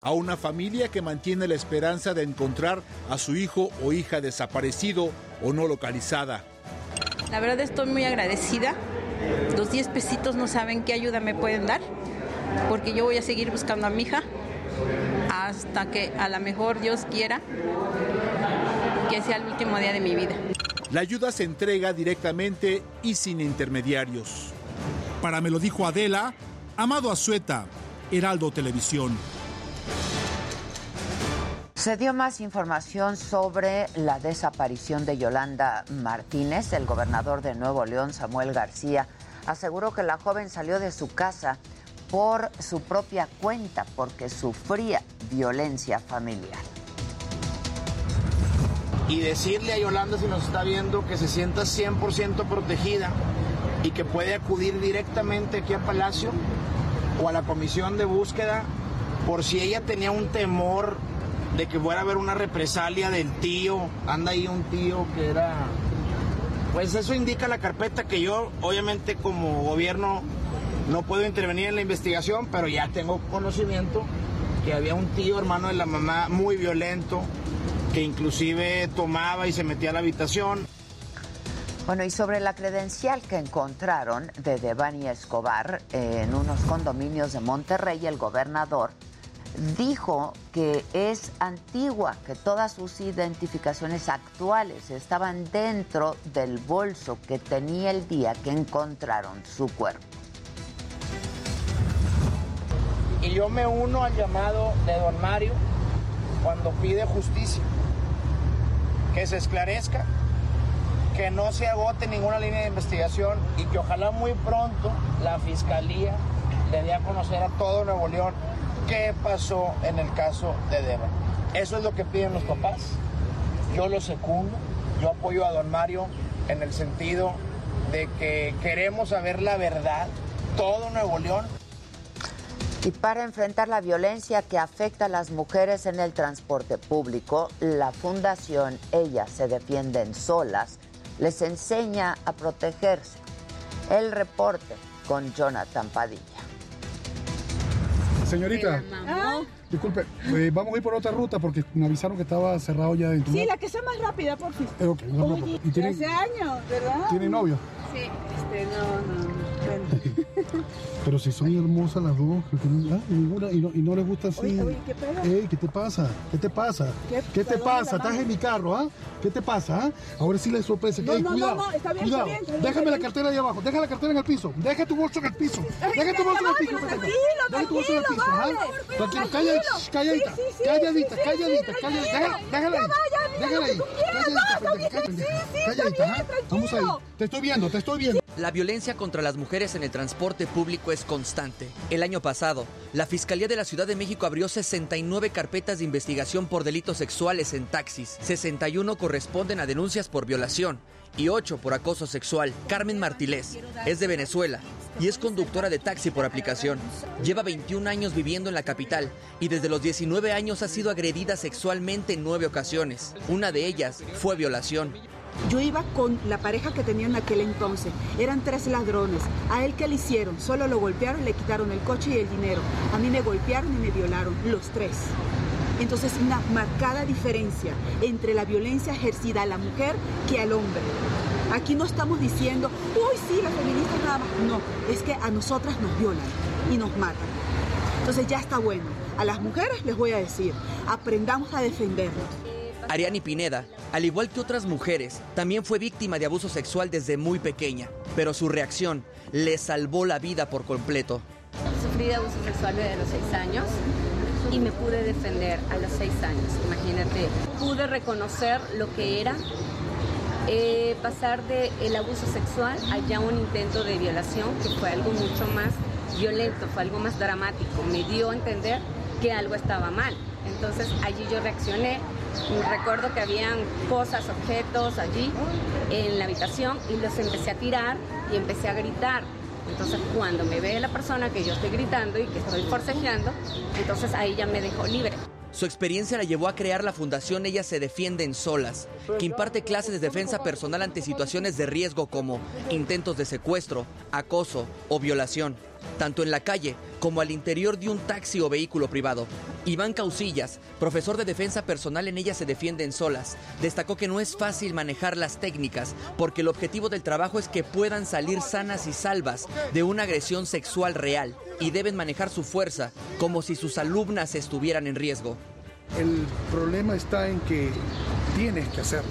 A una familia que mantiene la esperanza de encontrar a su hijo o hija desaparecido o no localizada. La verdad estoy muy agradecida. Los 10 pesitos no saben qué ayuda me pueden dar, porque yo voy a seguir buscando a mi hija hasta que a lo mejor Dios quiera que sea el último día de mi vida. La ayuda se entrega directamente y sin intermediarios. Para me lo dijo Adela, Amado Azueta, Heraldo Televisión. Se dio más información sobre la desaparición de Yolanda Martínez. El gobernador de Nuevo León, Samuel García, aseguró que la joven salió de su casa por su propia cuenta porque sufría violencia familiar. Y decirle a Yolanda si nos está viendo que se sienta 100% protegida y que puede acudir directamente aquí a Palacio o a la comisión de búsqueda por si ella tenía un temor de que fuera a haber una represalia del tío. Anda ahí un tío que era... Pues eso indica la carpeta que yo, obviamente como gobierno, no puedo intervenir en la investigación, pero ya tengo conocimiento que había un tío, hermano de la mamá, muy violento, que inclusive tomaba y se metía a la habitación. Bueno, y sobre la credencial que encontraron de Devani Escobar en unos condominios de Monterrey, el gobernador dijo que es antigua, que todas sus identificaciones actuales estaban dentro del bolso que tenía el día que encontraron su cuerpo. Y yo me uno al llamado de don Mario cuando pide justicia, que se esclarezca, que no se agote ninguna línea de investigación y que ojalá muy pronto la fiscalía le dé a conocer a todo Nuevo León qué pasó en el caso de Deba. Eso es lo que piden los papás. Yo lo secundo, yo apoyo a don Mario en el sentido de que queremos saber la verdad, todo Nuevo León. Y para enfrentar la violencia que afecta a las mujeres en el transporte público, la Fundación Ellas se defienden solas les enseña a protegerse. El reporte con Jonathan Padilla. Señorita, disculpe, eh, vamos a ir por otra ruta porque me avisaron que estaba cerrado ya dentro. Sí, la que sea más rápida, por fin. Eh, ok, no, no, Oye, ¿Y tiene, hace años, ¿verdad? ¿Tiene novio? Sí, este, no, no, no. Pero si son hermosas las dos, que tienen- ah, ninguna, y no, y no les gusta así. Oye, oye, ¿qué pedo? Ey, ¿qué te pasa? ¿Qué te pasa? ¿Qué? ¿Qué te ¿Perdón, pasa? Estás en mi carro, ¿ah? ¿Qué te pasa? ah? Ahora sí le sorpresa. No, Ey, no, no, cuidado, no, está bien, cuidado. está bien, está bien, Déjame está la cartera ahí abajo, deja la cartera en el piso, deja tu bolso en el piso, deja tu bolso en el piso. tranquilo, Deja tu bolso en el tranquilo. Tranquilo, shh, calladita, Sí, sí, sí, calladita, sí, calladita, calladita, déjala, déjala ahí, déjala ahí, calladita, Vamos ahí, te estoy viendo, te estoy viendo. La violencia contra las mujeres en el transporte público es constante. El año pasado, la Fiscalía de la Ciudad de México abrió 69 carpetas de investigación por delitos sexuales en taxis. 61 corresponden a denuncias por violación y 8 por acoso sexual. Carmen Martilés es de Venezuela y es conductora de taxi por aplicación. Lleva 21 años viviendo en la capital y desde los 19 años ha sido agredida sexualmente en 9 ocasiones. Una de ellas fue violación. Yo iba con la pareja que tenía en aquel entonces. Eran tres ladrones. A él, ¿qué le hicieron? Solo lo golpearon, le quitaron el coche y el dinero. A mí me golpearon y me violaron, los tres. Entonces, una marcada diferencia entre la violencia ejercida a la mujer que al hombre. Aquí no estamos diciendo, uy, sí, las feministas nada más. No, es que a nosotras nos violan y nos matan. Entonces ya está bueno. A las mujeres les voy a decir, aprendamos a defendernos. Ariani Pineda, al igual que otras mujeres, también fue víctima de abuso sexual desde muy pequeña, pero su reacción le salvó la vida por completo. Sufrí de abuso sexual desde los seis años y me pude defender a los seis años. Imagínate, pude reconocer lo que era eh, pasar del abuso sexual a ya un intento de violación, que fue algo mucho más violento, fue algo más dramático, me dio a entender que algo estaba mal. Entonces allí yo reaccioné, recuerdo que habían cosas, objetos allí en la habitación y los empecé a tirar y empecé a gritar. Entonces cuando me ve la persona que yo estoy gritando y que estoy forcejeando, entonces ahí ya me dejó libre. Su experiencia la llevó a crear la fundación Ellas se defienden solas, que imparte clases de defensa personal ante situaciones de riesgo como intentos de secuestro, acoso o violación, tanto en la calle como al interior de un taxi o vehículo privado. Iván Causillas, profesor de defensa personal en Ellas se defienden solas, destacó que no es fácil manejar las técnicas porque el objetivo del trabajo es que puedan salir sanas y salvas de una agresión sexual real y deben manejar su fuerza como si sus alumnas estuvieran en riesgo. El problema está en que tienes que hacerlo.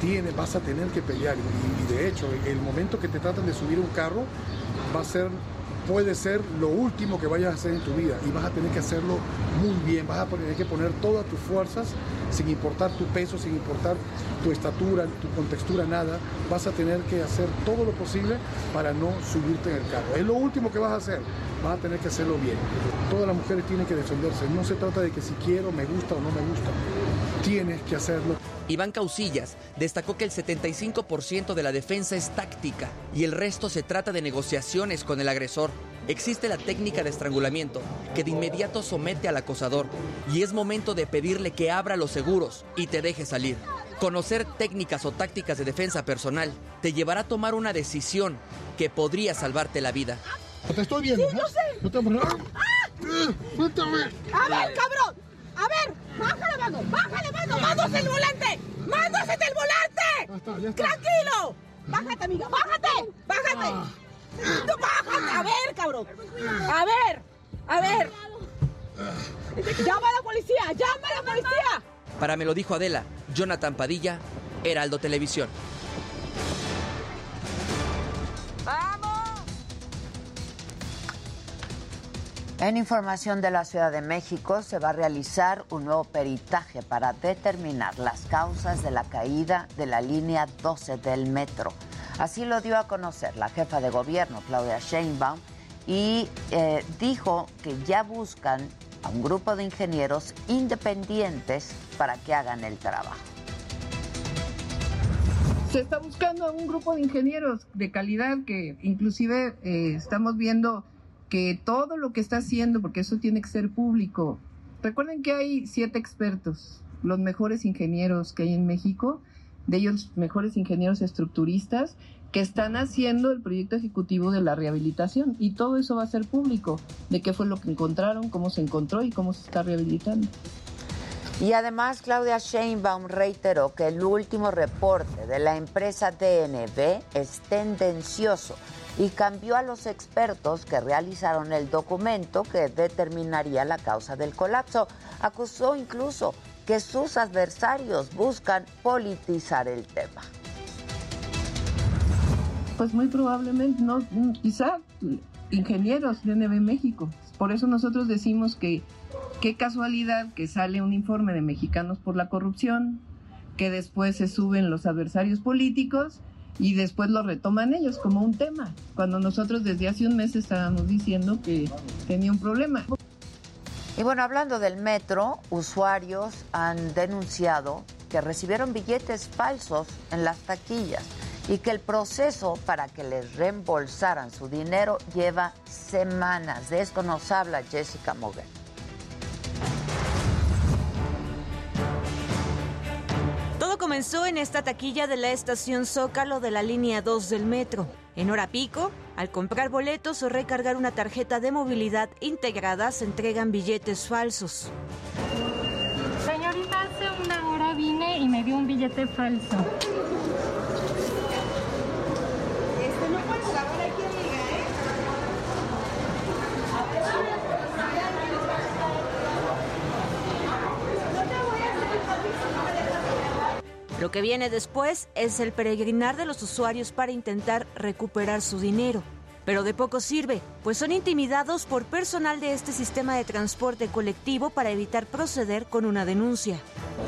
Tienes, vas a tener que pelear y, y de hecho el momento que te tratan de subir un carro va a ser puede ser lo último que vayas a hacer en tu vida y vas a tener que hacerlo muy bien, vas a tener que poner todas tus fuerzas sin importar tu peso, sin importar tu estatura, tu contextura, nada, vas a tener que hacer todo lo posible para no subirte en el carro. Es lo último que vas a hacer, vas a tener que hacerlo bien. Todas las mujeres tienen que defenderse, no se trata de que si quiero, me gusta o no me gusta, tienes que hacerlo. Iván Causillas destacó que el 75% de la defensa es táctica y el resto se trata de negociaciones con el agresor. Existe la técnica de estrangulamiento, que de inmediato somete al acosador, y es momento de pedirle que abra los seguros y te deje salir. Conocer técnicas o tácticas de defensa personal te llevará a tomar una decisión que podría salvarte la vida. Te estoy viendo. Sí, yo sé. No te ¡Ah! A ver, cabrón. A ver, bájale, mano. Bájale, mano. Mándose el volante. Mándose el volante. Tranquilo. Bájate, amiga. Bájate. Bájate. Tú bájate. A ver, cabrón. A ver. A ver. Llama a la policía. Llama a la policía. Para me lo dijo Adela, Jonathan Padilla, Heraldo Televisión. En información de la Ciudad de México se va a realizar un nuevo peritaje para determinar las causas de la caída de la línea 12 del metro. Así lo dio a conocer la jefa de gobierno, Claudia Sheinbaum, y eh, dijo que ya buscan a un grupo de ingenieros independientes para que hagan el trabajo. Se está buscando a un grupo de ingenieros de calidad que inclusive eh, estamos viendo que todo lo que está haciendo, porque eso tiene que ser público. Recuerden que hay siete expertos, los mejores ingenieros que hay en México, de ellos mejores ingenieros estructuristas, que están haciendo el proyecto ejecutivo de la rehabilitación. Y todo eso va a ser público, de qué fue lo que encontraron, cómo se encontró y cómo se está rehabilitando. Y además, Claudia Sheinbaum reiteró que el último reporte de la empresa DNB es tendencioso y cambió a los expertos que realizaron el documento que determinaría la causa del colapso. Acusó incluso que sus adversarios buscan politizar el tema. Pues muy probablemente, no, quizá ingenieros de NB México. Por eso nosotros decimos que qué casualidad que sale un informe de Mexicanos por la Corrupción, que después se suben los adversarios políticos y después lo retoman ellos como un tema, cuando nosotros desde hace un mes estábamos diciendo que tenía un problema. Y bueno, hablando del metro, usuarios han denunciado que recibieron billetes falsos en las taquillas y que el proceso para que les reembolsaran su dinero lleva semanas. De esto nos habla Jessica Moguel. Comenzó en esta taquilla de la estación Zócalo de la línea 2 del metro. En hora pico, al comprar boletos o recargar una tarjeta de movilidad integrada, se entregan billetes falsos. Señorita, hace una hora vine y me dio un billete falso. Este, no grabar aquí, amiga, Lo que viene después es el peregrinar de los usuarios para intentar recuperar su dinero. Pero de poco sirve, pues son intimidados por personal de este sistema de transporte colectivo para evitar proceder con una denuncia.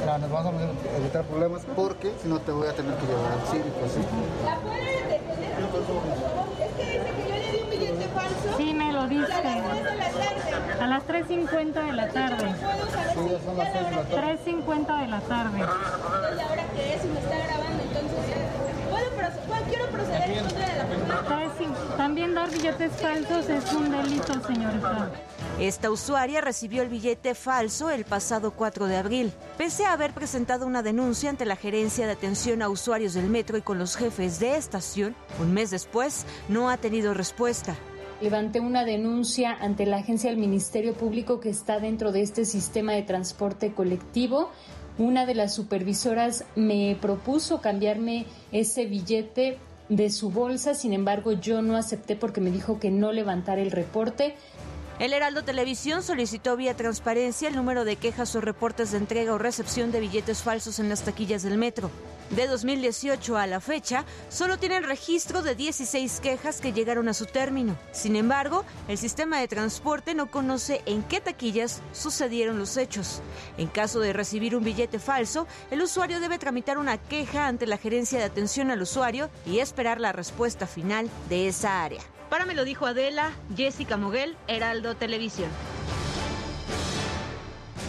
Mira, nos vamos a evitar problemas porque si no te voy a tener que llevar al cívico, ¿sí? ¿La puede detener? Es que dice que yo le di un billete falso. Sí, lo diste? A las 3.50 de la tarde. 3.50 de la tarde. la hora que es y me está grabando, entonces ¿puedo, proce- puedo- quiero proceder en contra de la persona. También dar billetes falsos es un delito, señorita. Esta usuaria recibió el billete falso el pasado 4 de abril. Pese a haber presentado una denuncia ante la Gerencia de Atención a Usuarios del Metro y con los jefes de estación, un mes después no ha tenido respuesta. Levanté una denuncia ante la agencia del Ministerio Público que está dentro de este sistema de transporte colectivo. Una de las supervisoras me propuso cambiarme ese billete de su bolsa, sin embargo yo no acepté porque me dijo que no levantara el reporte. El Heraldo Televisión solicitó vía transparencia el número de quejas o reportes de entrega o recepción de billetes falsos en las taquillas del metro. De 2018 a la fecha, solo tienen registro de 16 quejas que llegaron a su término. Sin embargo, el sistema de transporte no conoce en qué taquillas sucedieron los hechos. En caso de recibir un billete falso, el usuario debe tramitar una queja ante la Gerencia de Atención al Usuario y esperar la respuesta final de esa área. Para me lo dijo Adela, Jessica Moguel, Heraldo Televisión.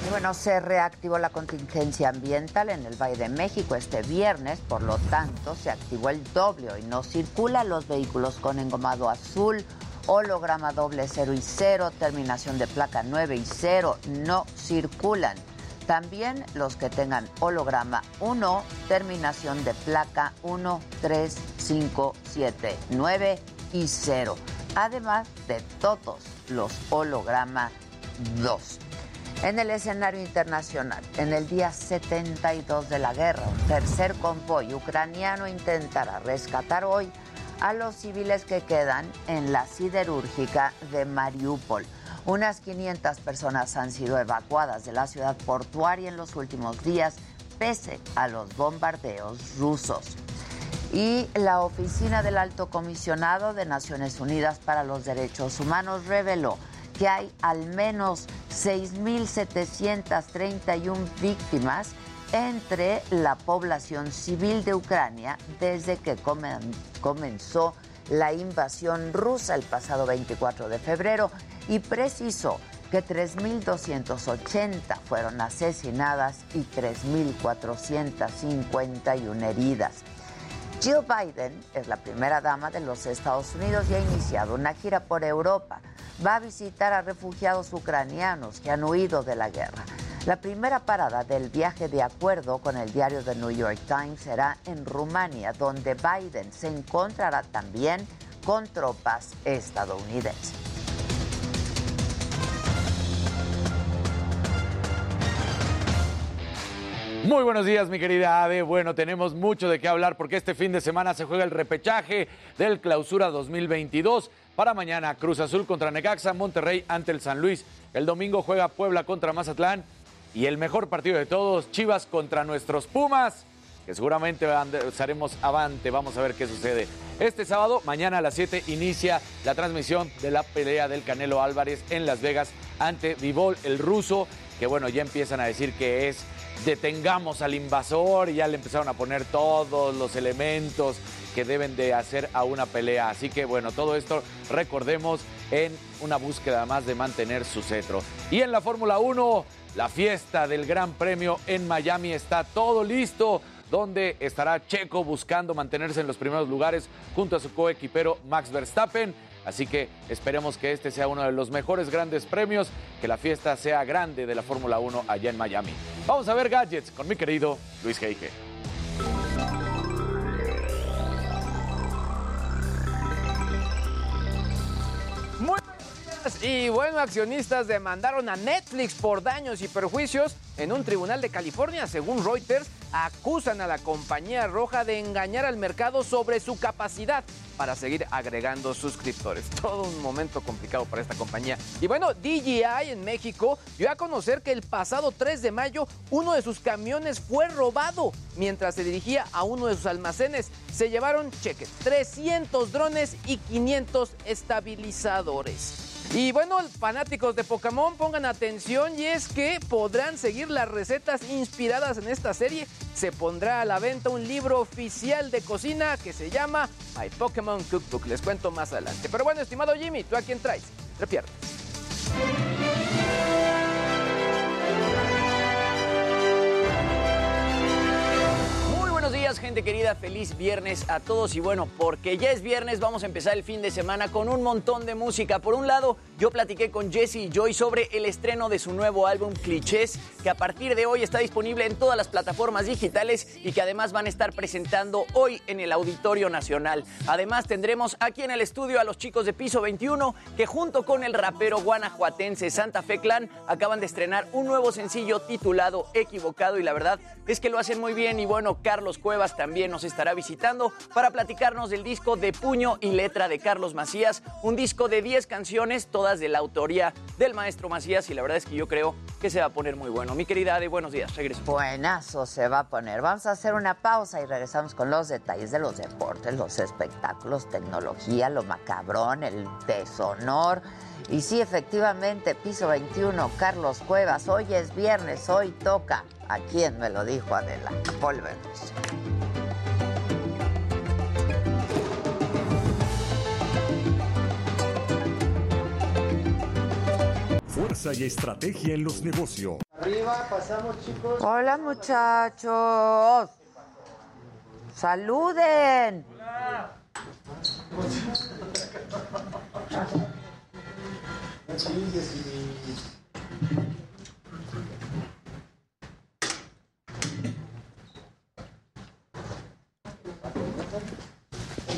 Y bueno, se reactivó la contingencia ambiental en el Valle de México este viernes, por lo tanto, se activó el doble y no circulan los vehículos con engomado azul, holograma doble 0 y 0, terminación de placa 9 y 0, no circulan. También los que tengan holograma 1, terminación de placa 1, 3, 5, 7, 9 y 0. Además de todos los holograma 2. En el escenario internacional, en el día 72 de la guerra, un tercer convoy ucraniano intentará rescatar hoy a los civiles que quedan en la siderúrgica de Mariupol. Unas 500 personas han sido evacuadas de la ciudad portuaria en los últimos días, pese a los bombardeos rusos. Y la Oficina del Alto Comisionado de Naciones Unidas para los Derechos Humanos reveló que hay al menos 6.731 víctimas entre la población civil de Ucrania desde que comen- comenzó la invasión rusa el pasado 24 de febrero y precisó que 3.280 fueron asesinadas y 3.451 heridas. Jill Biden es la primera dama de los Estados Unidos y ha iniciado una gira por Europa. Va a visitar a refugiados ucranianos que han huido de la guerra. La primera parada del viaje de acuerdo con el diario The New York Times será en Rumania, donde Biden se encontrará también con tropas estadounidenses. Muy buenos días, mi querida Ade. Bueno, tenemos mucho de qué hablar porque este fin de semana se juega el repechaje del Clausura 2022. Para mañana, Cruz Azul contra Necaxa, Monterrey ante el San Luis. El domingo juega Puebla contra Mazatlán. Y el mejor partido de todos, Chivas contra nuestros Pumas, que seguramente estaremos avante. Vamos a ver qué sucede. Este sábado, mañana a las 7, inicia la transmisión de la pelea del Canelo Álvarez en Las Vegas ante Vivol, el ruso, que bueno, ya empiezan a decir que es detengamos al invasor y ya le empezaron a poner todos los elementos que deben de hacer a una pelea. Así que bueno, todo esto recordemos en una búsqueda más de mantener su cetro. Y en la Fórmula 1, la fiesta del Gran Premio en Miami está todo listo donde estará Checo buscando mantenerse en los primeros lugares junto a su coequipero Max Verstappen. Así que esperemos que este sea uno de los mejores grandes premios, que la fiesta sea grande de la Fórmula 1 allá en Miami. Vamos a ver gadgets con mi querido Luis Heike. Y bueno, accionistas demandaron a Netflix por daños y perjuicios en un tribunal de California. Según Reuters, acusan a la compañía roja de engañar al mercado sobre su capacidad para seguir agregando suscriptores. Todo un momento complicado para esta compañía. Y bueno, DJI en México dio a conocer que el pasado 3 de mayo uno de sus camiones fue robado mientras se dirigía a uno de sus almacenes. Se llevaron, cheque, 300 drones y 500 estabilizadores. Y bueno, fanáticos de Pokémon, pongan atención y es que podrán seguir las recetas inspiradas en esta serie. Se pondrá a la venta un libro oficial de cocina que se llama My Pokémon Cookbook. Les cuento más adelante. Pero bueno, estimado Jimmy, ¿tú a quién traes? entre piernas. Querida. Feliz viernes a todos. Y bueno, porque ya es viernes, vamos a empezar el fin de semana con un montón de música. Por un lado, yo platiqué con Jesse y Joy sobre el estreno de su nuevo álbum Clichés, que a partir de hoy está disponible en todas las plataformas digitales y que además van a estar presentando hoy en el Auditorio Nacional. Además, tendremos aquí en el estudio a los chicos de Piso 21, que junto con el rapero guanajuatense Santa Fe Clan acaban de estrenar un nuevo sencillo titulado Equivocado. Y la verdad es que lo hacen muy bien. Y bueno, Carlos Cuevas también nos estará visitando para platicarnos del disco de puño y letra de Carlos Macías, un disco de 10 canciones, todas de la autoría del maestro Macías y la verdad es que yo creo que se va a poner muy bueno. Mi querida Ade, buenos días, regreso. Buenazo se va a poner. Vamos a hacer una pausa y regresamos con los detalles de los deportes, los espectáculos, tecnología, lo macabrón, el deshonor. Y sí, efectivamente, piso 21, Carlos Cuevas, hoy es viernes, hoy toca. ¿A quién me lo dijo Adela? Volvemos. Fuerza y estrategia en los negocios. Arriba, pasamos, chicos. Hola, muchachos. Saluden.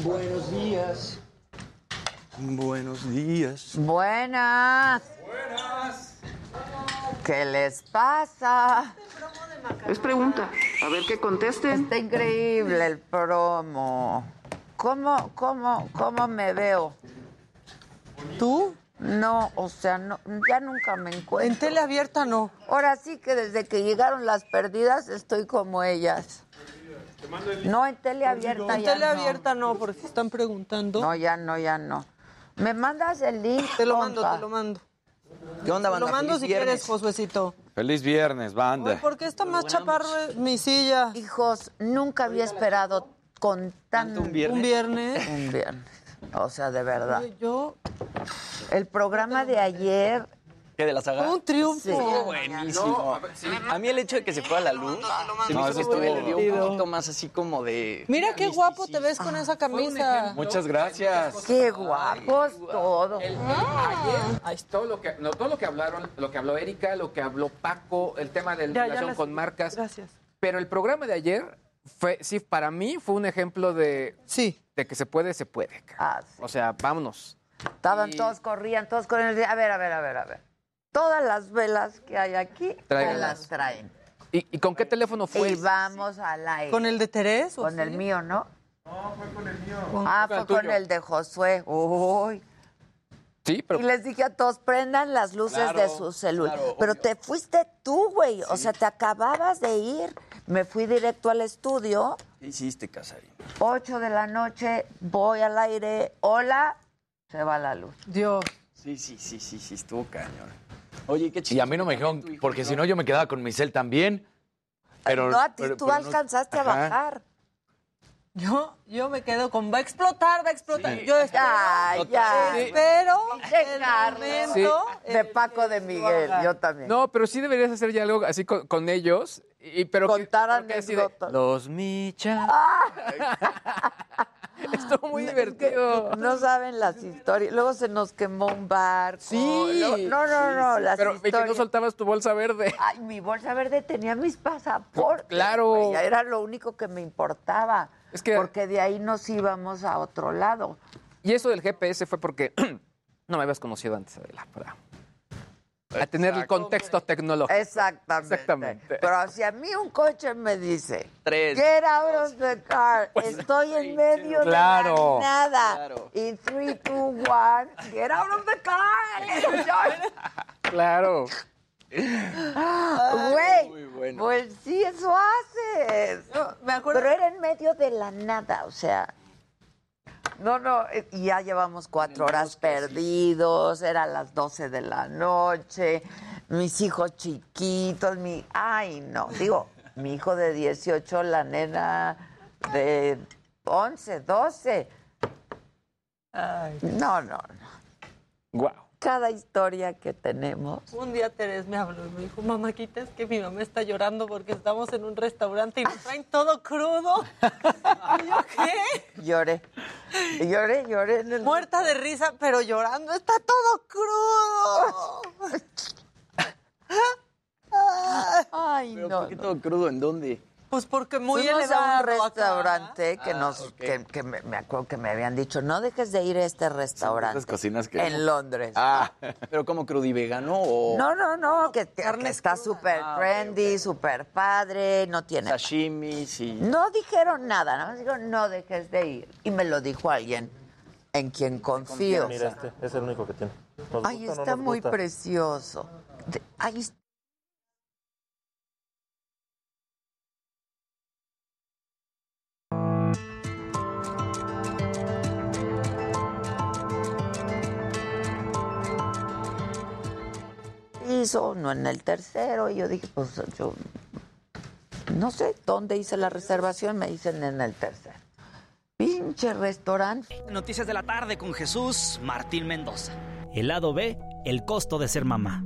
Buenos días. Buenos días. Buenas. Buenas. ¿Qué les pasa? Es pregunta. A ver qué contesten. Está increíble el promo. ¿Cómo, cómo, cómo me veo? ¿Tú? No, o sea, no, ya nunca me encuentro. En tele abierta no. Ahora sí que desde que llegaron las perdidas estoy como ellas. No, en tele abierta En ya tele no. abierta no, porque están preguntando. No, ya no, ya no. ¿Me mandas el link? Te lo mando, compa? te lo mando. ¿Qué onda, Te banda? lo mando Feliz si viernes. quieres, Josuecito. Feliz viernes, banda. ¿Por qué está más chaparro mi silla? Hijos, nunca había esperado con tan... un viernes? Un viernes. Un viernes. O sea, de verdad. Yo, El programa de ayer... ¿Qué de la saga? un triunfo. Sí. Buenísimo. A mí el hecho de que se fuera la luz, se me No, hizo eso que le dio un poquito más así como de... Mira qué guapo te ves con esa camisa. Muchas gracias. ¡Qué guapos todos! Ayer, ahí todo lo que no, todo lo que hablaron, lo que habló Erika, lo que habló Paco, el tema de la Ya, ya relación las- con marcas. Gracias. Pero el programa de ayer fue, sí, para mí fue un ejemplo de, Sí. de que se puede, se puede. Ah, sí. O sea, vámonos. Estaban Y- todos, corrían, todos corrían. A ver, a ver, a ver, a ver. Todas las velas que hay aquí, Tráiganlas. las traen. ¿Y, y con qué teléfono fue? Y vamos al aire. ¿Con el de Terés? o Con el mío, ¿no? Con- Ah, Con fue el con tuyo. el de Josué. Uy. Sí, pero Y les dije a todos, prendan las luces Claro, de su celular. claro, Pero obvio. te fuiste tú, güey. O sea, te acababas de ir. Me fui directo al estudio. ¿Qué hiciste, Casarín? 8 de la noche, voy al aire. Hola, se va la luz. Dios. Sí, sí, sí, sí, sí, estuvo cañón. Oye, qué Y chido. a mí no me dijeron, porque si no yo me quedaba con Michelle también. Pero, no, a ti pero- tú pero no- alcanzaste a bajar. Yo, yo me quedo con va a explotar, va a explotar. Yo espero, Ya, ya. espero De el momento De Paco de que Miguel, yo también. no, pero sí deberías hacer ya algo así con, con ellos. Y, pero que- Contar que de, anécdotas. Los Micha. Estuvo muy divertido. No saben las historias. Luego se nos quemó un barco. Sí. Luego- no, no, no. Las Pero y que no historias. soltabas tu bolsa verde. Ay, mi bolsa verde tenía mis pasaportes. Claro. ya Era lo único que me importaba. Es que- Porque de ahí nos íbamos a otro lado. Y eso del GPS fue porque no me habías conocido antes, Adela, para a tener el contexto tecnológico. Exactamente. Exactamente. Pero si a mí un coche me dice, Tres. get out of the car, estoy en medio Claro. de la nada. Claro. Y 3, 2, 1, get out of the car. Claro. Güey, Muy bueno. pues sí, eso haces. No, me acuerdo. Pero era en medio de la nada, o sea. No, no, eh, y ya llevamos cuatro horas perdidos, era las 12 de la noche, mis hijos chiquitos, mi... Ay, no, digo, mi hijo de 18, la nena de 11, 12. Ay. No, no, no. Wow. Cada historia que tenemos. Un día Terés me habló y me dijo, mamáquita, es que mi mamá está llorando porque estamos en un restaurante y nos traen todo crudo. ¿Y yo qué? Lloré. Lloré, lloré. En el... Muerta de risa, pero llorando. Está todo crudo. Ay, Pero no. ¿Por qué todo crudo? ¿En dónde? Pues porque muy Fuimos elevado. a un acá. restaurante que Ah, nos, que, que me, me acuerdo que me habían dicho, no dejes de ir a este restaurante. Cocinas que... En Londres. Ah, pero como crudo y vegano o... No, no, no, que, que- que está súper Ah, trendy, súper padre, no tiene... Sashimis y... No dijeron nada, nada más dijeron, no dejes de ir. Y me lo dijo alguien en quien confío. Mira, este es el único que tiene. ¿Nos Ay, gusta o no está muy gusta? precioso. De- Ay, no en el tercero. Y yo dije, pues yo no sé dónde hice la reservación, me dicen en el tercero. Pinche restaurante. Noticias de la tarde con Jesús Martín Mendoza. El lado B, el costo de ser mamá.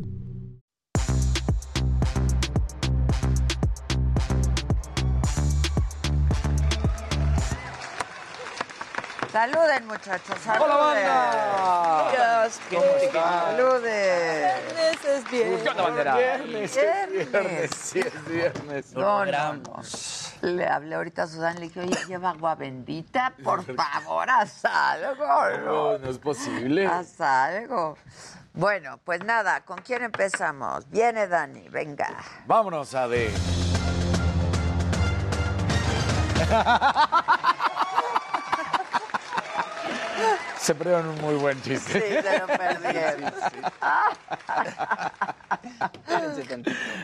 Saluden, muchachos, saluden. ¡Hola, banda! Dios, que saluden. Viernes es viernes. ¿Qué onda, bandera? Viernes, Viernes, sí es viernes. No, no, no. Le hablé ahorita a Susana y le dije, oye, lleva agua bendita, por favor, haz algo. No, no es posible. Haz algo. Bueno, pues nada, ¿con quién empezamos? Viene Dani, venga. Vámonos a de. Se perdieron un muy buen chiste. Sí, se lo perdieron.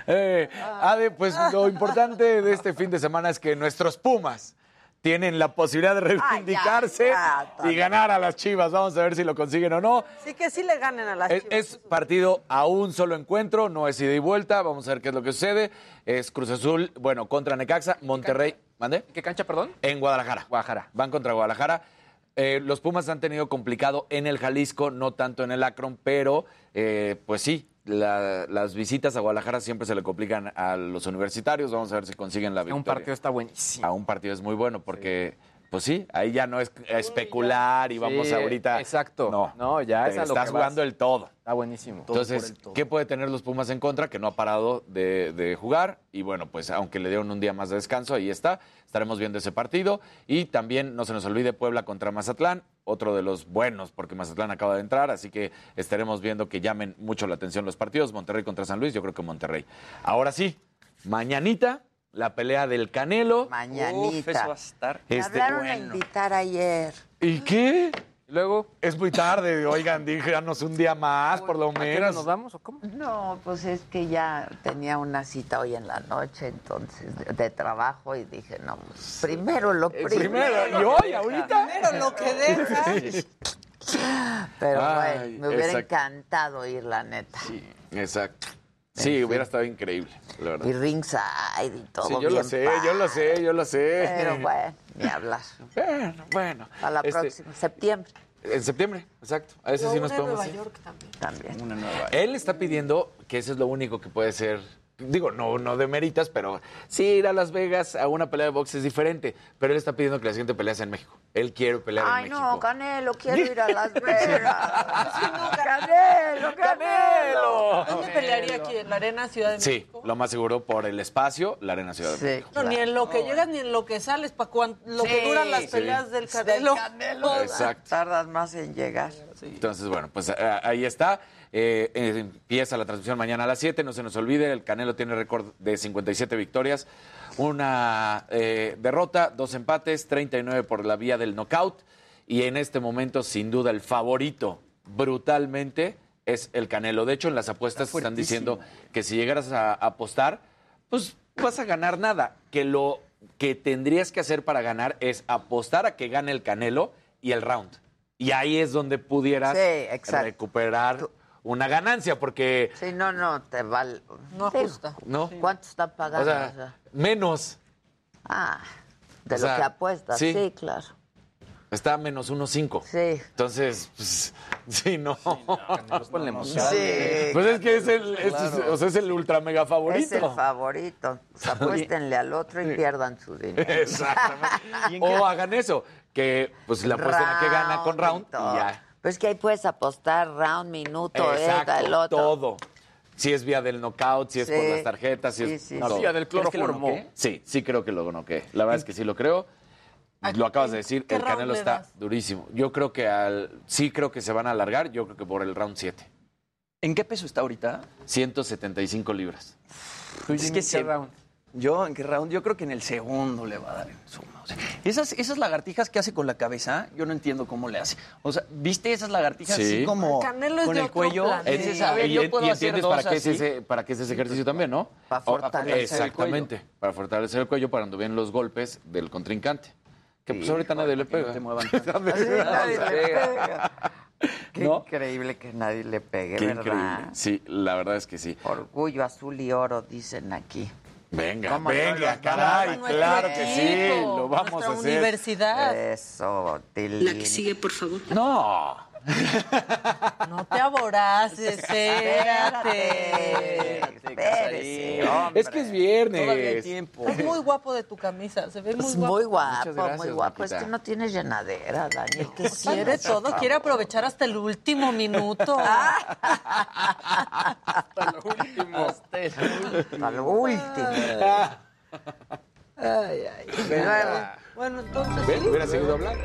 Eh, Ade, pues lo importante de este fin de semana es que nuestros Pumas tienen la posibilidad de reivindicarse ya, y ganar a las Chivas. Vamos a ver si lo consiguen o no. Sí que sí le ganen a las Es, chivas. es partido a un solo encuentro, no es ida y vuelta. Vamos a ver qué es lo que sucede. Es Cruz Azul, bueno, contra Necaxa, Monterrey. ¿Mande? ¿Qué cancha, perdón? En Guadalajara. Guadalajara. Van contra Guadalajara. Eh, los Pumas han tenido complicado en el Jalisco, no tanto en el Akron, pero eh, pues sí, la- las visitas a Guadalajara siempre se le complican a los universitarios. Vamos a ver si consiguen la victoria. Un partido está buenísimo. A un partido es muy bueno porque, pues sí, ahí ya no es especular y vamos Sí, ahorita. exacto. No, No, ya es a lo estás que vas. jugando el todo. Está buenísimo. Entonces, ¿qué puede tener los Pumas en contra? Que no ha parado de, de jugar. Y bueno, pues aunque le dieron un día más de descanso, ahí está. Estaremos viendo ese partido. Y también no se nos olvide Puebla contra Mazatlán, otro de los buenos, porque Mazatlán acaba de entrar. Así que estaremos viendo que llamen mucho la atención los partidos. Monterrey contra San Luis, yo creo que Monterrey. Ahora sí, mañanita, la pelea del Canelo. Mañanita. Uf, eso va a estar. Me Este, hablaron a invitar ayer. ¿Y qué? Luego. Es muy tarde, oigan, díganos un día más, por lo ¿A menos. nos vamos o cómo? No, pues es que ya tenía una cita hoy en la noche, entonces, de, de trabajo, y dije, no, pues, primero lo primero. primero, ¿y hoy, ahorita? Primero lo que deja. Pero Ay, bueno, me hubiera exacto. encantado ir, la neta. Exacto. Sí, hubiera estado increíble, la verdad. Y ringside y todo Sí, yo bien lo sé, yo lo sé, yo lo sé. Pero bueno, ni hablar. Bueno, bueno. A la Este, próxima, septiembre. En septiembre, exacto. A ese sí nos podemos ir. también. También. Una nueva. Él está pidiendo que eso es lo único que puede ser. Digo, no, no de meritas, pero sí ir a Las Vegas a una pelea de box es diferente. Pero él está pidiendo que la siguiente pelea sea en México. Él quiere pelear Ay, en no, México. Canelo, quiero ir a Las Vegas. Canelo, Canelo. ¿Dónde pelearía aquí? ¿En la Arena Ciudad de Sí, México? lo más seguro por el espacio, la Arena Ciudad de Sí. México. No, ni en lo que llegas ni en lo que sales, para lo que Sí. duran las Sí. peleas del Del Canelo. Canelo. Exacto. Tardas más en llegar. Entonces, bueno, pues eh, ahí está. Eh, eh, empieza la transmisión mañana a las 7. No se nos olvide, el Canelo tiene récord de 57 victorias, una eh, derrota, dos empates, 39 por la vía del knockout. Y en este momento, sin duda, el favorito brutalmente es el Canelo. De hecho, en las apuestas están diciendo que si llegaras a apostar, pues vas a ganar nada. Que lo que tendrías que hacer para ganar es apostar a que gane el Canelo y el round. Y ahí es donde pudieras Sí, recuperar una ganancia, porque Sí, no, no, te vale. No ajusta. no, ¿Cuánto está o pagando? sea, O sea, menos. ah, de o lo sea, que apuestas, sí. sí, claro. Está a menos 1.5. Sí. Entonces, pues, sí, no. ponle emoción. Sí, Pues es que es el, es- claro. o sea, es el ultra mega favorito. Es el favorito. Pues apuéstenle al otro y pierdan su dinero. Exactamente. o hagan eso, que pues la apuesten a que gana con round y ya. Pues que ahí puedes apostar round, minuto, Exacto, eh, el otro. todo. Si es vía del knockout, si es por Sí. las tarjetas, si Sí, es sí, sí. Vía del ¿Crees que lo cloroformo. Sí, sí creo que lo noquee. La verdad es que sí lo creo. Lo acabas de decir, el round Canelo está durísimo. Yo creo que al sí creo que se van a alargar, yo creo que por el round 7. ¿En qué peso está ahorita? 175 libras. Es que se- Yo, ¿en qué round? Yo creo que en el segundo le va a dar en suma. O sea, esas, esas lagartijas que hace con la cabeza, yo no entiendo cómo le hace. O sea, ¿viste esas lagartijas Sí. así como Canelo es con de el otro cuello? planeta. Dices, a ver, y, yo puedo y hacer entiendes dos para qué, es así. ese, para qué es ese ejercicio también, ¿no? Para O- fortalecer el Exactamente, para fortalecer el cuello, para cuando vienen los golpes del contrincante. Que pues ahorita nadie le pega. te muevan nadie le pega. Qué ¿No? increíble que nadie le pegue, Qué ¿verdad? increíble. Sí, la verdad es que sí. Orgullo azul y oro, dicen aquí. Venga, ¿Cómo no venga, caray, claro que sí, lo vamos a hacer. universidad. Eso, Tilín. La que sigue, por favor. No. No te aboraces, espérate. Espérese, Es que es viernes. Todavía hay tiempo. Es muy guapo de tu camisa, se ve muy Es guapo. muy guapo, gracias, muy guapo. Maquita. Es que no tiene llenadera, Dani. Que quiere todo, quiere aprovechar hasta el último minuto. Hasta lo último. Hasta lo último. Ay, ay. Bueno, entonces. Hubiera seguido hablando.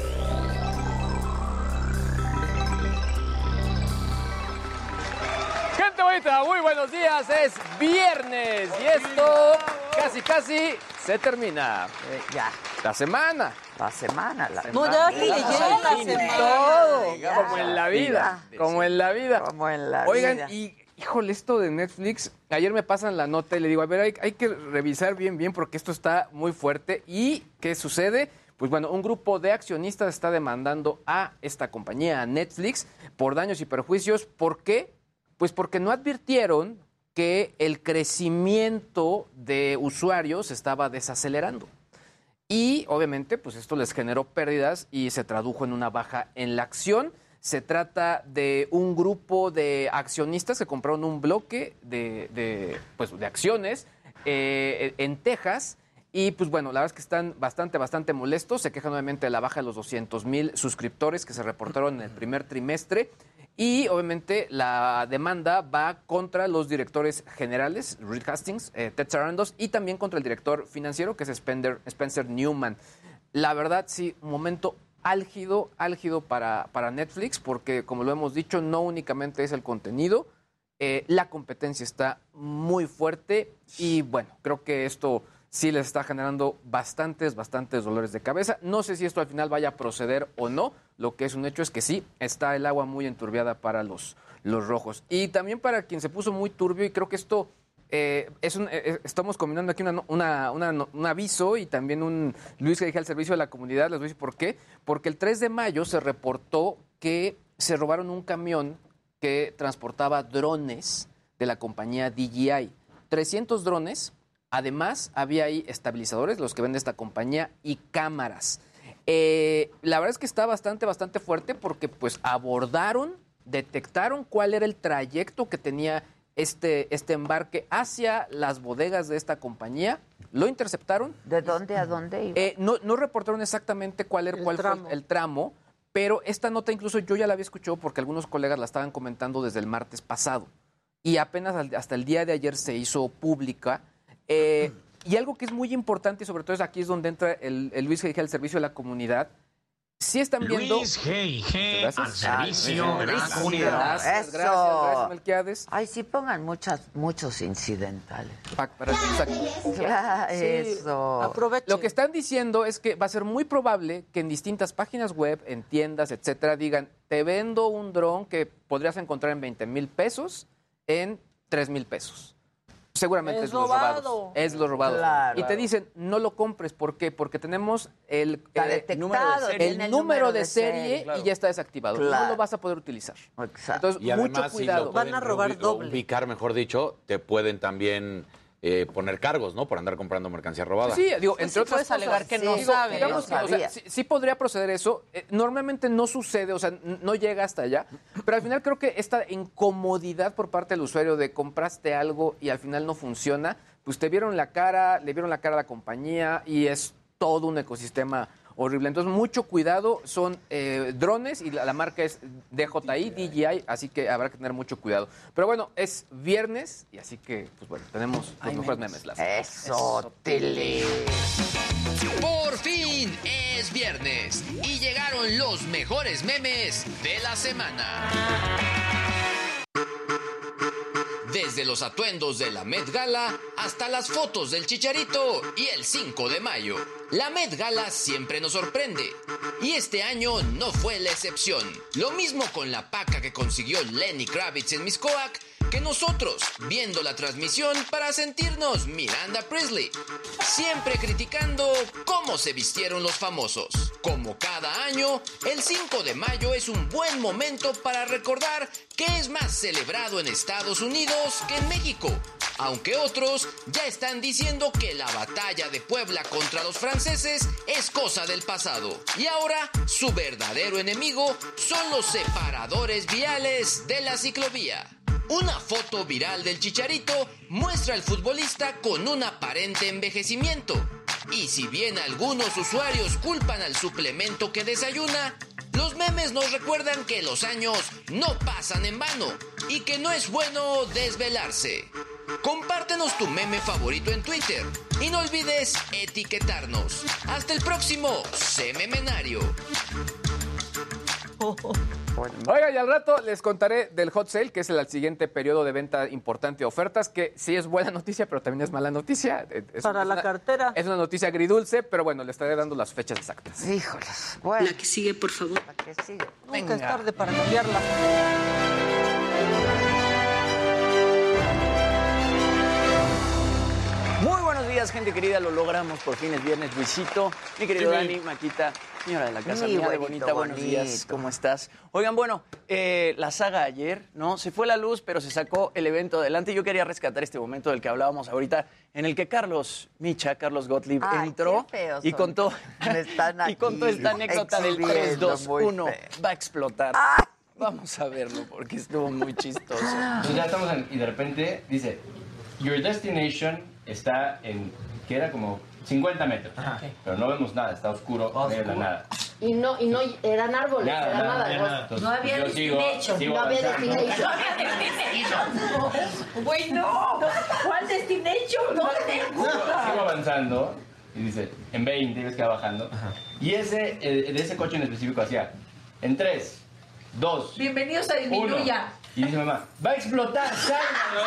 Gente bonita, muy buenos días. Es viernes y esto casi, casi se termina. Eh, ya, La semana. la semana. La No, ya que semana. la semana. Todo. Ya. Como en la vida. Como en la vida. Como en la Oigan, vida. y híjole, esto de Netflix, ayer me pasan la nota y le digo, a ver, hay, hay que revisar bien, bien, porque esto está muy fuerte. ¿Y qué sucede? Pues bueno, un grupo de accionistas está demandando a esta compañía, a Netflix, por daños y perjuicios. ¿Por qué? Pues porque no advirtieron que el crecimiento de usuarios estaba desacelerando. Y obviamente, pues esto les generó pérdidas y se tradujo en una baja en la acción. Se trata de un grupo de accionistas que compraron un bloque de, de, pues, de acciones eh, en Texas. Y pues bueno, la verdad es que están bastante, bastante molestos. Se quejan nuevamente de la baja de los 200 mil suscriptores que se reportaron en el primer trimestre. Y obviamente la demanda va contra los directores generales, Reed Hastings, eh, Ted Sarandos, y también contra el director financiero, que es Spencer, Newman. La verdad, sí, un momento álgido, álgido para, para Netflix, porque como lo hemos dicho, no únicamente es el contenido, eh, la competencia está muy fuerte y bueno, creo que esto sí les está generando bastantes, bastantes dolores de cabeza. No sé si esto al final vaya a proceder o no. Lo que es un hecho es que sí, está el agua muy enturbiada para los, los rojos. Y también para quien se puso muy turbio, y creo que esto eh, es un, eh, estamos combinando aquí una una- un aviso y también un Luis que dije al servicio de la comunidad. Les voy a decir por qué. Porque el 3 de mayo se reportó que se robaron un camión que transportaba drones de la compañía DJI. 300 drones. Además, había ahí estabilizadores, los que vende esta compañía, y cámaras. Eh, la verdad es que está bastante, bastante fuerte porque pues abordaron, detectaron cuál era el trayecto que tenía este, este embarque hacia las bodegas de esta compañía, lo interceptaron. ¿De dónde a dónde iba? Eh, no, no reportaron exactamente cuál, era, cuál tramo. fue el tramo, pero esta nota incluso yo ya la había escuchado porque algunos colegas la estaban comentando desde el martes pasado. Y apenas al- hasta el día de ayer se hizo pública. Eh, y algo que es muy importante, y sobre todo es aquí es donde entra el, el Luis G. al servicio de la comunidad. Si están viendo. Luis G.I.G. Gracias. al servicio Ah, de la gracias, comunidad. Gracias, Eso. gracias, gracias, Melquiades. Ay, sí pongan muchas, muchos incidentales. Pa- para-. Ah, Sí. Eso. Aprovechen. Lo que están diciendo es que va a ser muy probable que en distintas páginas web, en tiendas, etcétera, digan, te vendo un dron que podrías encontrar en 20 mil pesos en 3 mil pesos. Seguramente Es es, los robado. robados. Es los robados. Claro. Y te dicen, no lo compres. ¿Por qué? Porque tenemos el, eh, detectado, número de serie. el número de serie claro. y ya está desactivado. Claro. No lo vas a poder utilizar. Exacto. Entonces, Y mucho además, si cuidado. lo Van a robar doble. ubicar, mejor dicho, te pueden también eh, poner cargos, ¿no? Por andar comprando mercancía robada. Sí, digo, Pues entre sí otras puedes alegar cosas, que no digo, sabes. digamos que, No o sea, sabía. sí, sí podría proceder eso. Eh, normalmente no sucede, o sea, no llega hasta allá. Pero al final creo que esta incomodidad por parte del usuario de compraste algo y al final no funciona, pues te vieron la cara, le vieron la cara a la compañía y es todo un ecosistema horrible. Entonces, mucho cuidado. Son eh, drones y la, la marca es DJI, DJI, así que habrá que tener mucho cuidado. Pero bueno, es viernes y así que, pues bueno, tenemos los mejores memes. Las Eso, tele. Por fin es viernes y llegaron los mejores memes de la semana. Desde los atuendos de la Met Gala hasta las fotos del Chicharito y el 5 de mayo. La Met Gala siempre nos sorprende. Y este año no fue la excepción. Lo mismo con la paca que consiguió Lenny Kravitz en Miscoac que nosotros viendo la transmisión para sentirnos Miranda Priestley. Siempre criticando cómo se vistieron los famosos. Como cada año, el 5 de mayo es un buen momento para recordar que es más celebrado en Estados Unidos que en México. Aunque otros ya están diciendo que la batalla de Puebla contra los franceses es cosa del pasado. Y ahora su verdadero enemigo son los separadores viales de la ciclovía. Una foto viral del Chicharito muestra al futbolista con un aparente envejecimiento. Y si bien algunos usuarios culpan al suplemento que desayuna, los memes nos recuerdan que los años no pasan en vano y que no es bueno desvelarse. Compártenos tu meme favorito en Twitter y no olvides etiquetarnos. Hasta el próximo Sememenario. Oiga, y al rato les contaré del hot sale, que es el siguiente periodo de venta importante de ofertas, que sí es buena noticia, pero también es mala noticia. Eh, Es- Para es la una- cartera. Es una noticia agridulce, pero bueno, le estaré dando las fechas exactas. Híjoles. Bueno. La que sigue, por favor. La que sigue. Nunca es tarde para cambiarla. Días, gente querida. Lo logramos por fin es viernes, Luisito. Mi querido. Dani, Maquita, señora de la casa, Mi mía de güerito bonita. Buenos días. ¿cómo estás? Oigan, bueno, eh, la saga ayer, ¿no? Se fue la luz, pero se sacó el evento adelante. Yo quería rescatar este momento del que hablábamos ahorita, en el que Carlos Micha, Carlos Gottlieb, Ay, entró y contó, Están y contó esta anécdota del exhibiendo, 3, 2, muy 1. feo. Va a explotar. Vamos a verlo porque estuvo muy chistoso. Entonces ya estamos en, y de repente dice, Your destination está en, que era como 50 metros, pero no vemos nada, está oscuro, no hay nada. Y no, y no eran árboles, Nada, era nada, nada. Entonces, no había yo sigo- destination, sigo no había destination. Güey, no. ¿Cuál destination? ¿Dónde? Sigo avanzando y dice, en 20 ves que va bajando. Y ese, eh, de ese coche en específico hacía, en 3, 2, Bienvenidos a Disminuya. Y dice mamá, va a explotar, sálvalo.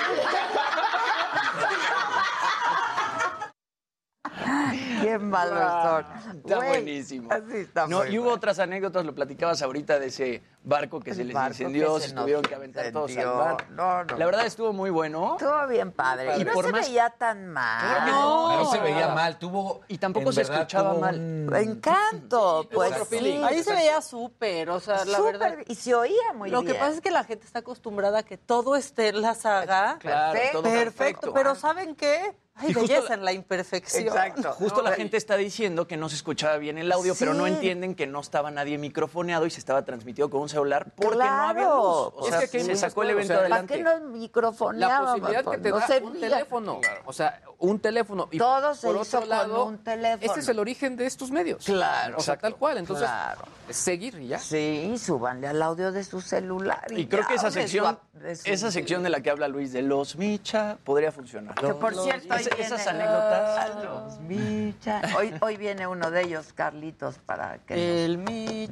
Qué malos son. Está buenísimo. Así está No, y hubo otras anécdotas, lo platicabas ahorita de ese barco que El se les incendió, que se, se tuvieron que aventar todos al mar. No, no, La verdad estuvo muy bueno. Estuvo bien padre. Y Y no por se más- veía tan mal. No, no se veía mal, tuvo. Y tampoco se verdad, escuchaba tuvo mal. un- Encanto, pues sí. Ahí se veía súper, o sea, la Súper, verdad. Y se oía muy Lo bien. que pasa es que la gente está acostumbrada a que todo esté en la saga. Claro, todo perfecto. perfecto. Pero ¿saben qué? Hay Y justo belleza la- en la imperfección. Justo No, la gente está diciendo que no se escuchaba bien el audio, pero no entienden que no estaba nadie microfoneado y se estaba transmitido con un celular porque no había Claro, luz. O sea, es que aquí se sacó el evento cosas. adelante. ¿Para qué nos microfoneábamos? La posibilidad que te no da servía. un teléfono. O sea, un teléfono. Y Todo se por hizo otro con lado, un teléfono. Este es el origen de estos medios. Claro. O sea, tal cual. Entonces, Claro. es seguir y ya. Sí, súbanle al audio de su celular. Y, Y creo ya, que esa de su sección, de su- esa sección de la que habla Luis de los Micha podría funcionar. Que por Los- cierto, viene- esas anécdotas. Los Micha. Hoy, hoy viene uno de ellos, Carlitos, para que El nos, Micha.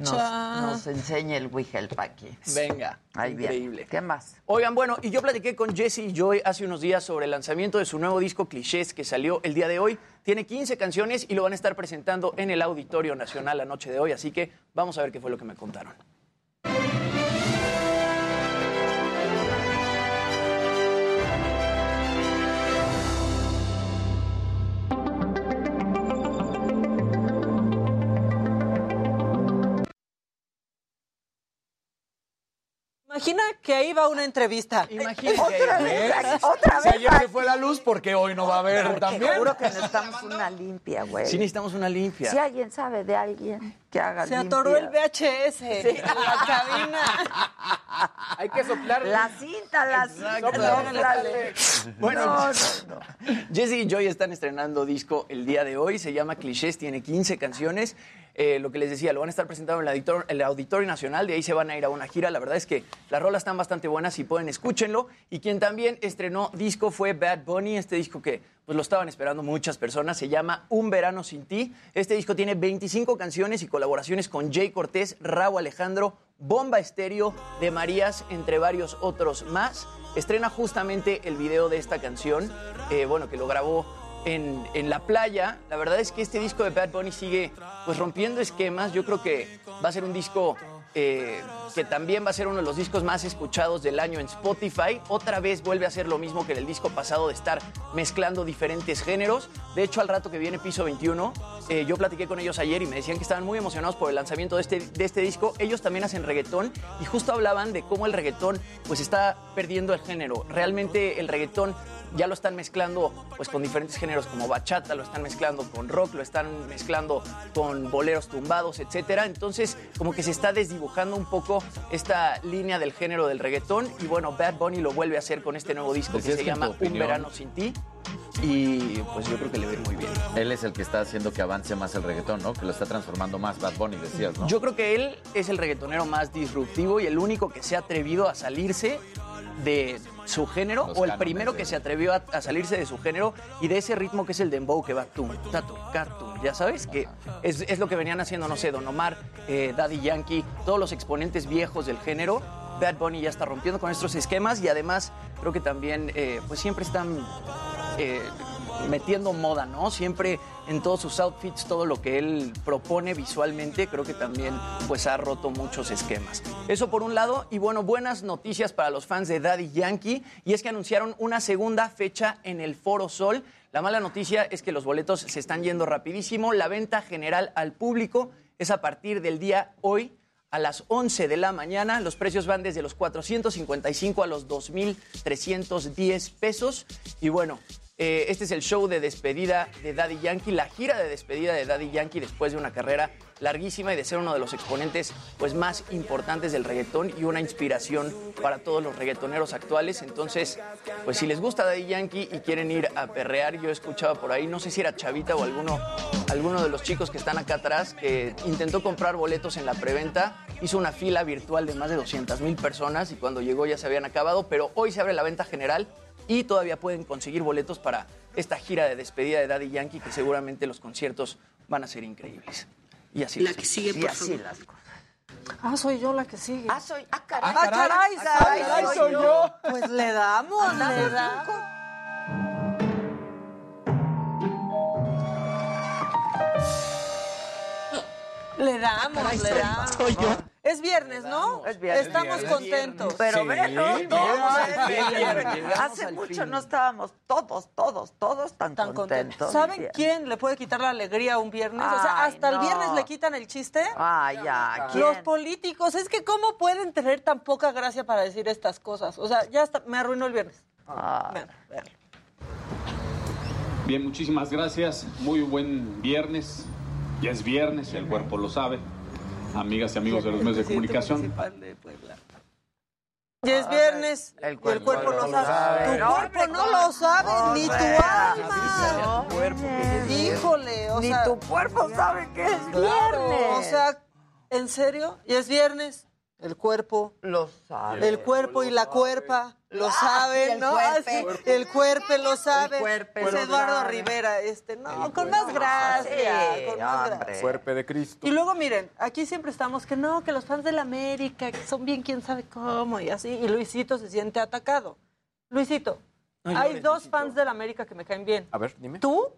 nos, nos enseñe el Wigelpaqui. Venga, Ahí viene. increíble. ¿Qué más? Oigan, bueno, y yo platiqué con Jesse Joy hace unos días sobre el lanzamiento de su nuevo disco Clichés que salió el día de hoy. Tiene 15 canciones y lo van a estar presentando en el Auditorio Nacional la noche de hoy, así que vamos a ver qué fue lo que me contaron. Imagina que ahí va una entrevista. Imagina Otra vez, otra Si vez. ayer se fue la luz, porque hoy no va a haber también. Seguro que necesitamos una limpia, güey. Sí necesitamos una limpia. Si alguien sabe de alguien que haga Se atoró el. VHS en la cabina. Hay que soplar. La cinta, la cinta. Bueno, No, no, no. Jesse y Joy están estrenando disco el día de hoy. Se llama Clichés, tiene 15 canciones. Eh, lo que les decía, lo van a estar presentando en el, auditor- el Auditorio Nacional. De ahí se van a ir a una gira. La verdad es que las rolas están bastante buenas. Si pueden, escúchenlo. Y quien también estrenó disco fue Bad Bunny. Este disco que pues, lo estaban esperando muchas personas. Se llama Un Verano Sin Ti. Este disco tiene 25 canciones y colaboraciones con Jay Cortés, Raúl Alejandro, Bomba Estéreo, De Marías, entre varios otros más. Estrena justamente el video de esta canción, eh, bueno, que lo grabó en, en la playa. La verdad es que este disco de Bad Bunny sigue pues rompiendo esquemas. Yo creo que va a ser un disco eh, que también va a ser uno de los discos más escuchados del año en Spotify. Otra vez vuelve a ser lo mismo que en el disco pasado de estar mezclando diferentes géneros. De hecho, al rato que viene Piso 21, eh, yo platiqué con ellos ayer y me decían que estaban muy emocionados por el lanzamiento de este, de este disco. Ellos también hacen reggaetón y justo hablaban de cómo el reggaetón pues está perdiendo el género. Realmente el reggaetón ya lo están mezclando pues con diferentes géneros como bachata, lo están mezclando con rock, lo están mezclando con boleros tumbados, etcétera. Entonces, como que se está desdibujando un poco esta línea del género del reggaetón y bueno, Bad Bunny lo vuelve a hacer con este nuevo disco que se llama Un verano sin ti y pues yo creo que le ir muy bien. Él es el que está haciendo que avance más el reggaetón, ¿no? Que lo está transformando más Bad Bunny, decías, ¿no? Yo creo que él es el reggaetonero más disruptivo y el único que se ha atrevido a salirse de su género Los o el primero de- que se atrevió a, a salirse de su género y de ese ritmo que es el dembow que va tum, tatu, catum, ya sabes que es, es lo que venían haciendo, no sé, Don Omar, eh, Daddy Yankee, todos los exponentes viejos del género. Bad Bunny ya está rompiendo con estos esquemas y además creo que también eh, pues siempre están eh, metiendo moda, ¿no? Siempre en todos sus outfits, todo lo que él propone visualmente, creo que también pues ha roto muchos esquemas. Eso por un lado, y bueno, buenas noticias para los fans de Daddy Yankee, y es que anunciaron una segunda fecha en el Foro Sol. La mala noticia es que los boletos se están yendo rapidísimo. La venta general al público es a partir del día hoy a las 11 de la mañana. Los precios van desde los 455 a los 2.310 pesos. Y bueno, eh, este es el show de despedida de Daddy Yankee, la gira de despedida de Daddy Yankee después de una carrera larguísima y de ser uno de los exponentes pues, más importantes del reggaetón y una inspiración para todos los reggaetoneros actuales. Entonces, pues si les gusta Daddy Yankee y quieren ir a perrear, yo escuchaba por ahí, no sé si era Chavita o alguno, alguno de los chicos que están acá atrás, que intentó comprar boletos en la preventa, hizo una fila virtual de más de 200 mil personas y cuando llegó ya se habían acabado, pero hoy se abre la venta general y todavía pueden conseguir boletos para esta gira de despedida de Daddy Yankee, que seguramente los conciertos van a ser increíbles. Y así La las que sigue, Y por así favor. las cosas. Ah, soy yo la que sigue. Ah, soy. Ah, caray. Ah, caray, Ah, caray, caray, soy soy yo. yo. Pues le damos, le damos. Le damos, le damos. Soy yo. Es viernes, ¿no? Es viernes. Estamos Es contentos. Pero Sí, todos. Hace mucho no estábamos todos, todos, todos tan, Tan contentos. contentos. ¿Saben quién le puede quitar la alegría a un viernes? o sea, hasta el viernes le quitan el chiste. Ay, ya. ¿quién? Los políticos, es que cómo pueden tener tan poca gracia para decir estas cosas. O sea, ya hasta me arruinó el viernes. Ah. Vean, vean. Bien, muchísimas gracias. Muy buen viernes. Ya es viernes, el cuerpo lo sabe. Amigas y amigos de los medios de comunicación. Ya es viernes El y el cuerpo no lo sabe. sabe. Tu cuerpo no lo sabe, ni tu alma. No, Híjole, o Ni sea. tu cuerpo sabe que es claro, viernes. O sea, ¿en serio? ¿Y es viernes? El cuerpo. Lo sabe. El cuerpo y la cuerpa lo Ah, saben, ¿no? cuerpe. Ah, el cuerpo lo sabe. es Eduardo. Rivera, este, no, con más gracia, con más gracia. Cuerpo de Cristo. Y luego miren, aquí siempre estamos que no, que los fans del América, que son bien quién sabe cómo y así, y Luisito se siente atacado. Luisito, Ay, hay dos fans del América que me caen bien. A ver, dime. Tú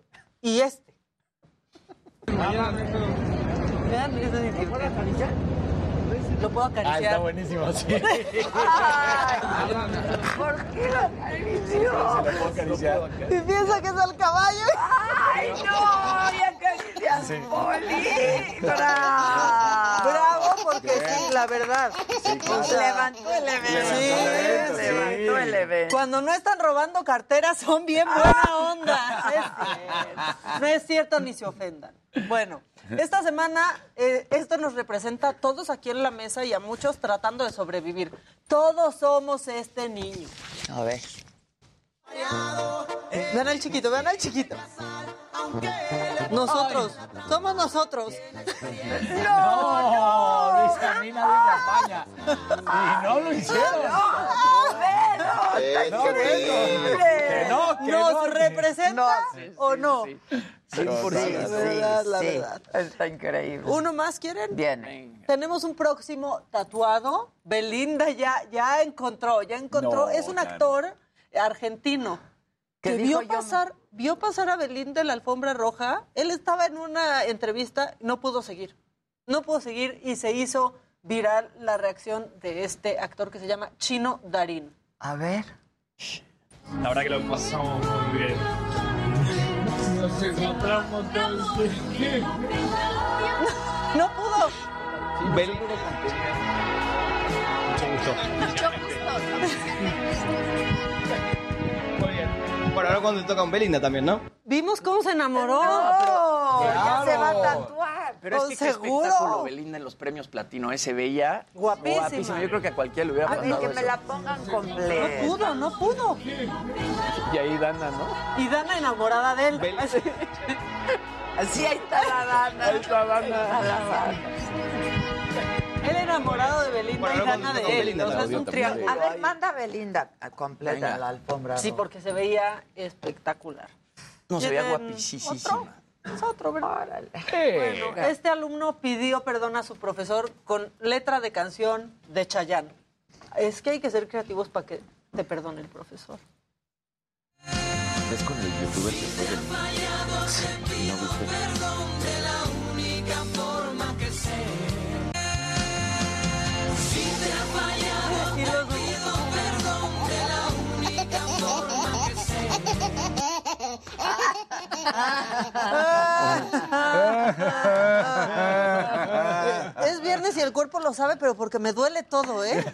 y este. Es increíble. Lo puedo Ah, está acariciar. buenísimo, sí. ¿Por qué lo acarició? puedo acariciar. y piensa que es el caballo. ¡Ay, no! ¡Y acaricias Sí. Poli! ¡Bravo! Bravo, porque que sí, la verdad. O sea, Levantó el evento. Sí, Levantó sí. levantó el evento. Cuando no están robando carteras son bien buena onda. No es cierto. No es cierto ni se ofendan. Bueno, esta semana eh, esto nos representa a todos aquí en la mesa y a muchos tratando de sobrevivir. Todos somos este niño. A ver. Vean al chiquito, vean al chiquito. Nosotros, somos nosotros. No, Luis Camina de la España. Y no lo hicieron. ¡Qué No, increíble! Que no, que ¿Nos no, que- representa o no? Sí, sí, sí, La verdad, la sí. verdad. Está increíble. ¿Uno más quieren? Viene. Tenemos un próximo tatuado. Belinda ya, ya encontró, ya encontró. No, es un actor argentino ¿Qué que vio yo? pasar, vio pasar a Belinda en la alfombra roja. Él estaba en una entrevista, no pudo seguir. No pudo seguir y se hizo viral la reacción de este actor que se llama Chino Darín. A ver. La verdad que lo pasamos muy bien. Nos encontramos todos. No pudo. Mucho gusto. Muy bien. Bueno, ahora cuando te toca un Belinda también, ¿no? Vimos cómo se enamoró. Ya se va a tatuar. Pero es que qué espectáculo Belinda en los premios platino, ese veía Guapísima. Yo creo que a cualquiera le hubiera A ver, pasado que me la pongan No completa. pudo, no pudo. Y ahí Dana, ¿no? Y Dana enamorada de él. Así. Así ahí está la Dana. Ahí está Dana. Está la Dana. Él enamorado de Belinda Bueno, y Dana de él. Belinda, O sea, es un triángulo. A ver, manda a Belinda completa Venga. la alfombra. Sí, porque se veía espectacular. No, se veía ¿Tienen guapísima. Es otro, ¿verdad? Órale. Bueno, este alumno pidió perdón a su profesor con letra de canción de Chayanne. Es que hay que ser creativos para que te perdone el profesor. Es con el youtuber que fue. No Es viernes y el cuerpo lo sabe, pero porque me duele todo, ¿eh?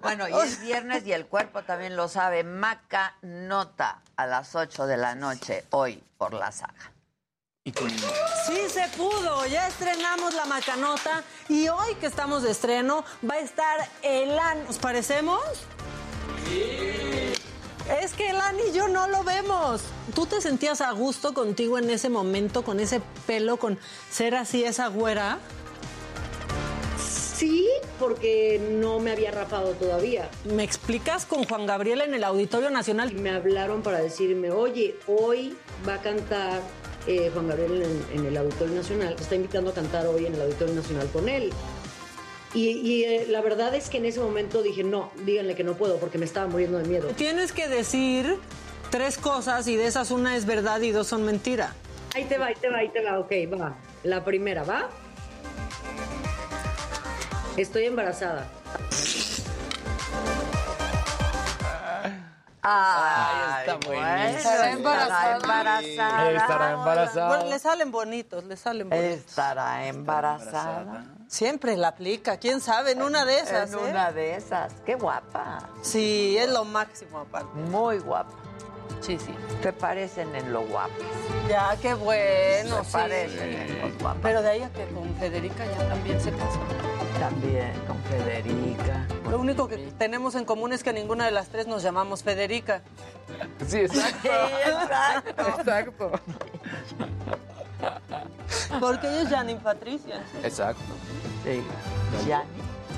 Bueno, y es viernes y el cuerpo también lo sabe. Maca Nota a las 8 de la noche, hoy por la saga. Sí se pudo, ya estrenamos la macanota y hoy que estamos de estreno va a estar Elan. ¿Nos parecemos? Es que Elan y yo no lo vemos. ¿Tú te sentías a gusto contigo en ese momento, con ese pelo, con ser así esa güera? Sí, porque no me había rapado todavía. ¿Me explicas con Juan Gabriel en el Auditorio Nacional? Me hablaron para decirme, oye, hoy va a cantar eh, Juan Gabriel en, en el Auditorio Nacional. Te está invitando a cantar hoy en el Auditorio Nacional con él. Y, y, eh, la verdad es que en ese momento dije, no, díganle que no puedo porque me estaba muriendo de miedo. Tienes que decir tres cosas y de esas una es verdad y dos son mentira. Ahí te va, ahí te va, ahí te va. Ok, va. La primera, ¿va? Estoy embarazada. Ay, está buenísimo. estará embarazada. embarazada. Estará embarazada. Bueno, le salen bonitos, le salen bonitos. Estará embarazada. Siempre la aplica, quién sabe, en una de esas. En ¿eh? una de esas. Qué guapa. Sí, es lo máximo aparte. Muy guapa. Sí, sí. Se parecen en lo guapo. Ya, qué bueno, Se sí. parecen en lo guapo. Pero de ahí a que con Federica ya también se pasó. También con Federica. Lo único que tenemos en común es que ninguna de las tres nos llamamos Federica. Sí, exacto. exacto. Exacto. Porque ella es Janine Patricia. Exacto. Sí. Ya.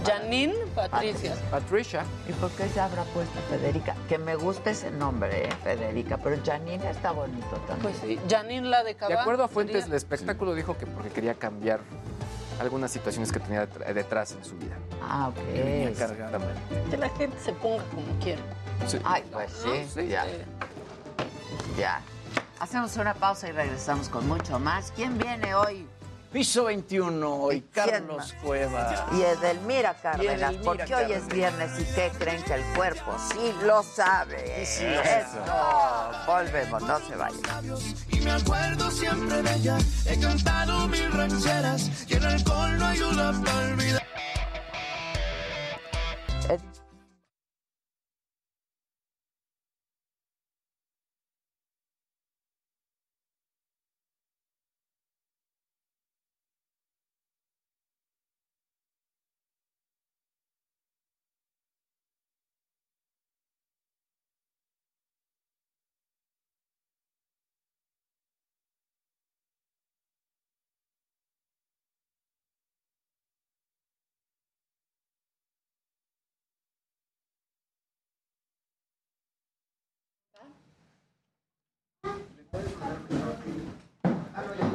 Janine Patricia. Patricia. ¿Y por qué se habrá puesto Federica? Que me gusta ese nombre, ¿eh? Federica. Pero Janine está bonito también. Pues sí, Janine la de De acuerdo a fuentes, sería. el espectáculo dijo que porque quería cambiar algunas situaciones que tenía detr- detrás en su vida. Ah, ok. Venía cargada. Que la gente se ponga como quiera. Ay, pues sí, ya. Ya. Hacemos una pausa y regresamos con mucho más. ¿Quién viene hoy? Piso 21 y ¿Quién Carlos más? Cueva. Y Edelmira Cárdenas, Edelmira porque hoy es Cárdenas. viernes y ¿qué creen que el cuerpo sí lo sabe? Sí, lo Eso. Volvemos, no se vayan. Y me acuerdo siempre de ella. He cantado mil rancheras y el alcohol no ayuda para olvidar.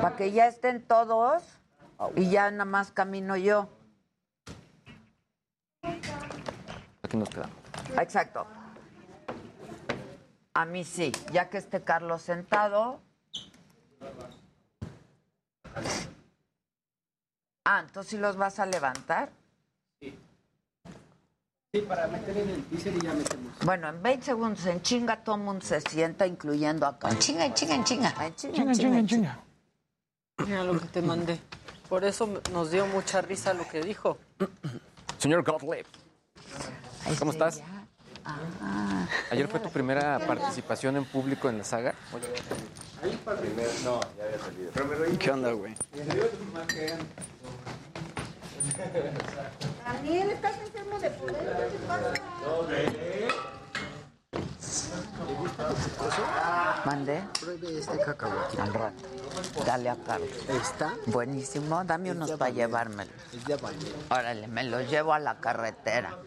Para que ya estén todos y ya nada más camino yo. Aquí nos quedamos. Exacto. A mí sí, ya que esté Carlos sentado. Ah, entonces sí los vas a levantar. Sí, para meter en el teaser y ya metemos. Bueno, en 20 segundos en chinga todo el mundo se sienta, incluyendo acá. En chinga, en chinga, en chinga. En chinga, en chinga, en chinga. Mira lo que te mandé. Por eso nos dio mucha risa lo que dijo. Señor Gottlieb, ¿cómo estás? Ah, Ayer fue tu primera participación en público en la saga. No, ya había salido. ¿Qué onda, güey? Daniel, estás enfermo de poder. ¿Qué te pasa? ¿Mandé? Pruebe este cacahuate. Al rato. Dale a Carlos. ¿Está? Buenísimo. Dame unos para llevármelo. Es de habanero. Órale, me los llevo a la carretera.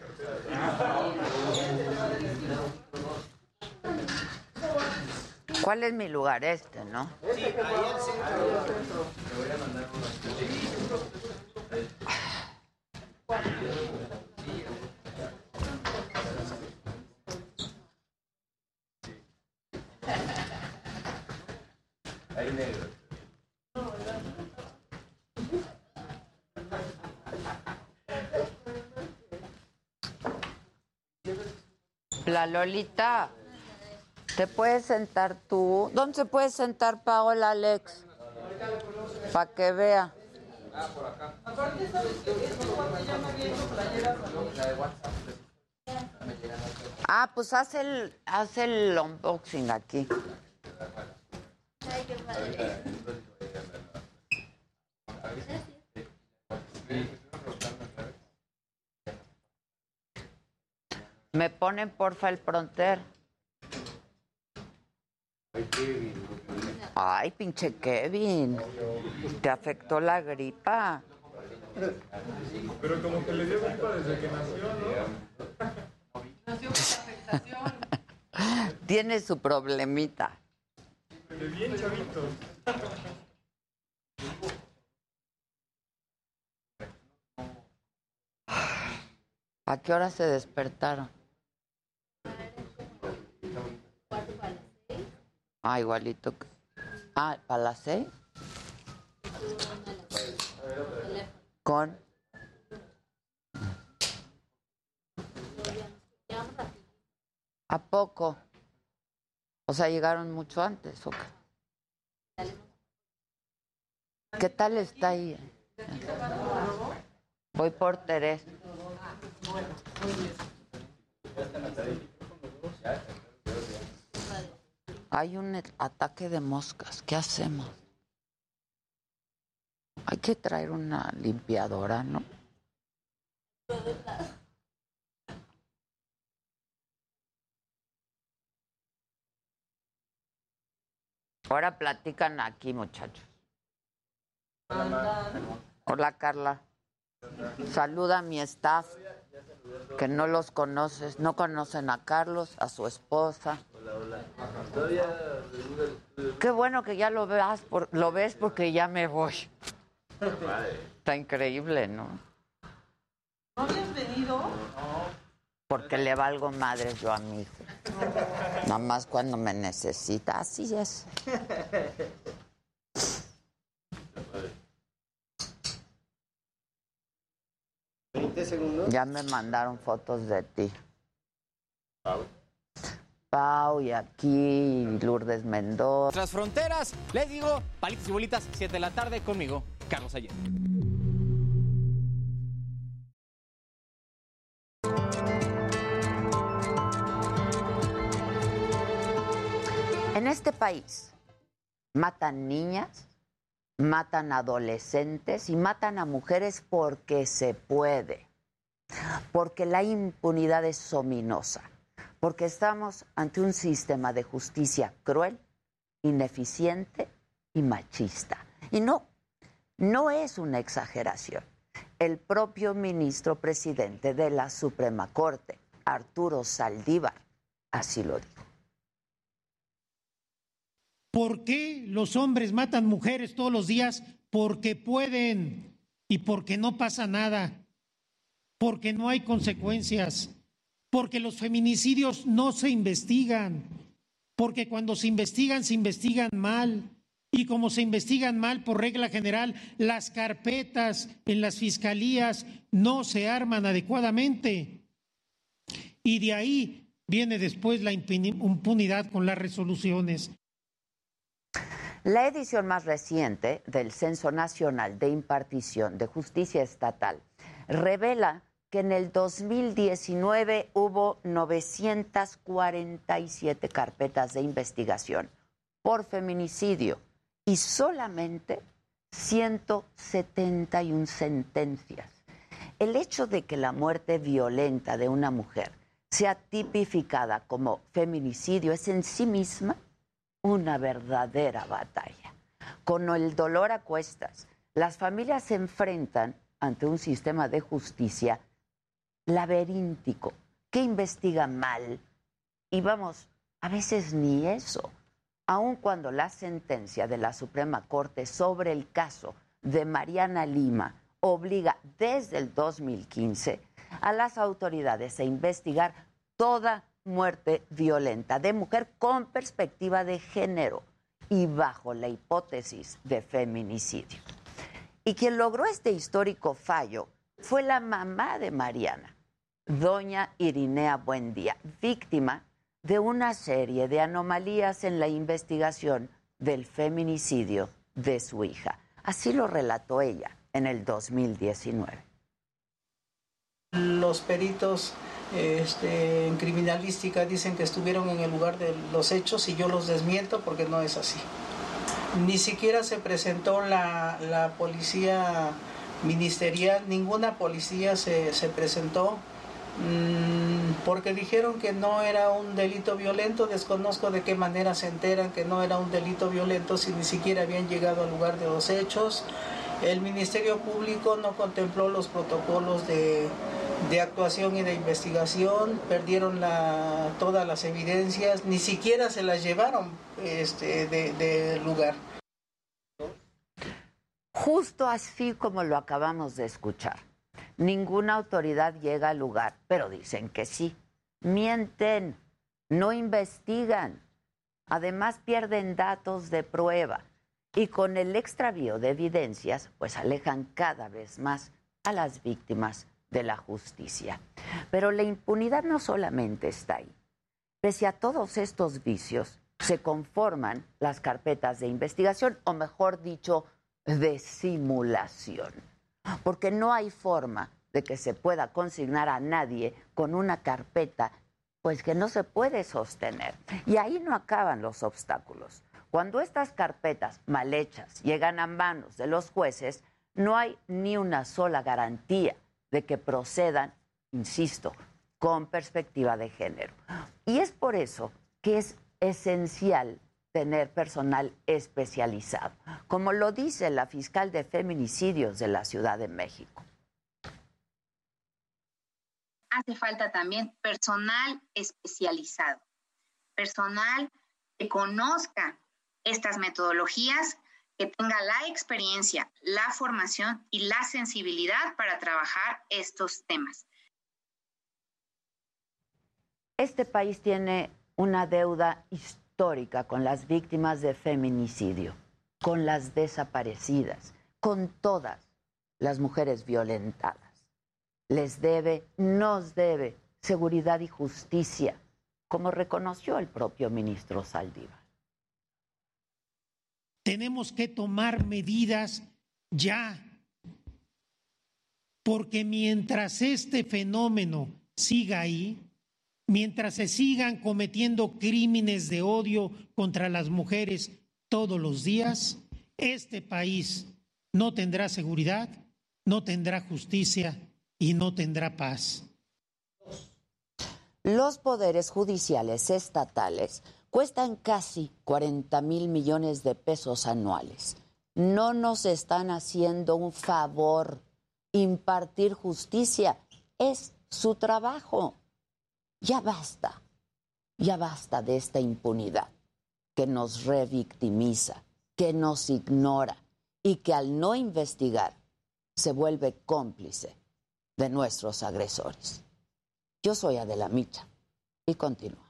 ¿Cuál es mi lugar? Este, ¿no? Sí, ahí al centro. Ahí Lolita, ¿te puedes sentar tú? ¿Dónde se puede sentar Paola Alex? Para que vea. Ah, pues haz el, haz el unboxing aquí. Me ponen porfa el pronter. Ay, pinche Kevin. Te afectó la gripa. Pero como que le dio gripa desde que nació, ¿no? Tiene su problemita. De bien chavito. ¿A qué hora se despertaron? Ah, igualito. Ah, ¿para las seis? Con. ¿A poco? O sea, llegaron mucho antes, ¿o qué? ¿Qué tal está ahí? Voy por Terés. Hay un e- ataque de moscas. ¿Qué hacemos? Hay que traer una limpiadora, ¿no? Ahora platican aquí, muchachos. Hola, Carla. Saluda a mi staff, que no los conoces, no conocen a Carlos, a su esposa. Qué bueno que ya lo veas, por- lo ves porque ya me voy. Está increíble, ¿no? ¿No habías venido? Porque le valgo madre yo a mi hijo. Nada más cuando me necesita, así es. 20 segundos. Ya me mandaron fotos de ti. Pau y aquí Lourdes Mendoza. Tras fronteras, les digo, palitos y bolitas, 7 de la tarde conmigo, Carlos Ayer. En este país matan niñas, matan adolescentes y matan a mujeres porque se puede, porque la impunidad es ominosa porque estamos ante un sistema de justicia cruel, ineficiente y machista. Y no, no es una exageración. El propio ministro presidente de la Suprema Corte, Arturo Saldívar, así lo dijo. ¿Por qué los hombres matan mujeres todos los días? Porque pueden y porque no pasa nada, porque no hay consecuencias, porque los feminicidios no se investigan, porque cuando se investigan se investigan mal. Y como se investigan mal, por regla general, las carpetas en las fiscalías no se arman adecuadamente. Y de ahí viene después la impunidad con las resoluciones. La edición más reciente del Censo Nacional de Impartición de Justicia Estatal revela que en el 2019 hubo 947 carpetas de investigación por feminicidio y solamente 171 sentencias. El hecho de que la muerte violenta de una mujer sea tipificada como feminicidio es en sí misma una verdadera batalla. Con el dolor a cuestas, las familias se enfrentan ante un sistema de justicia laberíntico que investiga mal. Y vamos, a veces ni eso. Aun cuando la sentencia de la Suprema Corte sobre el caso de Mariana Lima obliga desde el 2015 a las autoridades a investigar toda muerte violenta de mujer con perspectiva de género y bajo la hipótesis de feminicidio. Y quien logró este histórico fallo fue la mamá de Mariana, doña Irinea Buendía, víctima de una serie de anomalías en la investigación del feminicidio de su hija. Así lo relató ella en el 2019. Los peritos este, en criminalística dicen que estuvieron en el lugar de los hechos y yo los desmiento porque no es así. Ni siquiera se presentó la, policía ministerial, ninguna policía se, se presentó porque dijeron que no era un delito violento, desconozco de qué manera se enteran que no era un delito violento si ni siquiera habían llegado al lugar de los hechos. El Ministerio Público no contempló los protocolos de, actuación y de investigación, perdieron todas las evidencias, ni siquiera se las llevaron este, del de lugar. Justo así como lo acabamos de escuchar. Ninguna autoridad llega al lugar, pero dicen que sí. Mienten, no investigan. Además pierden datos de prueba y con el extravío de evidencias, pues alejan cada vez más a las víctimas de la justicia. Pero la impunidad no solamente está ahí. Pese a todos estos vicios, se conforman las carpetas de investigación, o mejor dicho, de simulación. Porque no hay forma de que se pueda consignar a nadie con una carpeta, pues que no se puede sostener. Y ahí no acaban los obstáculos. Cuando estas carpetas mal hechas llegan a manos de los jueces, no hay ni una sola garantía de que procedan, insisto, con perspectiva de género. Y es por eso que es esencial tener personal especializado, como lo dice la fiscal de feminicidios de la Ciudad de México. Hace falta también personal especializado, personal que conozca estas metodologías que tenga la experiencia, la formación y la sensibilidad para trabajar estos temas. Este país tiene una deuda histórica con las víctimas de feminicidio, con las desaparecidas, con todas las mujeres violentadas. Les debe, nos debe seguridad y justicia, como reconoció el propio ministro Saldívar tenemos que tomar medidas ya, porque mientras este fenómeno siga ahí, mientras se sigan cometiendo crímenes de odio contra las mujeres todos los días, este país no tendrá seguridad, no tendrá justicia y no tendrá paz. Los poderes judiciales estatales cuestan casi 40 mil millones de pesos anuales. No nos están haciendo un favor. Impartir justicia es su trabajo. Ya basta, ya basta de esta impunidad que nos revictimiza, que nos ignora y que al no investigar se vuelve cómplice de nuestros agresores. Yo soy Adela Micha y continúo.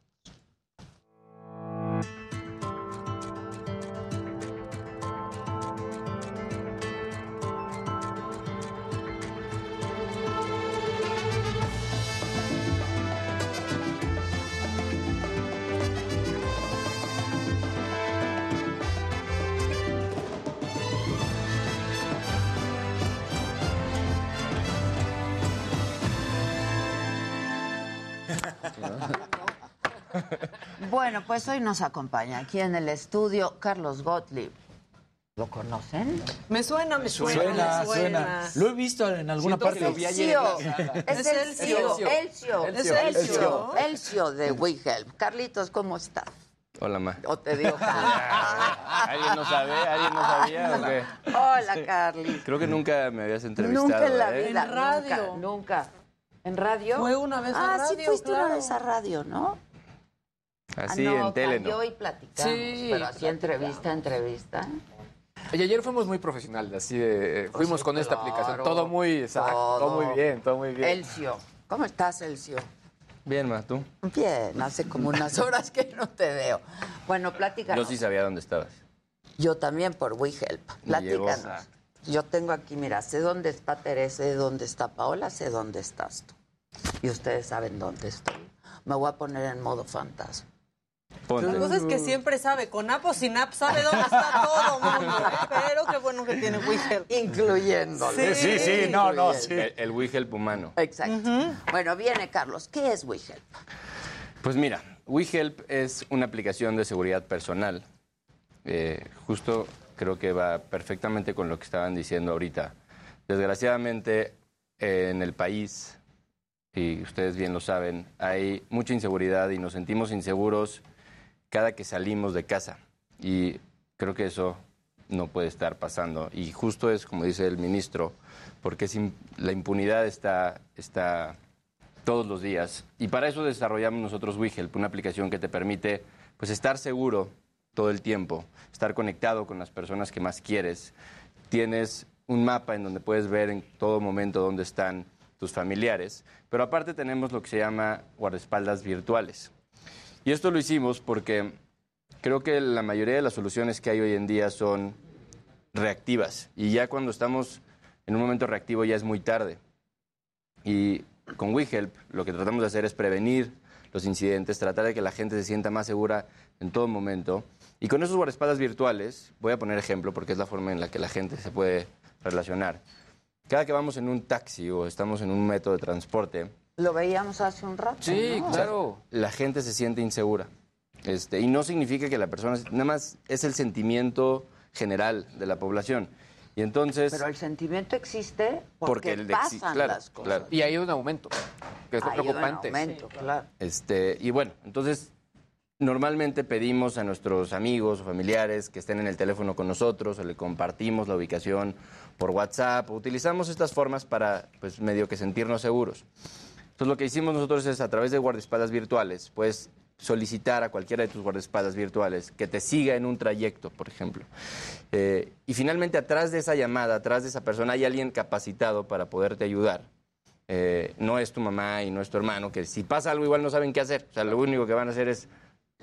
Bueno, pues hoy nos acompaña aquí en el estudio Carlos Gottlieb. ¿Lo conocen? Me suena, me suena, Suena, me suena. suena. Lo he visto en alguna Siento parte. que lo vi ayer. Es Elcio, Elcio, Elcio, es Elcio, Elcio. De WeHelp. Carlitos, ¿cómo estás? Hola, ma. O te digo. ¿Alguien no sabe? ¿Alguien no sabía o qué? Hola, Carly. Creo que nunca me habías entrevistado. Nunca en la ¿eh? vida, En radio. nunca, nunca. ¿En radio? Fue una vez a ah, sí radio, fuiste una claro. vez a radio, ¿no? Así ah, no, en tele, ¿no? y platicamos, Sí, pero así entrevista, entrevista. Y ayer fuimos muy profesionales, así de... eh, Fuimos con esta aplicación, todo muy exacto, todo, Todo. muy bien, todo muy bien. Elcio, ¿cómo estás, Elcio? Bien, ma, ¿tú? Bien, hace como unas horas que no te veo. Bueno, platícanos. Yo sí sabía dónde estabas. Yo también por WeHelp. Platícanos. Yo tengo aquí, mira, sé dónde está Teresa, sé dónde está Paola, sé dónde estás tú. Y ustedes saben dónde estoy. Me voy a poner en modo fantasma. Ponte. La cosa es que siempre sabe, con app o sin app sabe dónde está todo mundo. ¿eh? Pero qué bueno que tiene WeHelp. Incluyéndolo. Sí, sí, no, no, sí. El, el WeHelp humano. Exacto. Bueno, viene Carlos. ¿Qué es WeHelp? Pues mira, WeHelp es una aplicación de seguridad personal. Eh, justo creo que va perfectamente con lo que estaban diciendo ahorita. Desgraciadamente, eh, en el país, y ustedes bien lo saben, hay mucha inseguridad y nos sentimos inseguros cada que salimos de casa. Y creo que eso no puede estar pasando. Y justo es como dice el ministro, porque la impunidad está, está todos los días. Y para eso desarrollamos nosotros WeHelp, una aplicación que te permite pues, estar seguro todo el tiempo, estar conectado con las personas que más quieres. Tienes un mapa en donde puedes ver en todo momento dónde están tus familiares, pero aparte tenemos lo que se llama guardaespaldas virtuales. Y esto lo hicimos porque creo que la mayoría de las soluciones que hay hoy en día son reactivas y ya cuando estamos en un momento reactivo ya es muy tarde. Y con WeHelp lo que tratamos de hacer es prevenir los incidentes, tratar de que la gente se sienta más segura en todo momento. Y con esos guardaespaldas virtuales, voy a poner ejemplo porque es la forma en la que la gente se puede relacionar. Cada que vamos en un taxi o estamos en un método de transporte, Lo veíamos hace un rato. ¿no? o sea, la gente se siente insegura. Este, y no significa que la persona, nada más es el sentimiento general de la población. Y entonces... Pero el sentimiento existe porque, Porque el de- sí, pasan claro, las cosas. claro. Y hay un aumento, que es lo Hay un preocupante. claro. Este, y bueno, entonces normalmente pedimos a nuestros amigos o familiares que estén en el teléfono con nosotros o le compartimos la ubicación por WhatsApp o utilizamos estas formas para pues medio que sentirnos seguros. Entonces lo que hicimos nosotros es a través de guardaespaldas virtuales, pues solicitar a cualquiera de tus guardaespaldas virtuales que te siga en un trayecto, por ejemplo. Eh, y finalmente atrás de esa llamada, atrás de esa persona hay alguien capacitado para poderte ayudar. Eh, no es tu mamá y no es tu hermano, que si pasa algo igual no saben qué hacer. O sea, lo único que van a hacer es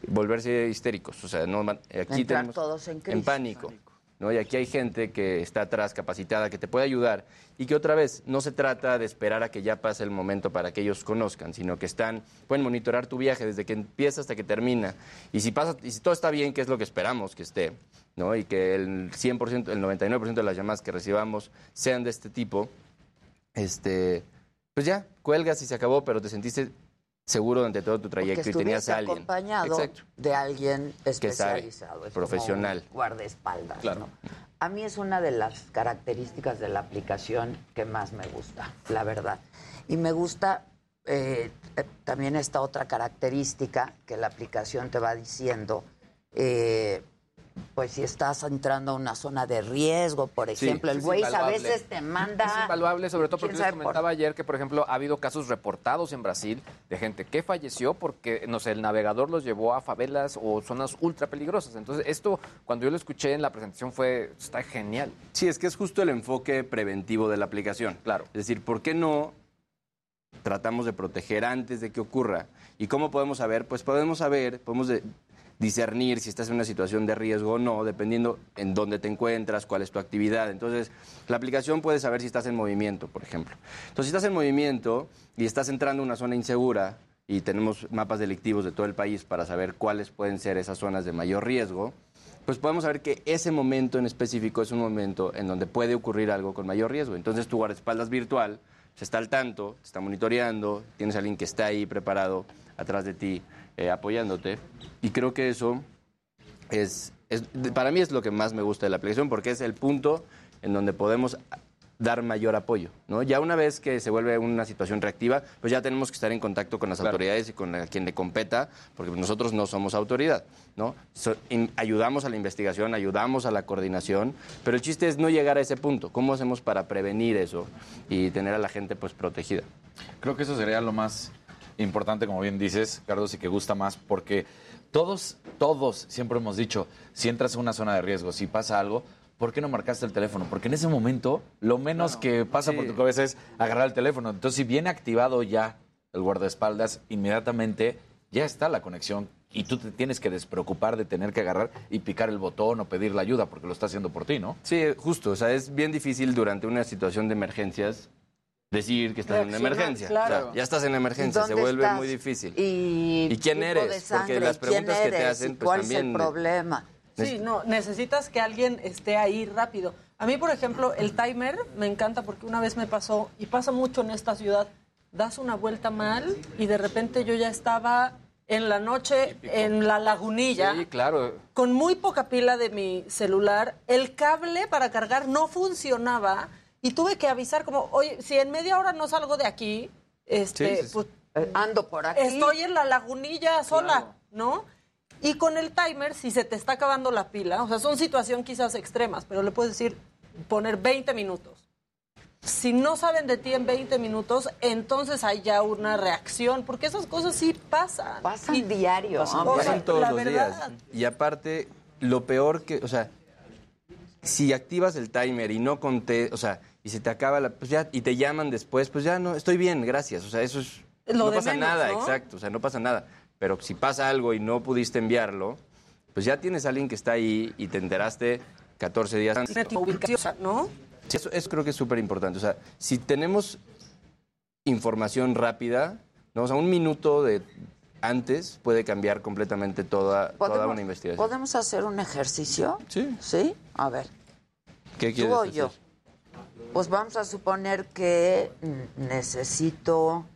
volverse histéricos. O sea, no, aquí Entrar tenemos todos en crisis. pánico. ¿No? Y aquí hay gente que está atrás, capacitada, que te puede ayudar y que otra vez no se trata de esperar a que ya pase el momento para que ellos conozcan, sino que están, pueden monitorar tu viaje desde que empieza hasta que termina. Y si, pasa, y si todo está bien, que es lo que esperamos que esté, ¿no? y que el 100%, el 99% de las llamadas que recibamos sean de este tipo, este, pues ya, cuelgas y se acabó, pero te sentiste seguro durante todo tu Que trayecto y tenías a alguien. acompañado Exacto. de alguien Que especializado. sabe, es como profesional. un guardaespaldas. Claro. ¿no? A mí es una de las características de la aplicación que más me gusta, la verdad. Y me gusta eh, también esta otra característica que la aplicación te va diciendo. eh, pues si estás entrando a una zona de riesgo, por Sí, ejemplo, el Waze a veces te manda... Es invaluable, sobre todo porque ¿Quién les sabe por- comentaba ayer que, por ejemplo, ha habido casos reportados en Brasil de gente que falleció porque, no sé, el navegador los llevó a favelas o zonas ultra peligrosas. Entonces, esto, cuando yo lo escuché en la presentación, fue, está genial. Sí, es que es justo el enfoque preventivo de la aplicación. Claro. Es decir, ¿por qué no tratamos de proteger antes de que ocurra? ¿Y cómo podemos saber? Pues podemos saber, podemos de- discernir si estás en una situación de riesgo o no, dependiendo en dónde te encuentras, cuál es tu actividad. Entonces, la aplicación puede saber si estás en movimiento, por ejemplo. Entonces, si estás en movimiento y estás entrando a una zona insegura, y tenemos mapas delictivos de todo el país para saber cuáles pueden ser esas zonas de mayor riesgo, pues podemos saber que ese momento en específico es un momento en donde puede ocurrir algo con mayor riesgo. Entonces tu guardaespaldas virtual se está al tanto, te está monitoreando, tienes a alguien que está ahí preparado atrás de ti, eh, apoyándote. Y creo que eso es, es- para mí es lo que más me gusta de la aplicación porque es el punto en donde podemos dar mayor apoyo, ¿no? Ya una vez que se vuelve una situación reactiva, pues ya tenemos que estar en contacto con las autoridades y con a quien le competa, porque nosotros no somos autoridad, ¿no? So- in- ayudamos a la investigación, ayudamos a la coordinación, pero el chiste es no llegar a ese punto. ¿Cómo hacemos para prevenir eso y tener a la gente pues protegida? Creo que eso sería lo más importante, como bien dices, Carlos, y que gusta más, porque todos, todos siempre hemos dicho, si entras en una zona de riesgo, si pasa algo, ¿por qué no marcaste el teléfono? Porque en ese momento, lo menos que pasa por tu cabeza es agarrar el teléfono. Entonces, si viene activado ya el guardaespaldas, inmediatamente ya está la conexión y tú te tienes que despreocupar de tener que agarrar y picar el botón o pedir la ayuda porque lo está haciendo por ti, ¿no? Sí, justo. O sea, es bien difícil durante una situación de emergencias decir que estás en emergencia. claro. O sea, ya estás en emergencia, se ¿Dónde vuelve estás? muy difícil. Y, quién eres? sangre, Porque las ¿quién preguntas que te hacen, ¿Y pues ¿Cuál también. es el problema? Sí, no, necesitas que alguien esté ahí rápido. A mí, por ejemplo, el timer me encanta porque una vez me pasó, y pasa mucho en esta ciudad, das una vuelta mal y de repente yo ya estaba en la noche en la lagunilla Sí, claro. con muy poca pila de mi celular, el cable para cargar no funcionaba y tuve que avisar como, oye, si en media hora no salgo de aquí, este, Sí, sí, sí. pues ando por aquí. Estoy en la lagunilla sola, ¿no? Y con el timer, si se te está acabando la pila, o sea, son situaciones quizás extremas, pero le puedes decir, poner 20 minutos. Si no saben de ti en 20 minutos, entonces hay ya una reacción, porque esas cosas sí pasan. Pasan diario. Pasan, O sea, pasan todos la los verdad, días. Y aparte, lo peor que, o sea, si activas el timer y no conté, o sea, y se te acaba la, pues ya, y te llaman después, pues ya no, estoy bien, gracias. O sea, eso es, Lo no de pasa menos, nada, ¿no? exacto, o sea, no pasa nada. Pero si pasa algo y no pudiste enviarlo, pues ya tienes a alguien que está ahí y te enteraste 14 días antes. ¿no? Sí, Eso, eso creo que es súper importante. O sea, si tenemos información rápida, ¿no? o sea, un minuto de antes puede cambiar completamente toda, toda ¿Podemos- una investigación. ¿Podemos hacer un ejercicio? Sí. ¿Sí? A ver. ¿Qué ¿Tú quieres o hacer? yo? Pues vamos a suponer que necesito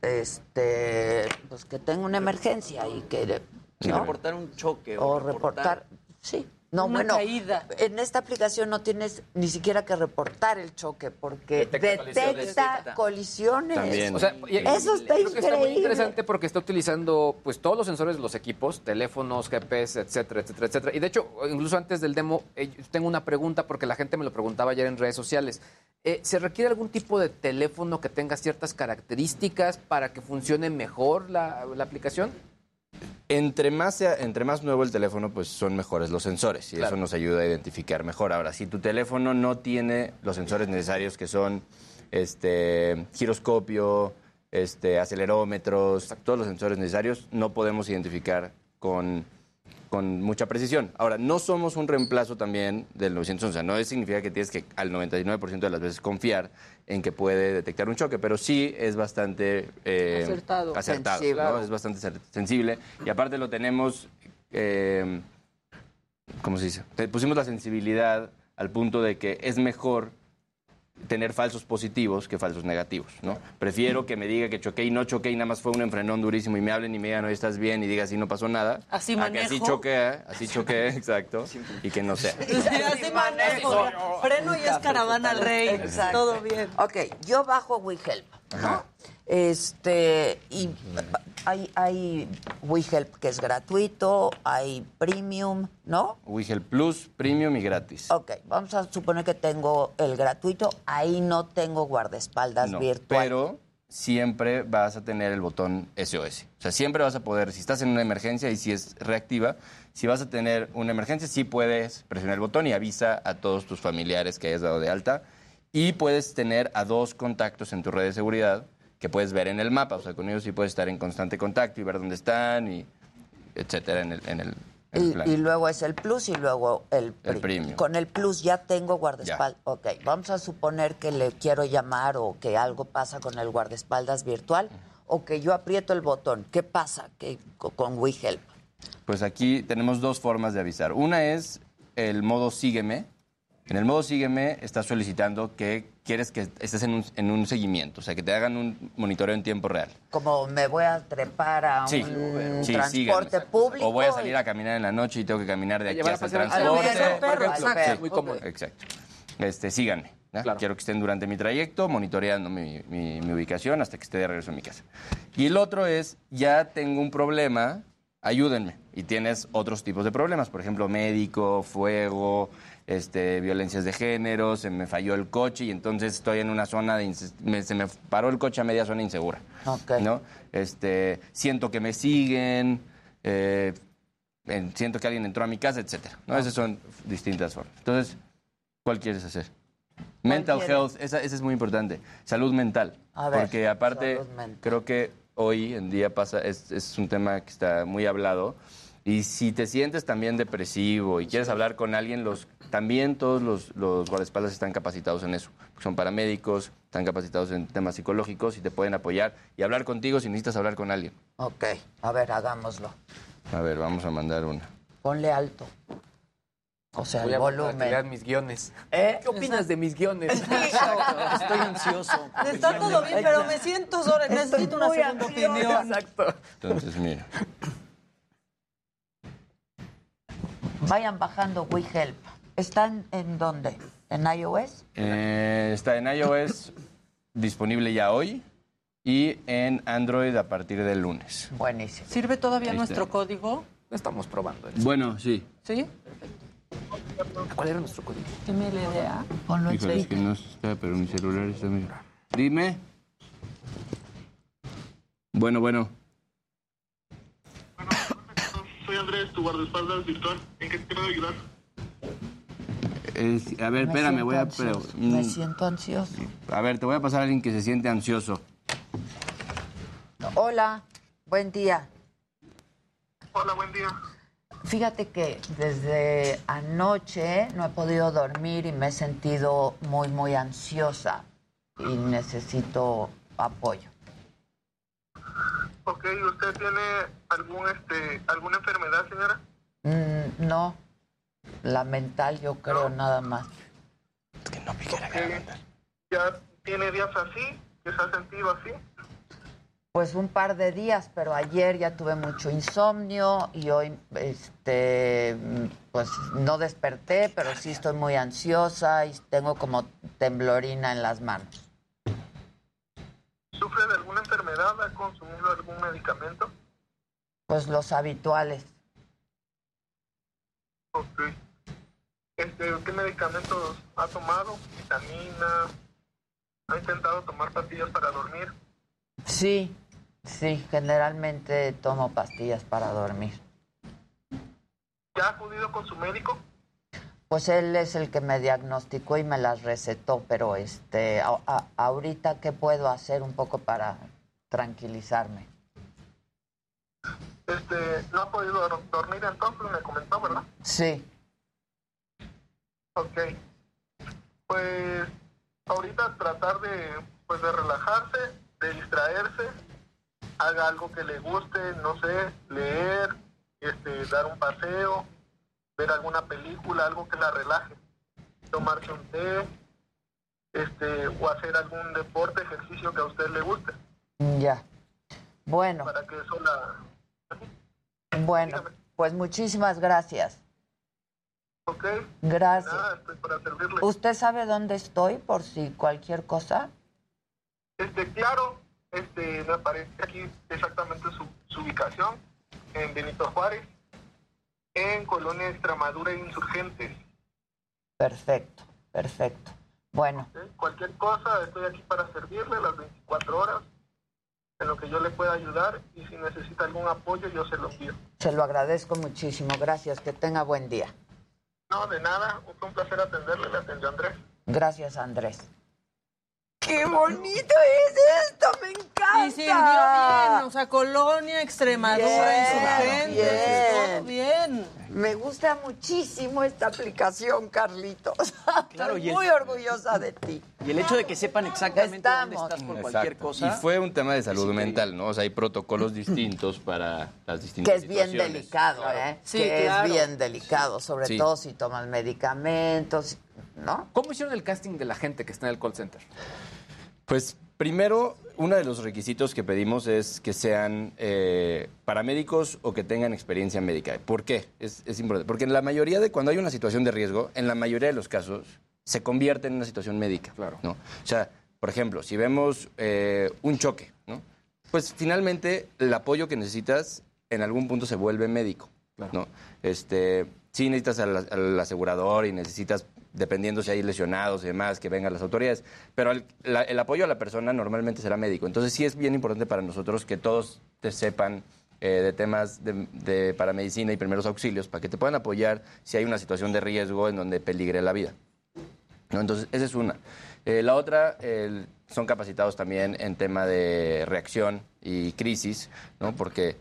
este pues que tengo una emergencia y que reportar un choque. o reportar sí no Una bueno caída. en esta aplicación no tienes ni siquiera que reportar el choque porque Detecta detecta, colisiones. O sea, y- eso está creo que está muy increíble interesante porque está utilizando pues todos los sensores de los equipos, teléfonos, GPS, etcétera, etcétera, etcétera. Y de hecho, incluso antes del demo, eh, tengo una pregunta porque la gente me lo preguntaba ayer en redes sociales. Eh, ¿Se requiere algún tipo de teléfono que tenga ciertas características para que funcione mejor la, la aplicación? Entre más, sea- entre más nuevo el teléfono, pues son mejores los sensores y Claro. eso nos ayuda a identificar mejor. Ahora, si tu teléfono no tiene los sensores necesarios que son este, giroscopio, este, acelerómetros, todos los sensores necesarios, no podemos identificar con, con mucha precisión. Ahora, no somos un reemplazo también del 911, no significa que tienes que al 99% de las veces confiar en que puede detectar un choque, pero sí es bastante eh, Acertado. acertado, Sensible. ¿no? Es bastante sensible y aparte lo tenemos, eh, ¿cómo se dice? Pusimos la sensibilidad al punto de que es mejor tener falsos positivos que falsos negativos, ¿no? Prefiero que me diga que choqué y no choqué y nada más fue un enfrenón durísimo y me hablen y me digan, no, estás bien y diga así no pasó nada. Así a que así manejo. choqué, así choqué, exacto, y que no sea. Así manejo. Freno y es caravana al rey. Exacto. Todo bien. Ok, yo bajo WeHelp, ¿no? Este, y hay, hay WeHelp que es gratuito, hay premium, ¿no? WeHelp Plus, Premium y gratis. Ok, vamos a suponer que tengo el gratuito, ahí no tengo guardaespaldas No, virtual. pero siempre vas a tener el botón SOS. O sea, siempre vas a poder, si estás en una emergencia y si es reactiva, si vas a tener una emergencia, sí puedes presionar el botón y avisa a todos tus familiares que hayas dado de alta. Y puedes tener a dos contactos en tu red de seguridad que puedes ver en el mapa. O sea, con ellos sí puedes estar en constante contacto y ver dónde están y etcétera en el, en el, en el Y, plan. y luego es el plus y luego el, El. Con el plus ya tengo guardaespaldas. Ok, vamos a suponer que le quiero llamar o que algo pasa con el guardaespaldas virtual o que yo aprieto el botón. ¿Qué pasa que, co- con WeHelp? Pues aquí tenemos dos formas de avisar. Una es el modo sígueme. En el modo sígueme estás solicitando que quieres que estés en un, en un seguimiento, o sea, que te hagan un monitoreo en tiempo real. Como me voy a trepar a Sí, un sí, transporte público. O voy a salir a caminar en la noche y tengo que caminar de aquí llevar a hasta el pasear al transporte. perro, por ejemplo, Exacto. muy cómodo. Exacto. Este, síganme. ¿no? Quiero que estén durante mi trayecto, monitoreando mi, mi- mi ubicación hasta que esté de regreso a mi casa. Y el otro es, ya tengo un problema, ayúdenme. Y tienes otros tipos de problemas, por ejemplo, médico, fuego, este, violencias de género, se me falló el coche y entonces estoy en una zona de... me- se me paró el coche a media zona insegura. Ok. ¿no? Este, siento que me siguen, eh, en- siento que alguien entró a mi casa, etcétera. ¿no? Esas son distintas formas. Entonces, ¿cuál quieres hacer? Mental quieres? health, esa, esa es muy importante. Salud mental. A ver, porque aparte, creo que hoy en día pasa, es, es un tema que está muy hablado. Y si te sientes también depresivo y quieres hablar con alguien, los, también todos los, los guardaespaldas están capacitados en eso. Son paramédicos, están capacitados en temas psicológicos y te pueden apoyar y hablar contigo si necesitas hablar con alguien. Ok, a ver, hagámoslo. A ver, vamos a mandar una. Ponle alto. O sea, Voy el a volumen. vean mis guiones. ¿Eh? ¿Qué opinas de mis guiones? Estoy ansioso. Está todo bien, pero me siento sola. Necesito una muy segunda ansiosa. opinión. Exacto. Entonces, mira. Vayan bajando WeHelp. ¿Están en dónde? ¿En iOS? Eh, está en iOS disponible ya hoy y en Android a partir del lunes. Buenísimo. ¿Sirve todavía Ahí nuestro está. código? Estamos probando. Bueno, sí. ¿Sí? ¿Cuál era nuestro código? Dime la idea. Ponlo en Híjole, es que no está, pero mi celular está medio... Dime. Bueno, bueno. Soy Andrés, tu guardaespaldas virtual. ¿En qué te puedo ayudar? Es- a ver, Me espérame, voy a... ansioso, pero, Me mm, siento ansioso. a ver, te voy a pasar a alguien que se siente ansioso. Hola, buen día. Hola, buen día. Fíjate que desde anoche no he podido dormir y me he sentido muy, muy ansiosa y necesito apoyo. Ok, ¿usted tiene algún, este, alguna enfermedad, señora? Mm, no, la mental yo creo nada más. ¿Ya tiene días así? ¿Que se ha sentido así? Pues un par de días, pero ayer ya tuve mucho insomnio y hoy, este, pues no desperté, pero sí estoy muy ansiosa y tengo como temblorina en las manos. ¿Sufre de alguna enfermedad? ¿Ha consumido algún medicamento? Pues los habituales. Ok. Este, ¿Qué medicamentos ha tomado? ¿Vitamina? ¿Ha intentado tomar pastillas para dormir? Sí, sí, generalmente tomo pastillas para dormir. ¿Ya ha acudido con su médico? Pues él es el que me diagnosticó y me las recetó, pero este, a- a- ahorita qué puedo hacer un poco para tranquilizarme. Este, ¿no ha podido dor- dormir entonces? Me comentó, ¿verdad? Sí, Ok. Pues ahorita tratar de, pues, de relajarse, de distraerse, haga algo que le guste, no sé, leer, este, dar un paseo, ver alguna película, algo que la relaje, tomarse un té, este, o hacer algún deporte, ejercicio que a usted le guste. Ya. Bueno, Para que eso la... bueno, pues muchísimas gracias. Ok. Gracias. Nada, estoy para servirle. ¿Usted sabe dónde estoy por si cualquier cosa? Este, claro, este, me aparece aquí exactamente su, su ubicación, en Benito Juárez, en Colonia Extremadura e Insurgentes. Perfecto, perfecto. Bueno. Cualquier cosa, estoy aquí para servirle las 24 horas, en lo que yo le pueda ayudar, y si necesita algún apoyo, yo se lo envío. se lo agradezco muchísimo. Gracias, que tenga buen día. No, de nada, fue un placer atenderle, le atendió Andrés. Gracias, Andrés. ¡Qué bonito es esto! ¡Me encanta! Y sirvió bien, o sea, Colonia, Extremadura, Bien, Insurgentes, todo bien. Bien. Me gusta muchísimo esta aplicación, Carlitos. Claro, Estoy y el- muy orgullosa de ti. Y el hecho de que sepan exactamente dónde Estamos. estás por cualquier cosa. Y fue un tema de salud mental, ¿no? O sea, hay protocolos distintos para las distintas Que es bien delicado, ¿eh? Sí, que claro. es bien delicado, sobre Sí. todo si tomas medicamentos, ¿no? ¿Cómo hicieron el casting de la gente que está en el call center? Pues primero, uno de los requisitos que pedimos es que sean eh, paramédicos o que tengan experiencia médica. ¿Por qué? Es, es importante. Porque en la mayoría de, cuando hay una situación de riesgo, en la mayoría de los casos, se convierte en una situación médica. Claro. ¿no? O sea, por ejemplo, si vemos eh, un choque, ¿no? Pues finalmente el apoyo que necesitas en algún punto se vuelve médico. ¿no? Este, sí necesitas al, al asegurador y necesitas, dependiendo si hay lesionados y demás, que vengan las autoridades, pero el, apoyo a la persona normalmente será médico. Entonces sí es bien importante para nosotros que todos te sepan eh, de temas de, de paramedicina y primeros auxilios para que te puedan apoyar si hay una situación de riesgo en donde peligre la vida. ¿no? Entonces, esa es una. Eh, la otra, son capacitados también en tema de reacción y crisis, ¿no? Porque,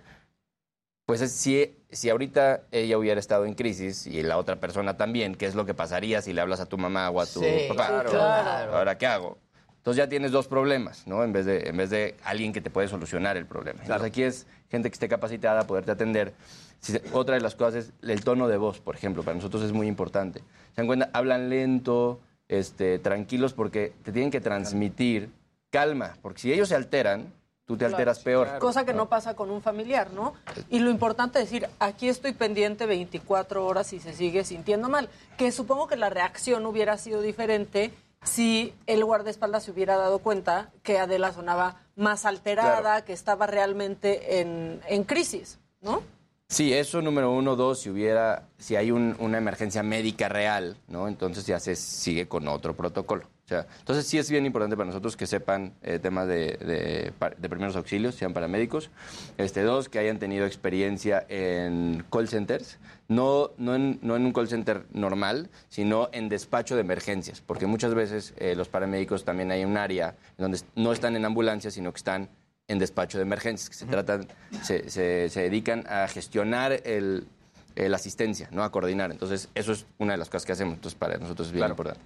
pues, es- si, si ahorita ella hubiera estado en crisis y la otra persona también, ¿qué es lo que pasaría si le hablas a tu mamá o a tu Sí, papá? claro. claro. ¿Ahora qué hago? Entonces ya tienes dos problemas, ¿no? En vez de, en vez de alguien que te puede solucionar el problema. Entonces aquí es gente que esté capacitada a poderte atender. Si se- otra de las cosas es el tono de voz, por ejemplo. Para nosotros es muy importante. Se dan cuenta, hablan lento, este, tranquilos, porque te tienen que transmitir calma. Porque si ellos se alteran, tú te alteras peor. Cosa que no pasa con un familiar, ¿no? Y lo importante es decir, aquí estoy pendiente 24 horas y se sigue sintiendo mal. Que supongo que la reacción hubiera sido diferente si el guardaespaldas se hubiera dado cuenta que Adela sonaba más alterada, Claro. que estaba realmente en, en crisis, ¿no? Sí, eso número uno, dos, si hubiera, si hay un- una emergencia médica real, ¿no? Entonces ya se sigue con otro protocolo. O sea, entonces sí es bien importante para nosotros que sepan eh, temas de, de pa- de primeros auxilios, sean paramédicos. Este, dos, que hayan tenido experiencia en call centers, no, no, en, no en un call center normal, sino en despacho de emergencias, porque muchas veces eh, los paramédicos también hay un área donde no están en ambulancia, sino que están en despacho de emergencias, que se tratan, se, se- se dedican a gestionar el, eh, la asistencia, ¿no? A coordinar. Entonces, eso es una de las cosas que hacemos. Entonces, para nosotros es bien importante.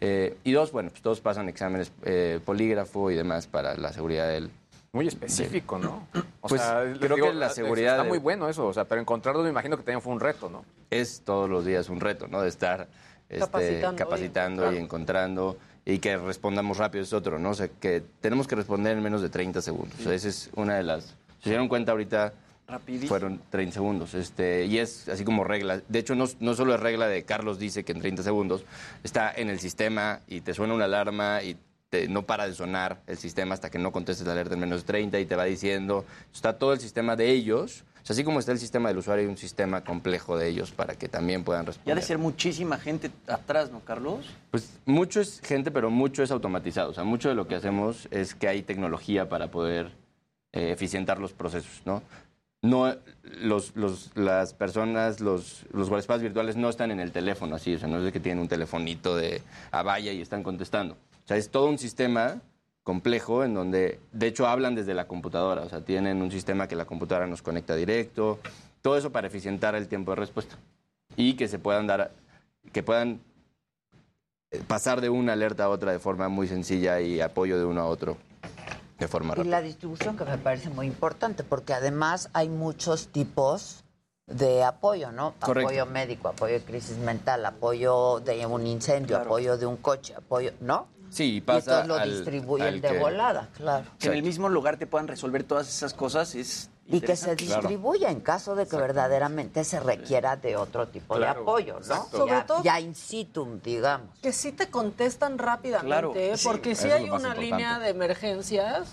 Eh, y dos, bueno, pues todos pasan exámenes eh, polígrafo y demás para la seguridad del... Muy específico, ¿no? O Pues, sea, creo digo, que la seguridad Está de- muy bueno eso, o sea, pero encontrarlo me imagino que también fue un reto, ¿no? Es todos los días un reto, ¿no? De estar este, Capacitando y capacitando, y, encontrando. encontrando y que respondamos rápido es otro, ¿no? O sea, que tenemos que responder en menos de 30 segundos. O sea, esa es una de las... Se dieron cuenta ahorita... Rapidísimo. Fueron 30 segundos. Este, y es así como regla. De hecho, no, no solo es regla de Carlos dice que en 30 segundos está en el sistema y te suena una alarma y te- no para de sonar el sistema hasta que no contestes la alerta en menos de 30 y te va diciendo. Está todo el sistema de ellos. O sea, así como está el sistema del usuario, hay un sistema complejo de ellos para que también puedan Ya responder. de ser muchísima gente atrás, ¿no, Carlos? Pues mucho es gente, pero mucho es automatizado. O sea, mucho de lo que hacemos es que hay tecnología para poder eh, eficientar los procesos, ¿no? No, los, los- las personas, los, los guardaespaldas virtuales no están en el teléfono así, o sea, no es de que tienen un telefonito de a vaya y están contestando. O sea, es todo un sistema complejo en donde, de hecho, hablan desde la computadora, o sea, tienen un sistema que la computadora nos conecta directo, todo eso para eficientar el tiempo de respuesta y que se puedan dar, que puedan eh, pasar de una alerta a otra de forma muy sencilla y apoyo de uno a otro de forma Y rápida. la distribución que me parece muy importante, porque además hay muchos tipos de apoyo, ¿no? Correcto. Apoyo médico, apoyo de crisis mental, apoyo de un incendio, apoyo de un coche, apoyo, ¿no? Sí, y y pasa entonces lo al- distribuyen al de que- volada, claro. Que en el mismo lugar te puedan resolver todas esas cosas es Y que se distribuya en caso de que verdaderamente se requiera de otro tipo Claro, de apoyo, ¿no? exacto. Sobre Ya, todo- ya in situ, digamos. Que sí te contestan rápidamente, Claro, ¿eh? sí, porque eso sí hay una importante. línea de emergencias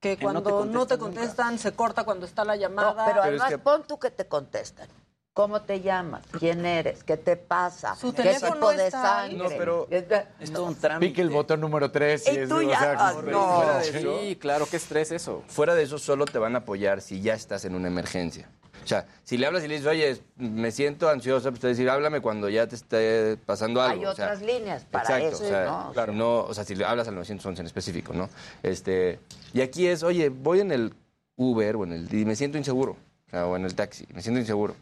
que Que no te cuando no te contestan se corta cuando está la No, llamada. pero además pon tú que te contestan. ¿Cómo te llamas? ¿Quién eres? ¿Qué te pasa? Su ¿Qué teléfono tipo de sangre? No, pero- Es todo un trámite. Pique el botón número 3 Y tú ya- ah, no. Fuera de eso, Sí, claro, qué estrés eso. Fuera de eso, solo te van a apoyar si ya estás en una emergencia. O sea, si le hablas y le dices, oye, me siento ansiosa, pues te va a decir, háblame cuando ya te esté pasando algo. Hay o sea, otras líneas para Exacto, eso, o sea, ¿no? claro, no, o sea, si le hablas al 911 en específico, ¿no? Este, y aquí es, oye, voy en el Uber o en el y me siento inseguro, o, sea, o en el taxi, me siento inseguro.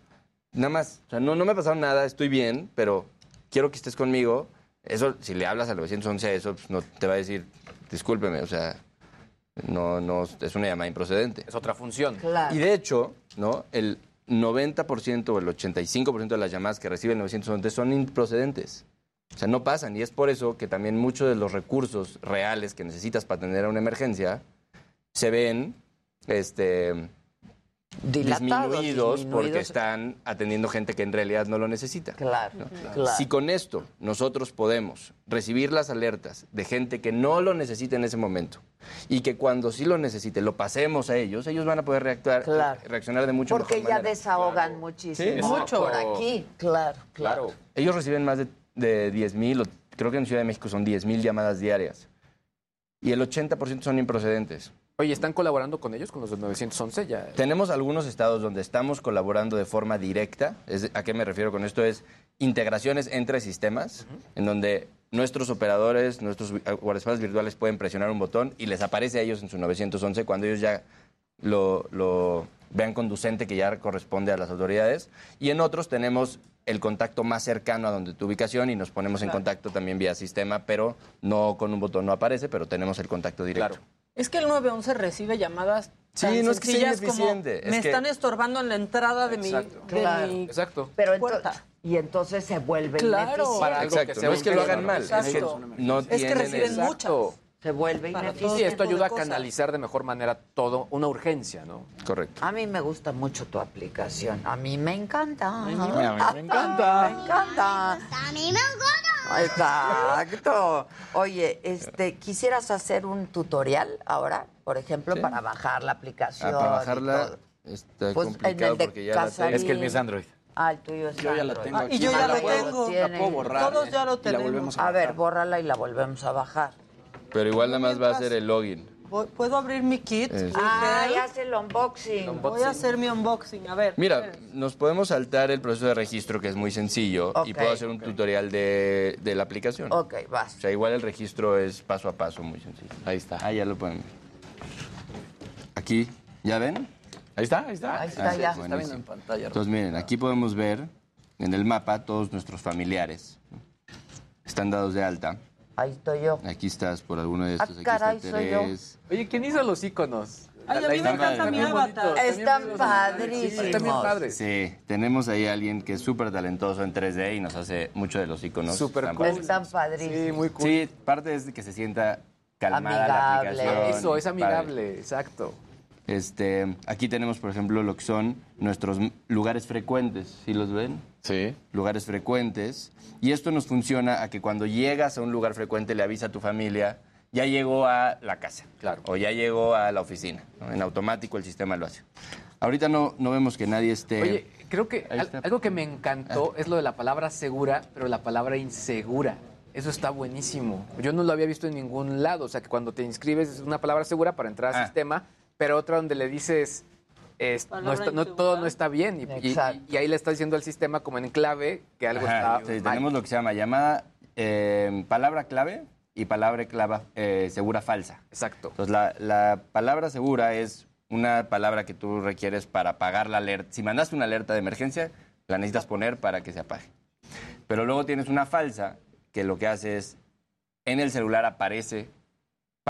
Nada más, o sea, no, no me ha pasado nada, estoy bien, pero quiero que estés conmigo. Eso, si le hablas al 911 a eso, pues no te va a decir, discúlpeme, o sea, no, no, es una llamada improcedente. Es otra función. Claro. Y de hecho, ¿no? El 90% o el 85% de las llamadas que recibe el 911 son improcedentes. O sea, no pasan. Y es por eso que también muchos de los recursos reales que necesitas para atender a una emergencia se ven este, Dilatados, disminuidos, porque están atendiendo gente que en realidad no lo necesita. Claro, ¿no? claro. Si con esto nosotros podemos recibir las alertas de gente que no lo necesita en ese momento y que cuando sí lo necesite lo pasemos a ellos, ellos van a poder reactuar, Claro. reaccionar de mucho Porque mejor ya manera. desahogan muchísimo exacto. por aquí. Claro, claro. Ellos reciben más de, de 10 mil, creo que en Ciudad de México son 10 mil llamadas diarias. Y el 80% son improcedentes. Oye, ¿están colaborando con ellos, con los del 911? Ya... Tenemos algunos estados donde estamos colaborando de forma directa. Es- ¿A qué me refiero con esto? Es integraciones entre sistemas, en donde nuestros operadores, nuestros guardaespaldas virtuales pueden presionar un botón y les aparece a ellos en su 911 cuando ellos ya lo, lo vean conducente que ya corresponde a las autoridades. Y en otros tenemos el contacto más cercano a donde tu ubicación y nos ponemos en Claro. contacto también vía sistema, pero no con un botón no aparece, pero tenemos el contacto directo. Es que el 911 recibe llamadas Sí, tan no es que sea ineficiente, es me que- están estorbando en la entrada de mi, Exacto. de Claro. mi Exacto. Pero puerta. y entonces se vuelve Claro. ineficiente. Para algo Exacto, que sea no es que lo hagan mal, es que Exacto. no Es que reciben muchas. Se vuelve Para ineficiente. Sí, esto ayuda a canalizar de mejor manera todo, una urgencia, ¿no? Correcto. A mí me gusta mucho tu aplicación. A mí me encanta. A mí me encanta. Me encanta. A mí me encanta. Exacto. Oye, este, ¿quisieras hacer un tutorial ahora, por ejemplo, Sí. para bajar la Ah, aplicación? para y bajarla está Pues, en complicado el de porque ya la Casarín. tengo. Es que el mío es Android. Ah, el tuyo es Yo ya la Android. tengo Ah, y yo ya Ah, lo huevo, tengo. tiene. La puedo borrar. Todos ya lo y la tenemos. a A ver, bórrala y la volvemos a bajar. Pero igual nada más va a ser el login. Voy- ¿Puedo abrir mi kit? Es- Ah, ya hace el unboxing. Voy a hacer mi unboxing. A ver. Mira, nos podemos saltar el proceso de registro, que es muy sencillo, y Ok. puedo hacer un tutorial de, de la aplicación. Ok, vas. O sea, igual el registro es paso a paso, muy sencillo. Ahí está. Ah, ya lo pueden ver. Aquí, ¿ya ven? Ahí está, ahí está. Ahí está ya. Se está viendo en pantalla. Entonces, miren, aquí podemos ver en el mapa todos nuestros familiares. Están dados de alta. Ahí estoy yo. Aquí estás por alguno de Ah, estos. Aquí caray, está soy yo. Terés. Oye, ¿quién hizo los iconos? Ay, a mí me encanta mi avatar. Están Están bien padrísimos. padres. Sí, tenemos ahí a alguien que es súper talentoso en 3D y nos hace mucho de los iconos. Súper cool. Están padrísimos. Sí, muy cool. Sí, parte es de que se sienta calmada la Amigable. aplicación. Eso, es Padre. amigable, exacto. Este, aquí tenemos, por ejemplo, lo que son nuestros lugares frecuentes. ¿Sí los ven? Sí. Lugares frecuentes. Y esto nos funciona a que cuando llegas a un lugar frecuente le avisa a tu familia, ya llegó a la casa. Claro. O ya llegó a la oficina. ¿no? En automático el sistema lo hace. Ahorita no, no vemos que nadie esté... Oye, creo que al- algo que me encantó es lo de la palabra segura, pero la palabra insegura. Eso está buenísimo. Yo no lo había visto en ningún lado. O sea, que cuando te inscribes es una palabra segura para entrar al Ah. sistema, pero otra donde le dices, es- no está- todo no está bien. Y, y- Exacto. y ahí le estás diciendo al sistema como en clave que algo Ajá, está sí, mal. tenemos lo que se llama llamada eh, palabra clave y palabra clave eh, segura falsa. Exacto. Entonces, la, la palabra segura es una palabra que tú requieres para apagar la alerta. Si mandaste una alerta de emergencia, la necesitas poner para que se apague. Pero luego tienes una falsa que lo que hace es, en el celular aparece,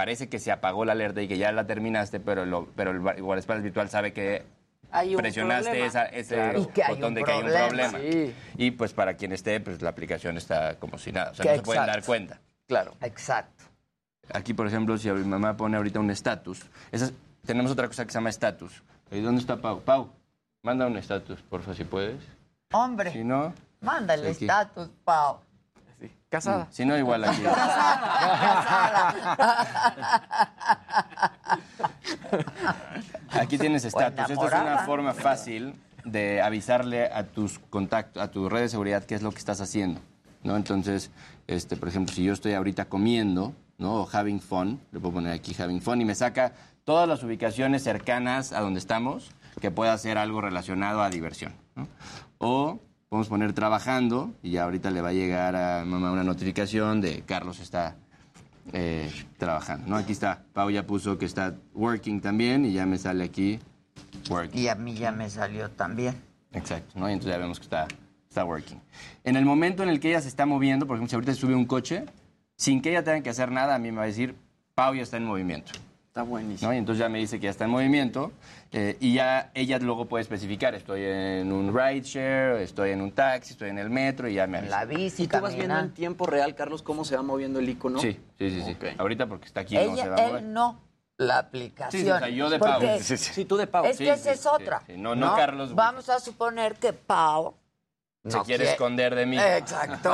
parece que se apagó la alerta y que ya la terminaste, pero, lo- pero el gu- guardaespaldas virtual sabe que Hay un presionaste problema. esa- ese Claro. Botón un de que hay un problema. Sí. Y pues para quien esté, pues la aplicación está como si nada. O sea, Que no se pueden dar cuenta. Claro. Exacto. Aquí, por ejemplo, si mi mamá pone ahorita un estatus, tenemos otra cosa que se llama estatus. ¿Y dónde está Pau? Pau, manda un estatus, porfa, si puedes. Hombre, Si no, mándale aquí. estatus, Pau. Casada. si no, igual aquí. Aquí tienes estatus. Esta es una forma fácil de avisarle a tus contactos, a tu red de seguridad qué es lo que estás haciendo. ¿no? Entonces, este, por ejemplo, si yo estoy ahorita comiendo, ¿no? O having fun, le puedo poner aquí having fun y me saca todas las ubicaciones cercanas a donde estamos que pueda ser algo relacionado a diversión. ¿no? O podemos poner trabajando y ya ahorita le va a llegar a mamá una notificación de Carlos está eh, trabajando. ¿no? Aquí está, Pau ya puso que está working también y ya me sale aquí working. Y a mí ya me salió también. Exacto, ¿no? Y entonces ya vemos que está, está working. En el momento en el que ella se está moviendo, por ejemplo, si ahorita sube un coche, sin que ella tenga que hacer nada, a mí me va a decir, Pau ya está en movimiento. Está buenísimo. ¿no? Y entonces ya me dice que ya está en movimiento eh, y ya ella luego puede especificar, estoy en un rideshare, estoy en un taxi, estoy en el metro y ya me avisa. La bici, ¿Y tú vas viendo en tiempo real, Carlos, cómo se va moviendo el icono? Sí, sí, sí, sí. Ahorita porque está aquí no se va a Ella, mover. él no, la aplicación. Sí, sí, o sea, yo de Pau. Sí, sí. Sí, tú de Pau. Es Sí, que sí, esa es otra. sí. No, no Carlos. Vamos a suponer que Pau Se no quiere esconder de mí. Exacto.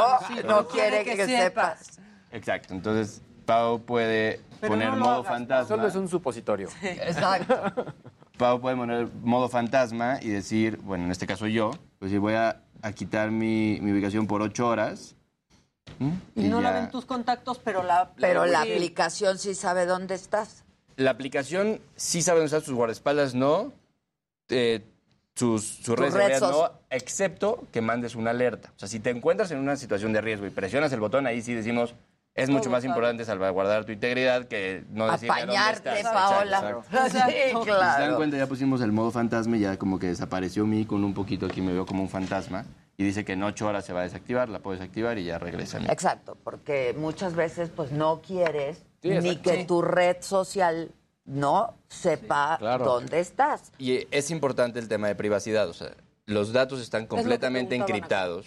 no quiere que, sepas. Exacto, entonces Pau puede Pero poner no modo hagas. fantasma. Solo es un supositorio. Exacto. Pau puede poner modo fantasma y decir, bueno, en este caso yo, pues si voy a, a quitar mi, mi ubicación por ocho horas. Y no la ya- ven tus contactos, pero la... Pero la Sí. aplicación sí sabe dónde estás. La aplicación sí sabe dónde están sus guardaespaldas, no. Eh, sus sus redes de red sos- no, excepto que mandes una alerta. O sea, si te encuentras en una situación de riesgo y presionas el botón, ahí sí decimos, es mucho más importante salvaguardar tu integridad que no dónde Apañarte, estás. Paola. Exacto, Sí, exacto. Si se dan claro. cuenta, ya pusimos el modo fantasma y ya como que desapareció mi con un poquito aquí me veo como un fantasma. Y dice que en ocho horas se va a desactivar, la puedo desactivar y ya regresa a mí. Exacto, porque muchas veces pues no quieres Sí, ni que Sí. tu red social no sepa claro. dónde estás. Y es importante el tema de privacidad, o sea, los datos están completamente encriptados.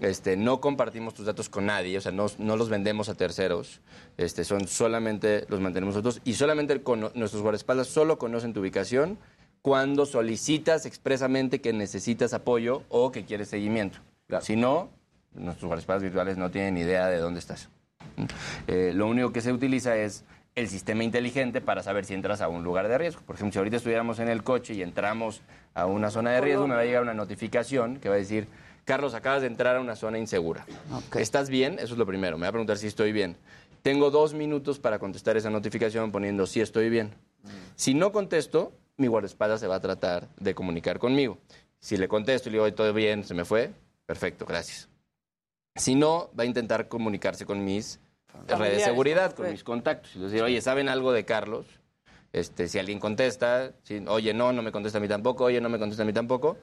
Este, no compartimos tus datos con nadie, o sea, no, no los vendemos a terceros. Este, son solamente los mantenemos nosotros y solamente nuestros guardaespaldas solo conocen tu ubicación cuando solicitas expresamente que necesitas apoyo o que quieres seguimiento. Si no, nuestros guardaespaldas virtuales no tienen idea de dónde estás. Eh, lo único que se utiliza es el sistema inteligente para saber si entras a un lugar de riesgo. Por ejemplo, si ahorita estuviéramos en el coche y entramos a una zona de riesgo, me va a llegar una notificación que va a decir, Carlos, acabas de entrar a una zona insegura. ¿Estás bien? Eso es lo primero. Me va a preguntar si estoy bien. Tengo dos minutos para contestar esa notificación poniendo si estoy bien. Si no contesto, mi guardaespaldas se va a tratar de comunicar conmigo. Si le contesto y le digo, todo bien, se me fue, perfecto, gracias. Si no, va a intentar comunicarse con mis redes de seguridad, con mis contactos. Y decir, oye, ¿saben algo de Carlos? Este, si alguien contesta, si, oye, no, no me contesta a mí tampoco, oye, no me contesta a mí tampoco,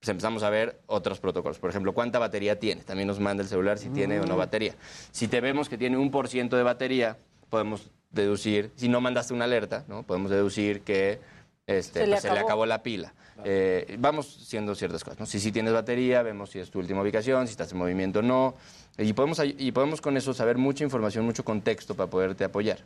pues empezamos a ver otros protocolos. Por ejemplo, ¿cuánta batería tiene? También nos manda el celular si tiene o no Mm. batería. Si te vemos que tiene un por ciento de batería, podemos deducir, si no mandaste una alerta, ¿no? podemos deducir que este, Se le pues, se le acabó. la pila. Eh, vamos siendo ciertas cosas. ¿no? Si sí tienes batería, vemos si es tu última ubicación, si estás en movimiento o no. Y podemos, y podemos con eso saber mucha información, mucho contexto para poderte apoyar.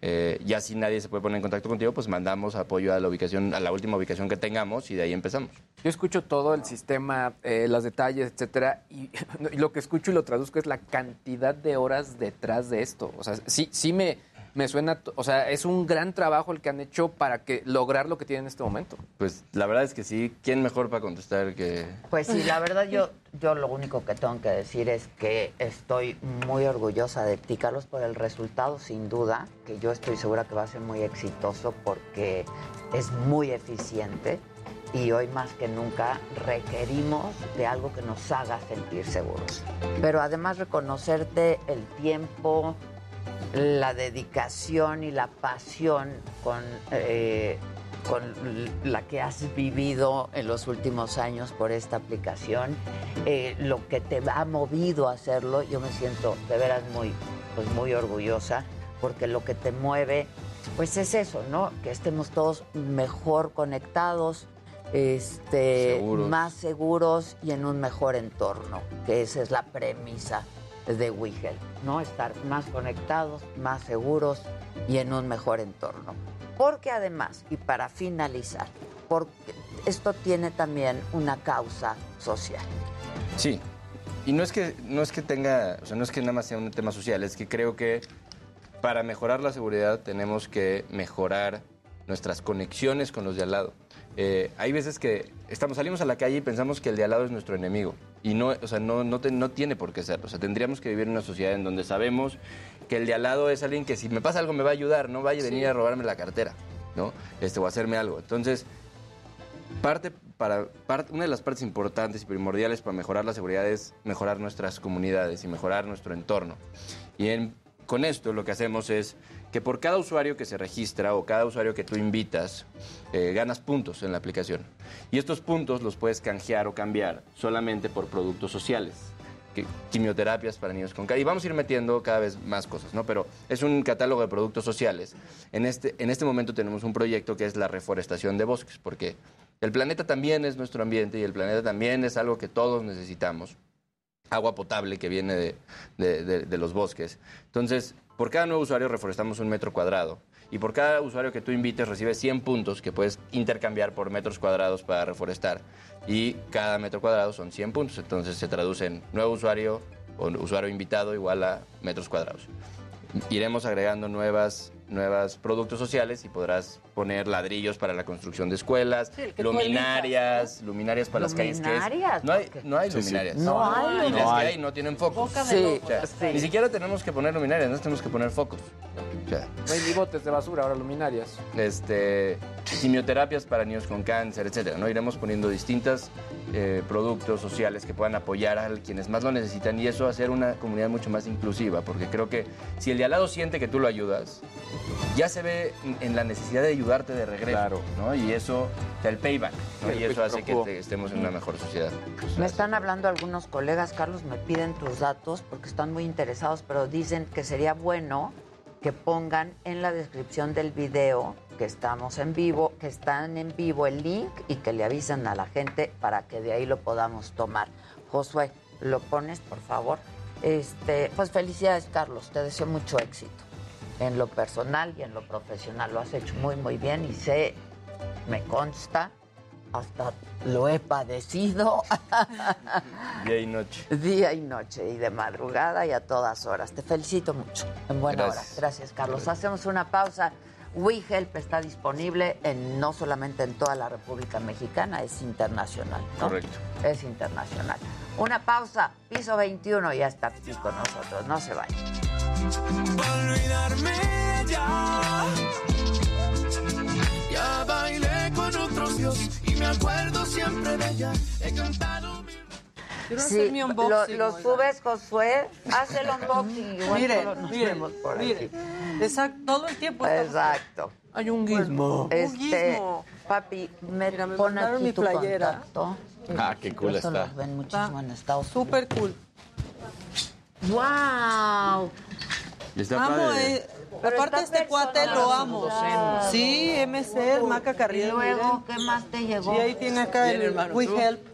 Eh, ya si nadie se puede poner en contacto contigo, pues mandamos apoyo a la ubicación, a la última ubicación que tengamos y de ahí empezamos. Yo escucho todo el sistema, eh, los detalles, etcétera, y, y lo que escucho y lo traduzco es la cantidad de horas detrás de esto. O sea, sí, sí me, me suena, o sea, es un gran trabajo el que han hecho para que lograr lo que tienen en este momento. Pues la verdad es que sí, ¿quién mejor para contestar que... Pues sí, la verdad yo, yo lo único que tengo que decir es que estoy muy orgullosa de ti, Carlos, por el resultado, sin duda, que yo estoy segura que va a ser muy exitoso porque es muy eficiente y hoy más que nunca requerimos de algo que nos haga sentir seguros. Pero además reconocerte el tiempo, la dedicación y la pasión con, eh, con la que has vivido en los últimos años por esta aplicación, eh, lo que te ha movido a hacerlo, yo me siento de veras muy, pues muy orgullosa, porque lo que te mueve, pues es eso, ¿no? Que estemos todos mejor conectados, este, Seguros. más seguros y en un mejor entorno, que esa es la premisa de WeHelp, ¿no? Estar más conectados, más seguros y en un mejor entorno. Porque además, y para finalizar, porque esto tiene también una causa social. Sí. Y no es que no es que tenga, o sea, no es que nada más sea un tema social, es que creo que para mejorar la seguridad tenemos que mejorar nuestras conexiones con los de al lado. Eh, hay veces que estamos, salimos a la calle y pensamos que el de al lado es nuestro enemigo. Y no, o sea, no, no, te- no tiene por qué ser. O sea, tendríamos que vivir en una sociedad en donde sabemos que el de al lado es alguien que si me pasa algo me va a ayudar, no vaya a venir a robarme la cartera, ¿no? Este, o hacerme algo. Entonces, parte para parte- una de las partes importantes y primordiales para mejorar la seguridad es mejorar nuestras comunidades y mejorar nuestro entorno. Y en- con esto lo que hacemos es que por cada usuario que se registra o cada usuario que tú invitas, eh, ganas puntos en la aplicación. Y estos puntos los puedes canjear o cambiar solamente por productos sociales. que- quimioterapias para niños con cáncer. Y vamos a ir metiendo cada vez más cosas, ¿no? Pero es un catálogo de productos sociales. En este, en este momento tenemos un proyecto que es la reforestación de bosques, porque el planeta también es nuestro ambiente y el planeta también es algo que todos necesitamos. Agua potable que viene de, los bosques. Entonces, por cada nuevo usuario reforestamos un metro cuadrado. Y por cada usuario que tú invites recibes 100 puntos que puedes intercambiar por metros cuadrados para reforestar. Y cada metro cuadrado son 100 puntos. Entonces se traduce en nuevo usuario o usuario invitado igual a metros cuadrados. Iremos agregando nuevas, nuevas productos sociales y podrás poner ladrillos para la construcción de escuelas, Sí, luminarias, luminarias para las calles. que no hay, no hay Sí, sí. luminarias. No hay. Y las que hay. no tienen focos. Boca de Sí, loco. O sea, sí. Ni siquiera tenemos que poner luminarias, no tenemos que poner focos. O sea, No hay ni botes de basura, ahora luminarias. este, quimioterapias para niños con cáncer, etcétera. ¿no? Iremos poniendo distintos productos sociales que puedan apoyar a quienes más lo necesitan y eso hacer una comunidad mucho más inclusiva, porque creo que si el de al lado siente que tú lo ayudas, ya se ve en la necesidad de ayudarte de regreso, ¿no? Y eso, o sea, el payback, ¿no? El Y eso hace que te- estemos en una mejor sociedad. Me están hablando algunos colegas, Carlos, me piden tus datos porque están muy interesados, pero dicen que sería bueno que pongan en la descripción del video que estamos en vivo, que están en vivo el link y que le avisen a la gente para que de ahí lo podamos tomar. Josué, lo pones, por favor. Este, pues felicidades, Carlos, te deseo mucho éxito en lo personal y en lo profesional. Lo has hecho muy, muy bien y sé, me consta, hasta lo he padecido Día y noche. día y noche y de madrugada y a todas horas. Te felicito mucho. En buena Gracias. hora. Gracias, Carlos. Hacemos una pausa. WeHelp está disponible en, no solamente en toda la República Mexicana, es internacional. ¿no? Correcto. Es internacional. Una pausa. Piso 21 ya está aquí con nosotros. No se vayan. Olvidarme ya. Ya bailé con otros dios y me acuerdo siempre de ella. He cantado mi... Quiero Sí, lo, unboxing. lo subes, Josué. Haz el unboxing. Miren, vemos por aquí. Exacto, todo el tiempo. estamos- Exacto. Hay un gizmo. un Este, papi, me, Mira, me pon aquí mi tu playera. contacto. Ah, qué cool Eso está. los ven muchísimo en Estados Unidos. Súper cool. ¡Wow! Está Amo, padre. eh, aparte este cuate lo amo. Sí, MC, Maca Y Carrillo. luego, miren. ¿qué más te llegó? Sí, ahí tiene acá Bien, el hermano, We ¿tú? Help.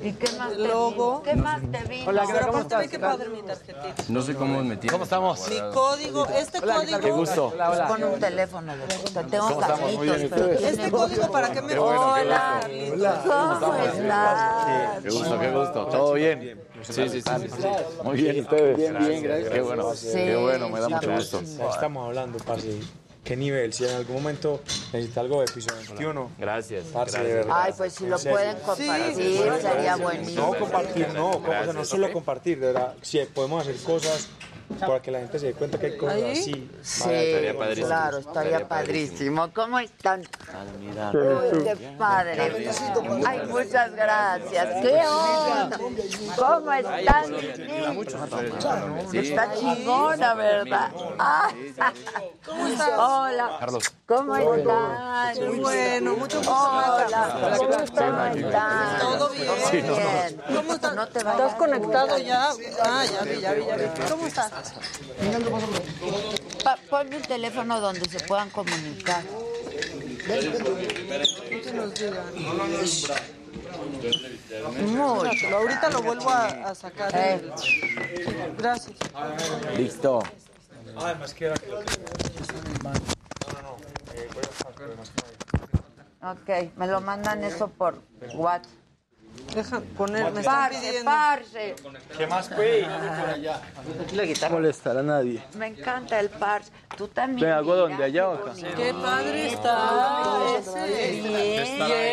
¿Y qué más te logo. vino? ¿Qué más te vino? Hola, Pero aparte ve qué padre mi tarjetita. No sé cómo me ¿Cómo estamos? Mi código, este código. Qué gusto. Pues Pon un teléfono de puta. Tengo ¿Cómo estamos? Muy bien, ¿y gatitos, pero? Este código para qué me Hola. ¿cómo estás? Qué gusto, qué gusto. ¿Todo bien? Sí, sí, sí. sí, sí. Muy bien, ustedes. Bien, bien, gracias. Qué bueno, Sí, qué bueno, me da mucho gusto. Estamos hablando, parce. ¿Qué nivel? Si en algún momento necesita algo de piso 21. Gracias. Parce, de gracias. verdad. Ay, pues si lo pueden compartir, Sí, sería No buenísimo. compartir, no, o sea, no Gracias, solo compartir, de verdad. Si podemos hacer cosas para que la gente se dé cuenta que hay cosas ¿Ahí? así. Sí, Estaría padrísimo. claro, estaría Estaría padrísimo. ¿Cómo están? Uy, qué padre. Ay, muchas gracias. ¿Qué onda? ¿Cómo están? Está chingona, ¿verdad? Ah. ¿Cómo estás? Hola. Carlos. ¿Cómo están? Bueno, mucho gusto. Hola. ¿Cómo están? Todo bien. ¿Cómo estás? No te vayas. ¿Estás conectado ya? Ah, ya vi, ya vi, ya vi. ¿Cómo estás? Pa- ponme un teléfono donde se puedan comunicar. No. Ahorita lo vuelvo a, a sacar. Eh. Gracias. Listo. Además que era que lo que están en el banco. No, no, no. Eh, voy a buscar, pero más que Ok, me lo mandan eso por WhatsApp. Deja poner, me están Parce, parce. ¿Qué más, güey? No molestar a nadie. Me encanta el parce. Tú también. ¿Me hago dónde? ¿Allá o acá? Qué padre está.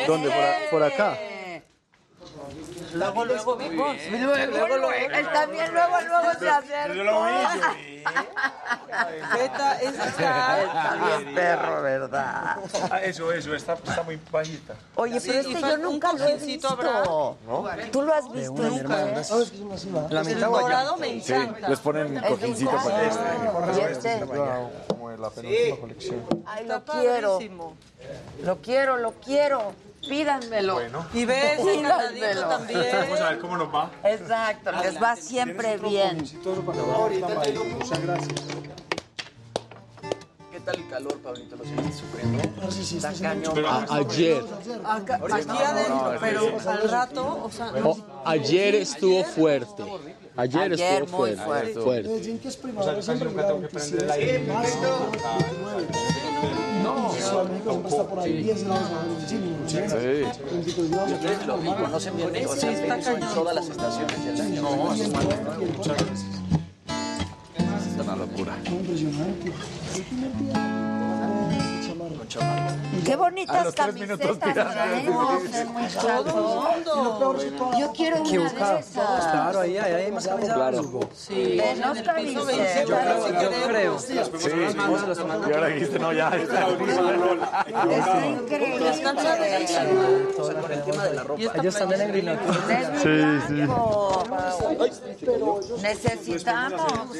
¿Dónde? ¿Por, a- por acá? Luego, luego vimos. Luego, luego, él también luego, luego se acercó. Beta, esa está. Está bien perro, ¿verdad? Ah, eso, eso, está, está muy bajita. Oye, Sí, pero este yo un nunca lo he visto. ¿Tú lo has visto? La el dorado me encanta. Les ponen Es de un cojincito para Y este, Como la penúltima colección. ay, lo quiero. Lo quiero, lo quiero. Pídanmelo. Y ves, Pídanmelo. también. Vamos a ver cómo nos va. Exacto, les va siempre bien. Muchas gracias. ¿Qué tal el calor, Pablito? ¿Lo sigues sufriendo? Está cañón. ayer. Acá- aquí adentro, pero al rato, o sea, ayer estuvo fuerte. Ayer, Ayer estuvo muy fuerte. fuerte. fuerte. Dicen que es primavera, siempre dura 27, más 29. Eso, México siempre está por ahí, 10 grados bajo sí, 22 grados. Ustedes lo vi, conocen bien, o sea, en todas las estaciones del año. Es una locura. Impresionante. Qué bonitas camisetas traemos, eh. Yo quiero una de esas. Claro, ahí, hay más camisas. Claro. sí. De no en el piso camisetas. 20, pero Yo creo. Sí. Y ahora dijiste, no, ya. Está increíble. El tema de la ropa. Ellos están. Sí, sí. Necesitamos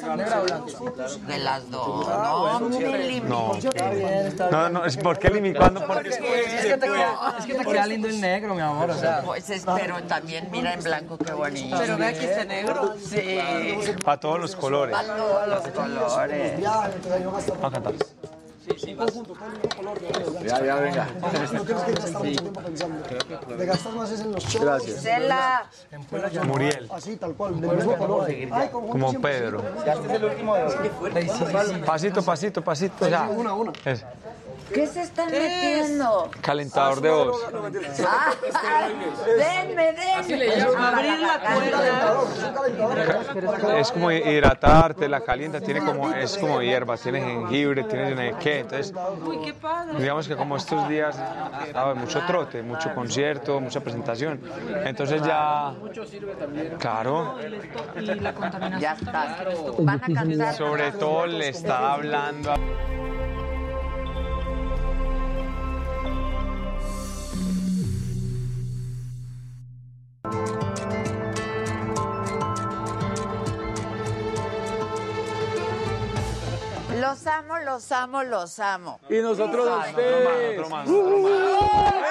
de las dos. No, No. No, no, es porque Limi, porque Es que te queda, es que te queda lindo el negro, mi amor. O sea, Pues espero también, mira en blanco qué bonito. Pero ve aquí este negro. Sí, para todos los colores. para todos los colores. A cantar. Ya, ya, venga. No que gastar mucho tiempo pensando. De gastar más es en los shows. Gracias. Cela, Muriel, Así, tal cual, del mismo color. Ay, como. Pedro. ya este es el último de hoy. Pasito, pasito, pasito. Ya. Una, una. ¿Qué se están metiendo? calentador de voz. Ah, denme, denme. Abrir la cuerda. Es como hidratarte, la calienta, tiene como, es como hierba, tiene jengibre, tiene qué. Entonces, Uy, qué padre. digamos que como estos días, ¿sabes? mucho trote, mucho concierto, mucha presentación. Entonces ya, claro, Ya está. Van a cantar. sobre todo le está hablando Los amo, los amo. Y nosotros a Otro ustedes. más, otro más.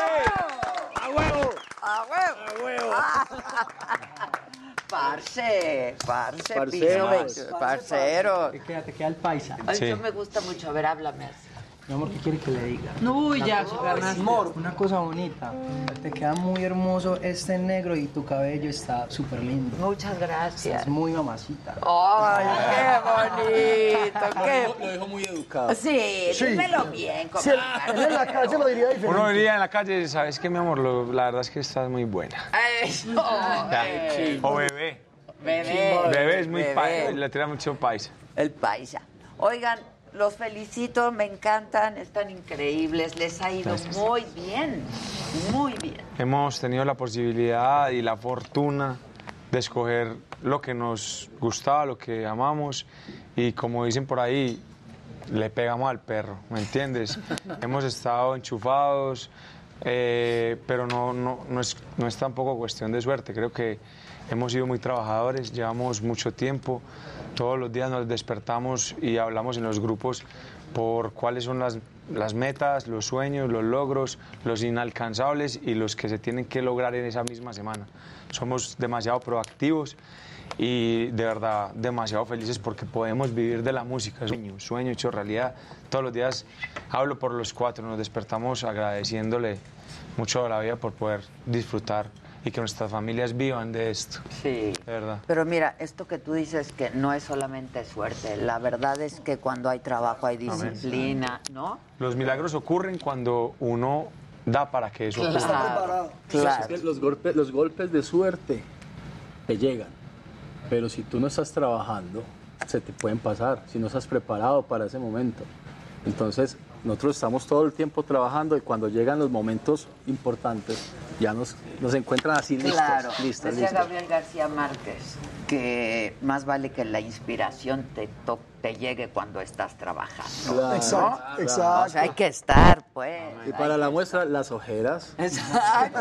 ¡A huevo! ¡A huevo! Parce, parce, Parceros. parceros. Te queda, te queda el paisa. Ay, Sí. yo me gusta mucho. A ver, háblame así. Mi amor, ¿qué quiere que le diga? Uy, ya, ganaste. Amor, una cosa bonita. Te queda muy hermoso este negro y tu cabello está súper lindo. Muchas Es gracias. muy mamacita. ¡Ay, qué bonito! ¡Qué... Lo dejo muy educado. Sí, dímelo bien, Sí, él en la calle lo diría diferente. Uno diría en la calle, ¿sabes qué, mi amor? Lo- la verdad es que estás muy buena. Eso. Eh, O bebé. Bebé. Bebé es muy paisa, le tira mucho paisa. El paisa. Oigan, los felicito, me encantan, están increíbles, les ha ido muy bien, muy bien. Hemos tenido la posibilidad y la fortuna de escoger lo que nos gustaba, lo que amamos y como dicen por ahí, le pegamos al perro, ¿me entiendes? Hemos estado enchufados, eh, pero no, no, no, es, no es tampoco cuestión de suerte, creo que hemos sido muy trabajadores, llevamos mucho tiempo, todos los días nos despertamos y hablamos en los grupos por cuáles son las, metas, los sueños, los logros, los inalcanzables y los que se tienen que lograr en esa misma semana. Somos demasiado proactivos y de verdad demasiado felices porque podemos vivir de la música. Sueño, sueño hecho realidad. Todos los días hablo por los cuatro, nos despertamos agradeciéndole mucho a la vida por poder disfrutar y que nuestras familias vivan de esto. Sí. De verdad. Pero mira, esto que tú dices que no es solamente suerte, la verdad es que cuando hay trabajo hay Amén. disciplina, ¿no? Los milagros ocurren cuando uno da para que eso Claro. ocurra. Está preparado. Claro. Los, golpes, los golpes de suerte te llegan, pero si tú no estás trabajando, se te pueden pasar, si no estás preparado para ese momento. Entonces, nosotros estamos todo el tiempo trabajando y cuando llegan los momentos importantes, ya nos, nos encuentran así listos, Claro. listos, Decía listos. Gabriel García Márquez que más vale que la inspiración te, to- te llegue cuando estás trabajando. Claro. ¿no? Exacto, exacto. O sea, hay que estar, pues. Y para la muestra, las ojeras. Exacto.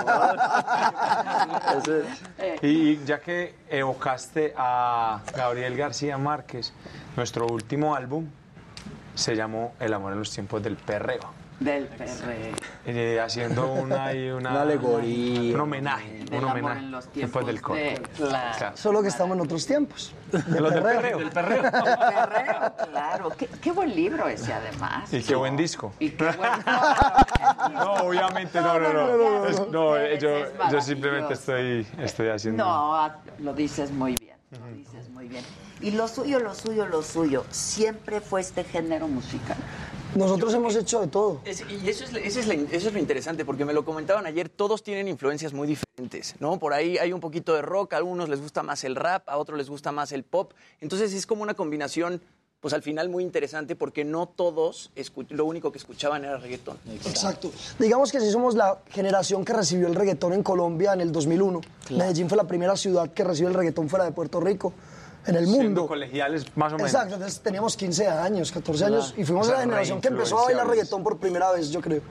Y ya que evocaste a Gabriel García Márquez, nuestro último álbum se llamó El amor en los tiempos del perreo. Del perreo. Eh, haciendo una, y una, Una alegoría. Un homenaje. Del un amor homenaje. en los Después del de- claro. Solo que estamos en otros tiempos. De los del perreo. Del perreo. perreo, claro. Qué, qué buen libro ese, además. Y qué buen disco. Y qué buen... No, obviamente, no, no, no. No, Es- yo, Es yo maravilloso. simplemente estoy, estoy haciendo. No, ah, lo dices muy bien. Lo dices muy bien. Y lo suyo, lo suyo, lo suyo, siempre fue este género musical. Nosotros hemos hecho de todo. Es- y eso es, eso, es la- eso es lo interesante, porque me lo comentaban ayer, todos tienen influencias muy diferentes, ¿no? Por ahí hay un poquito de rock, a algunos les gusta más el rap, a otros les gusta más el pop. Entonces es como una combinación, pues al final muy interesante, porque no todos lo único que escuchaban era reggaetón. Exacto. Digamos que sí somos la generación que recibió el reggaetón en Colombia en el 2001. Medellín fue la primera ciudad que recibió el reggaetón fuera de Puerto Rico, en el Siendo mundo. colegiales, más o menos. Exacto, entonces teníamos 15 años, 14 años Claro. y fuimos O sea, la generación que empezó a bailar reggaetón por primera vez, yo creo.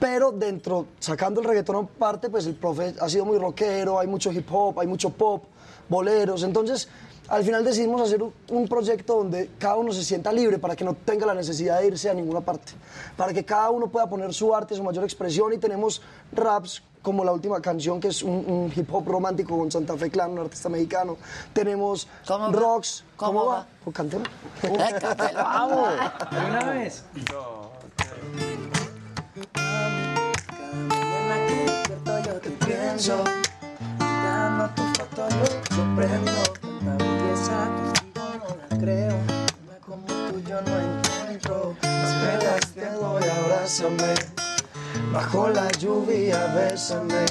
Pero dentro, sacando el reggaetón aparte, pues el profe ha sido muy rockero, hay mucho hip hop, hay mucho pop, boleros. Entonces, al final decidimos hacer un proyecto donde cada uno se sienta libre para que no tenga la necesidad de irse a ninguna parte. Para que cada uno pueda poner su arte, su mayor expresión y tenemos raps como la última canción que es un, un hip hop romántico con Santa Fe Clan, un artista mexicano. Tenemos rocks. ¿Cómo va? Pues cantemos. Vamos, de una vez. yo te pienso Mirando tu foto yo sorprendo Tanta belleza contigo no la creo Una como tú yo no encuentro Las velas te doy, abrázame. Bajo la lluvia, bésame.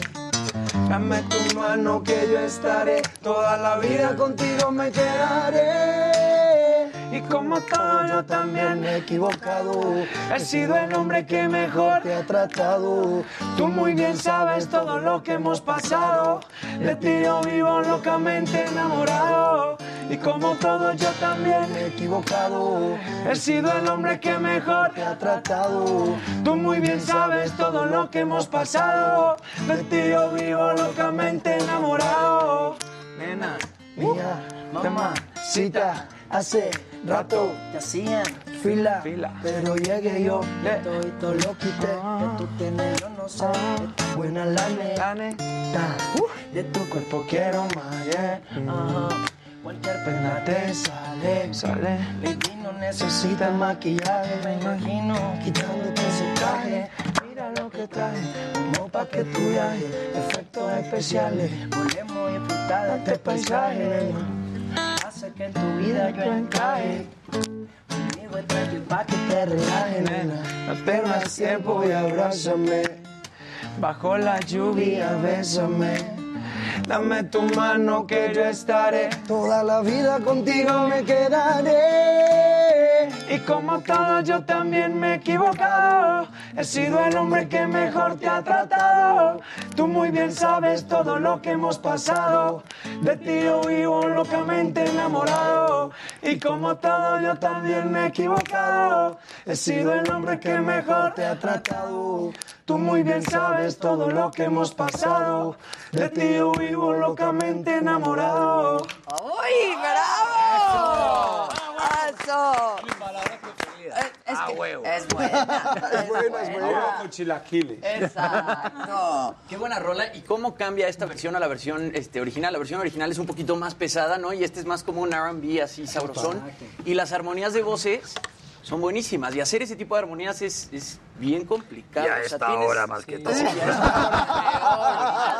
Dame tu mano que yo estaré. Toda la vida contigo me quedaré. Y como todo yo también me he equivocado. He sido el hombre que mejor te ha tratado. Tú muy bien sabes todo lo que hemos pasado. De ti yo vivo locamente enamorado. Y como todo yo también me he equivocado. He sido el hombre que mejor te ha tratado. Tú muy bien sabes todo lo que hemos pasado. De ti yo vivo locamente enamorado. Nena, Mía, mamacita, hace rato te hacían fila, pero llegué yo. todo y todo lo quité Que tú tienes yo no sé Ah. Buena la neta, de tu cuerpo quiero más, yeah. Ajá. Cualquier pena te sale, sale. Baby no Necesita maquillaje, Me imagino quitándote ese traje. Mira lo que traje, como pa' que tú viajes. Efectos especiales, Volvemos a disfrutar de este paisaje. Hace que en tu vida yo encaje Conmigo es tranquil pa' que te relaje, nena. No tiempo y abrázame. Bajo la lluvia, bésame. Dame tu mano que yo estaré. Toda la vida contigo me quedaré. Y como todo yo también me he equivocado. He sido el hombre que mejor te ha tratado. Tú muy bien sabes todo lo que hemos pasado. De ti yo vivo locamente enamorado. Y como todo yo también me he equivocado. He sido el hombre que mejor te ha tratado. Tú muy bien sabes todo lo que hemos pasado. De ti yo vivo locamente enamorado. ¡Uy, bravo! ¡Eso! Es, es Ah, que huevo. es buena. Es buena, es buena. Con chilaquiles. Exacto. Qué buena rola. ¿Y cómo cambia esta versión a la versión este, original? La versión original es un poquito más pesada, ¿no? Y este es más como un R&B así sabrosón. Y las armonías de voces son buenísimas. Y hacer ese tipo de armonías es, es bien complicado. Y a O sea, esta tienes- hora más que todo. Sí, ya una hora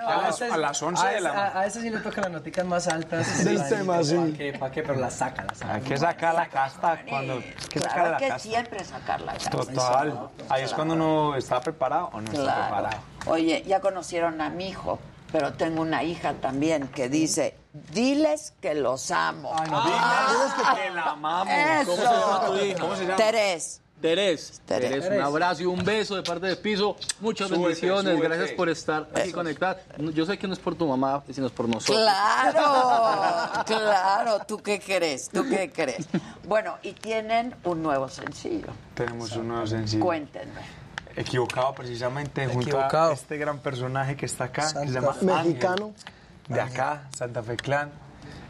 a las- a las 11 de la a, a ese sí le toca las noticas más altas. Del tema, sí. ¿Para qué? ¿Para qué? Pero la saca, la saca. Hay que sacar la casta cuando... Hay que sacar Claro la que casta. siempre sacar la casta. Total. Ahí es cuando uno está preparado o no está preparado. Oye, ya conocieron a mi hijo, pero tengo una hija también que dice, diles que los amo. Diles que la amamos. Eso. ¿Cómo se llama tu hija? ¿Cómo se llama? Terés. Terés. Terés. Terés, un abrazo y un beso de parte de Piso. Muchas Súbete, bendiciones. súbete. Gracias por estar aquí conectada. Yo sé que no es por tu mamá, sino es por nosotros. Claro, claro. ¿Tú qué crees? ¿Tú qué crees? Bueno, y tienen un nuevo sencillo. Tenemos un nuevo sencillo. Cuéntenme. Equivocado precisamente junto Equivocado. a este gran personaje que está acá, que se llama. Ángel, Mexicano. de acá, Santa Fe Clan.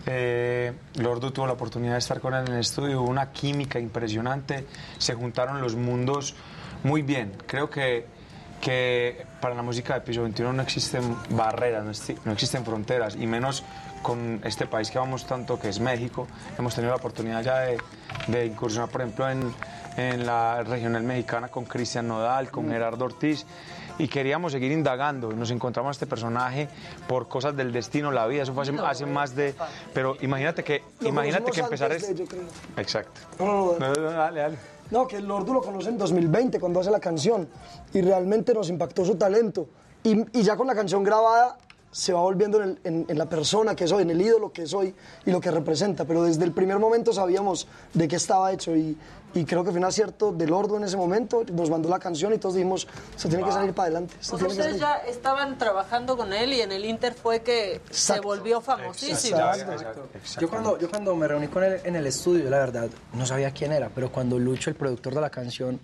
Eh, Lordo tuvo la oportunidad de estar con él en el estudio, hubo una química impresionante, se juntaron los mundos muy bien. Creo que, que para la música de Piso 21 no existen barreras, no, exi- no existen fronteras, y menos con este país que vamos tanto, que es México. Hemos tenido la oportunidad ya de, de incursionar, por ejemplo, en, en la regional mexicana con Cristian Nodal, con Gerardo Ortiz, y queríamos seguir indagando. Nos encontramos a este personaje por cosas del destino, la vida. Eso fue hace, hace más de. Pero imagínate que, Lo imagínate que empezar de, yo creo. Exacto. No, no, dale, dale. No, que el Lordo lo conoce en 2020 cuando hace la canción y realmente nos impactó su talento. Y, y ya con la canción grabada se va volviendo en, el- en- en la persona que soy, en el ídolo que soy y lo que representa. Pero desde el primer momento sabíamos de qué estaba hecho y, y creo que fue un acierto del Lordo en ese momento. Nos mandó la canción y todos dijimos, se tiene que salir para adelante. Pues ustedes salir". ya estaban trabajando con él y en el Inter fue que se Exacto. volvió famosísimo. Yo cuando, yo cuando me reuní con él en el estudio, la verdad, no sabía quién era, pero cuando Lucho, el productor de la canción,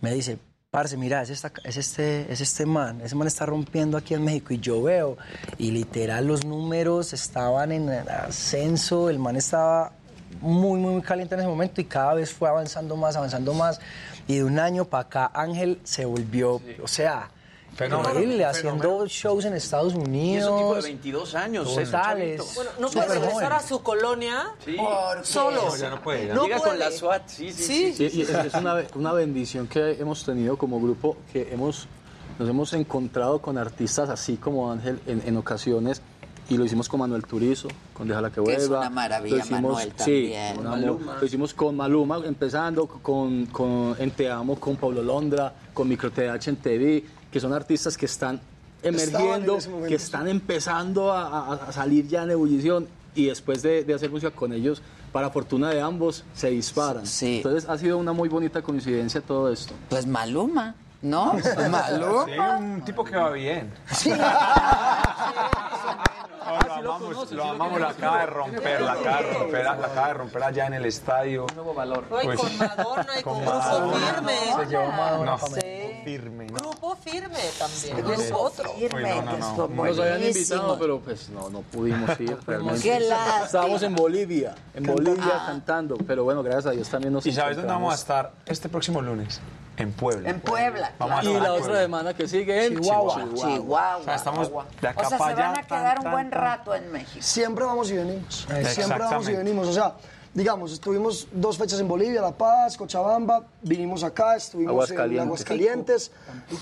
me dice, parce, mira, es, esta- es, este, es este man, ese man está rompiendo aquí en México y yo veo, y literal los números estaban en ascenso, el man estaba muy, muy, muy caliente en ese momento y cada vez fue avanzando más, avanzando más, y de un año para acá Ángel se volvió, o sea... Fenómeno, increíble, fenómeno. haciendo shows en Estados Y Unidos. es un tipo de 22 años. es Totales. Bueno, no Súper puede regresar joven. a su colonia Sí. por solo. No, ya no puede, ya. No Llega con puede. la SWAT, sí, sí. Sí. Sí, y es, es una, una bendición que hemos tenido como grupo, que hemos, nos hemos encontrado con artistas así como Ángel en, en ocasiones, y lo hicimos con Manuel Turizo, con Déjala que Que es vuelva. una maravilla, Lo hicimos- Manuel, sí, también. un amor. Lo hicimos con Maluma, empezando con, con En Te Amo, con Pablo Londra, con Micro TH en TV, que son artistas que están emergiendo, que sí. están empezando a, a- a salir ya en ebullición, y después de, de hacer música con ellos, para fortuna de ambos, se disparan. Sí. Entonces ha sido una muy bonita coincidencia todo esto. Pues Maluma, ¿no? Maluma. Sí, un tipo que va bien. Ah, lo amamos, lo amamos, la acaba de romper, la acaba de romper, la acaba de romper allá en el estadio. Nuevo valor. Pues- con Madonna y con, Con Grupo Madonna. Firme. Se llevó Madonna No, firme, ¿no? Grupo Firme también. Es otro. Firme, Uy, no, Nos habían invitado, pero pues no, no pudimos ir. realmente. Qué lástima. Estábamos en Bolivia, en Bolivia Ah. cantando, pero bueno, gracias a Dios también nos ¿Y sabes dónde vamos a estar este próximo lunes? En Puebla. En Puebla. Vamos. Y la en otra semana que sigue en Chihuahua. Chihuahua. Chihuahua. O sea, estamos de acá O sea, para se allá. van a tan, quedar un tan, buen tan. rato en México. Siempre vamos y venimos. Siempre vamos y venimos. O sea, digamos, estuvimos dos fechas en Bolivia, La Paz, Cochabamba, vinimos acá, estuvimos Aguascalientes. en Aguascalientes,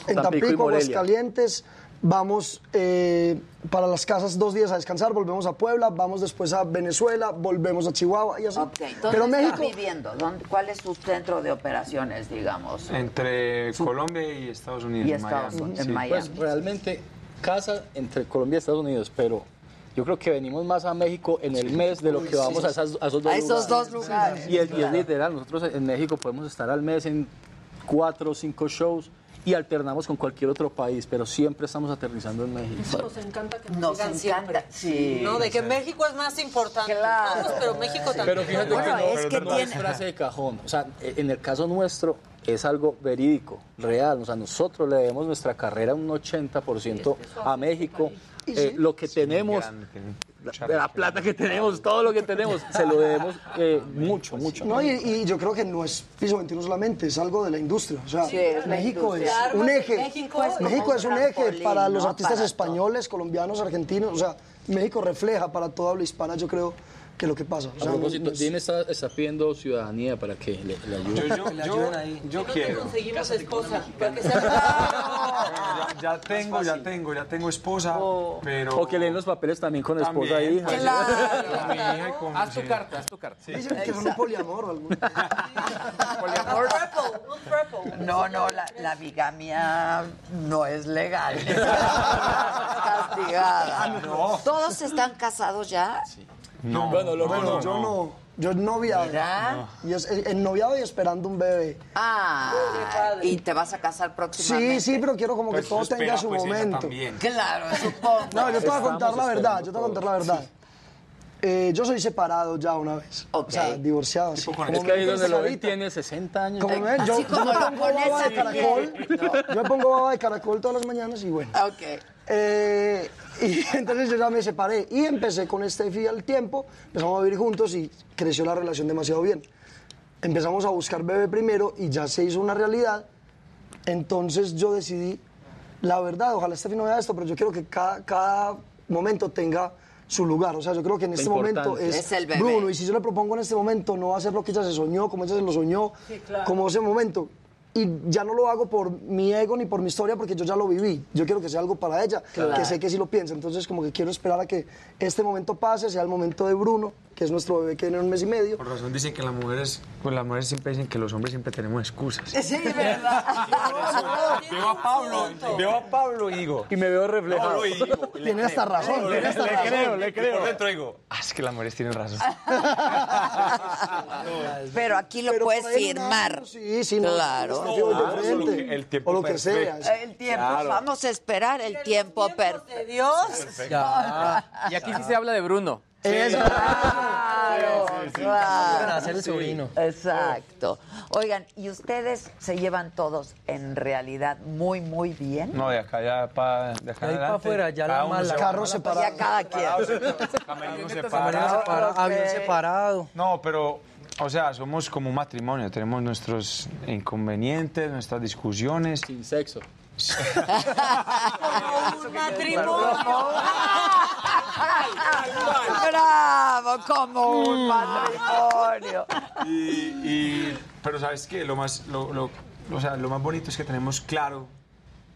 en Tampico y Tampico, Morelia. Aguascalientes. Vamos eh, para las casas dos días a descansar, volvemos a Puebla, vamos después a Venezuela, volvemos a Chihuahua y así. Ok, ¿dónde Pero está México, viviendo? ¿Dónde- ¿Cuál es su centro de operaciones, digamos? Entre Colombia y Estados Unidos. Y en Estados Miami. Unidos, en Sí. Miami. Pues realmente casa entre Colombia y Estados Unidos, pero yo creo que venimos más a México en el mes de lo que vamos a, esas- a esos dos A esos lugares. dos lugares. Y es, y es literal, nosotros en México podemos estar al mes en cuatro o cinco shows y alternamos con cualquier otro país, pero siempre estamos aterrizando en México. Nos encanta que nos, Nos digan encanta, siempre. sí. No, de que México es más importante. Claro. Todos, pero México también. Pero fíjate Bueno, que no, es que no tiene- es frase de cajón. O sea, en el caso nuestro es algo verídico, real. O sea, nosotros le debemos nuestra carrera un 80% a México. Eh, lo que tenemos, la, plata que tenemos, todo lo que tenemos, se lo debemos eh, mucho, mucho. No, y, y yo creo que no es piso 21 solamente, es algo de la industria. O sea, Sí, es la México es industria. un eje. México es México como es un un eje para los artistas Para españoles, colombianos, argentinos. O sea, México refleja para toda habla hispana, yo creo, que lo que pasa. O A sea, propósito, no es- Dean está, está pidiendo ciudadanía para que le, le ayude. Yo, yo, yo, yo quiero. Conseguimos esposa. Ya, ya tengo, ya tengo, ya tengo esposa, pero... O que leen los papeles también con esposa También, e hija. pues, con Haz tu sí. carta, haz tu carta. Dicen que son un poliamor o algo. No, no, la, la bigamia no es legal. Castigada. ¿Todos están casados ya? No, bueno, no, bueno, no, yo no. Yo en noviado. Mira. Y es, en noviado y esperando un bebé. Ah, y te vas a casar próximamente. Sí, sí, pero quiero como que Pues todo espera, tenga su pues, momento. Claro, supongo. No, yo te voy a contar la verdad, yo te voy a contar la verdad. Eh, yo soy separado ya una vez. O sea, divorciado. así. Es que ahí donde lo ven tiene 60 años. Como me ven, yo, yo me pongo baba de caracol. Yo me pongo baba de caracol todas las mañanas y bueno. Ok. Eh, y entonces yo ya me separé y empecé con Steffi al tiempo, empezamos a vivir juntos y creció la relación demasiado bien. Empezamos a buscar bebé primero y ya se hizo una realidad. Entonces yo decidí, la verdad, ojalá Steffi no vea esto, pero yo quiero que cada, cada momento tenga su lugar. O sea, yo creo que en este momento es, Es el bebé. Bruno. Y si yo le propongo en este momento, no va a ser lo que ella se soñó, como ella se lo soñó, como ese momento. Y ya no lo hago por mi ego ni por mi historia, porque yo ya lo viví. Yo quiero que sea algo para ella, que sé que sí lo piensa. Entonces, como que quiero esperar a que este momento pase, sea el momento de Bruno, que es nuestro bebé que viene en un mes y medio. Por razón dicen que las mujeres, pues las mujeres siempre dicen que los hombres siempre tenemos excusas. Sí, ¿verdad? Veo a Pablo, veo a Pablo y digo, Y me veo reflejado. Pablo y digo, Tiene hasta razón, tiene hasta razón. creo, le creo. Por dentro digo, ah, es que las mujeres tienen razón. Pero aquí lo Pero puedes firmar. Sí, sí, no, Claro. no, no, Claro, de solo frente. que el tiempo o lo que sea. perfecto. El tiempo, vamos a esperar el tiempo perfecto. De Dios. Ya. Y aquí sí se habla de Bruno. Eso. Claro, claro. hacer el sobrino. Exacto. Oigan, ¿y ustedes se llevan todos en realidad muy, muy bien? No, de acá ya para de acá De ahí pa' adelante, afuera, ya la mala-. Carro Pues separado. ya cada quien. Camerino separado. separado, avión separado. No, pero, o sea, somos como un matrimonio. Tenemos nuestros inconvenientes, nuestras discusiones. Sin sexo. Un matrimonio. Bravo, como un matrimonio. Y, y- pero sabes qué, lo más, lo, lo- o sea, lo más bonito es que tenemos claro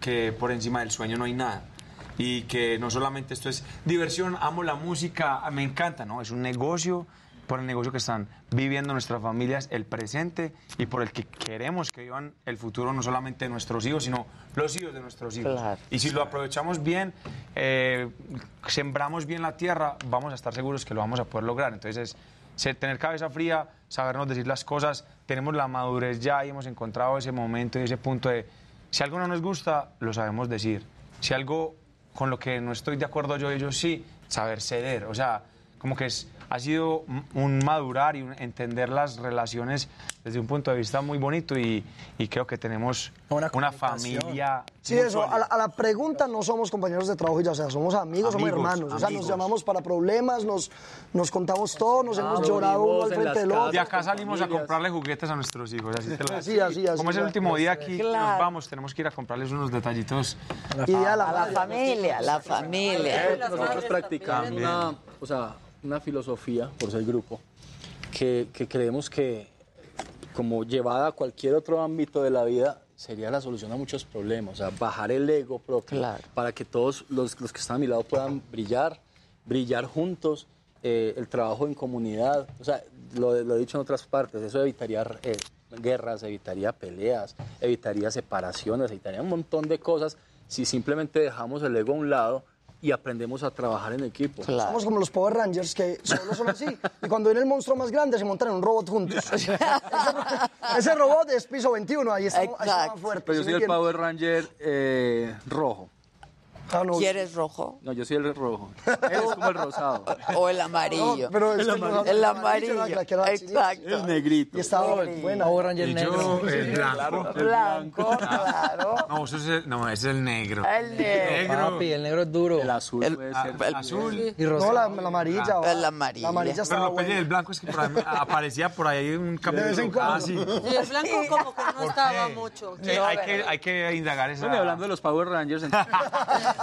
que por encima del sueño no hay nada. Y que no solamente esto es diversión, amo la música, me encanta, ¿no? Es un negocio, por el negocio que están viviendo nuestras familias, el presente y por el que queremos que vivan el futuro, no solamente de nuestros hijos, sino los hijos de nuestros hijos. Claro. Y si lo aprovechamos bien, eh, sembramos bien la tierra, vamos a estar seguros que lo vamos a poder lograr. Entonces, es ser- tener cabeza fría, sabernos decir las cosas, tenemos la madurez ya y hemos encontrado ese momento y ese punto de, si algo no nos gusta, lo sabemos decir. Si algo con lo que no estoy de acuerdo yo, ellos sí, saber ceder. O sea, como que es, ha sido un- madurar y un entender las relaciones desde un punto de vista muy bonito y, y creo que tenemos Una una, familia. Sí, eso, a la, a la pregunta no somos compañeros de trabajo y ya, o sea, somos amigos, somos Amigos, hermanos. O sea, nos amigos. llamamos para problemas, nos, nos contamos todo, nos hemos nos llorado uno al en frente del otro. De acá salimos a familias. comprarle juguetes a nuestros hijos. Así, te lo Así, así, así, Como es el último día aquí, Claro. nos vamos, tenemos que ir a comprarles unos detallitos. Y a la A la familia, a la familia. Nosotros practicamos una, o sea, una filosofía, por ser grupo, que, que creemos que, como llevada a cualquier otro ámbito de la vida, sería la solución a muchos problemas. O sea, bajar el ego propio Claro. para que todos los, los que están a mi lado puedan brillar, brillar juntos, eh, el trabajo en comunidad. O sea, lo, lo he dicho en otras partes, eso evitaría eh, guerras, evitaría peleas, evitaría separaciones, evitaría un montón de cosas si simplemente dejamos el ego a un lado y aprendemos a trabajar en equipo. Somos como los Power Rangers que solo son así. Y cuando viene el monstruo más grande se montan en un robot juntos. ese, ese robot es piso 21, ahí está, ahí está Exacto. más fuerte. Pero yo ¿sí soy el? Power Ranger eh, rojo. Ah, no. ¿Quieres rojo No, yo soy el rojo. Él es como el rosado. o el amarillo? No, pero El que amarillo. El la amarillo, la exacto. El negrito. Y estaba buena. Power Ranger Y negro. yo, el blanco. Blanco, claro. No, eso es el, no, ese es el negro. El negro. Papi, el negro es duro. El azul El- puede Ah, ser. el azul. Y No, rosado. la, la amarilla. va. El amarillo. La amarilla Pero lo peleé buena. el blanco es que por ahí aparecía por ahí un capítulo. vez en cuando. Ah, sí. Y el blanco como que no ¿Por estaba qué? mucho. Sí, hay, que, hay que indagar esa... Bueno, y hablando de los Power Rangers, entonces,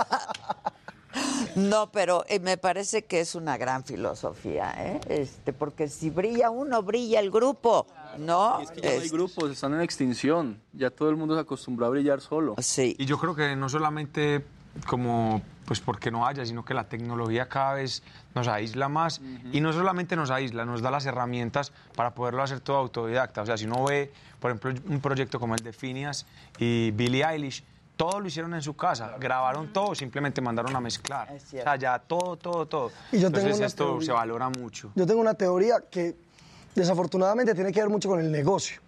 No, pero eh, me parece que es una gran filosofía, ¿eh? Este, porque si brilla uno, brilla el grupo, ¿no? Es que ya no hay grupos, están en extinción. Ya todo el mundo se acostumbró a brillar solo. Sí. Y yo creo que no solamente como pues porque no haya, sino que la tecnología cada vez nos aísla más y no solamente nos aísla, nos da las herramientas para poderlo hacer todo autodidacta. O sea, si uno ve, por ejemplo, un proyecto como el de Phineas y Billie Eilish, todo lo hicieron en su casa, grabaron todo, simplemente mandaron a mezclar. O sea, ya todo, todo, todo. Y yo tengo Entonces esto teoría. se valora mucho. Yo tengo una teoría que desafortunadamente tiene que ver mucho con el negocio.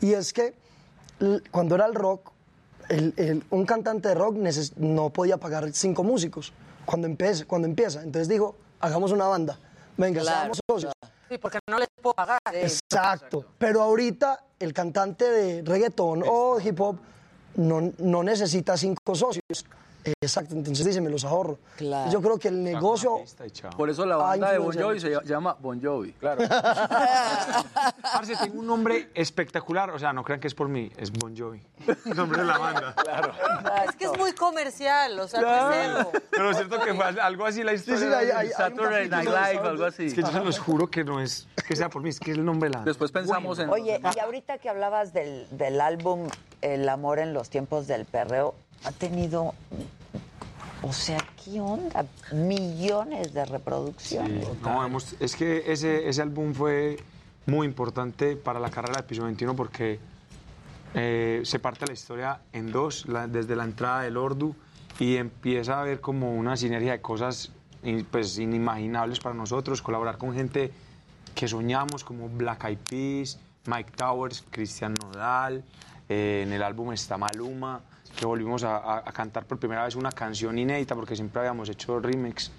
Y es que cuando era el rock, el- el- un cantante de rock no podía pagar cinco músicos cuando empieza, cuando empieza. Entonces dijo, hagamos una banda. Venga, Claro, seamos socios. Sí, porque no les puedo pagar. Exacto. Pero ahorita el cantante de reggaetón o hip hop no, no necesita cinco socios. Exacto, entonces dice, me los ahorro. Claro. Yo creo que el negocio... Por eso la banda de Bon Jovi se ll- llama Bon Jovi. Claro. Parce, tengo un nombre espectacular, o sea, no crean que es por mí, es Bon Jovi. El nombre de la banda. Claro. Es que es muy comercial, o sea, Claro. no es. Pero es cierto que fue algo así la historia. sí, hay- hay- hay Saturday Night Live, algo así. Es que yo se los juro que no es que sea por mí, es que es el nombre de la banda. Después pensamos en... Oye, y ahorita que hablabas del, del álbum El amor en los tiempos del perreo, ha tenido, o sea, ¿qué onda? Millones de reproducciones. No, hemos- es que ese, ese álbum fue muy importante para la carrera de Piso 21 porque eh, se parte la historia en dos, la- desde la entrada del Ordu y empieza a haber como una sinergia de cosas in- pues, inimaginables para nosotros, colaborar con gente que soñamos como Black Eyed Peas, Mike Towers, Cristian Nodal, eh, en el álbum está Maluma, que volvimos a, a- cantar por primera vez una canción inédita porque siempre habíamos hecho remix.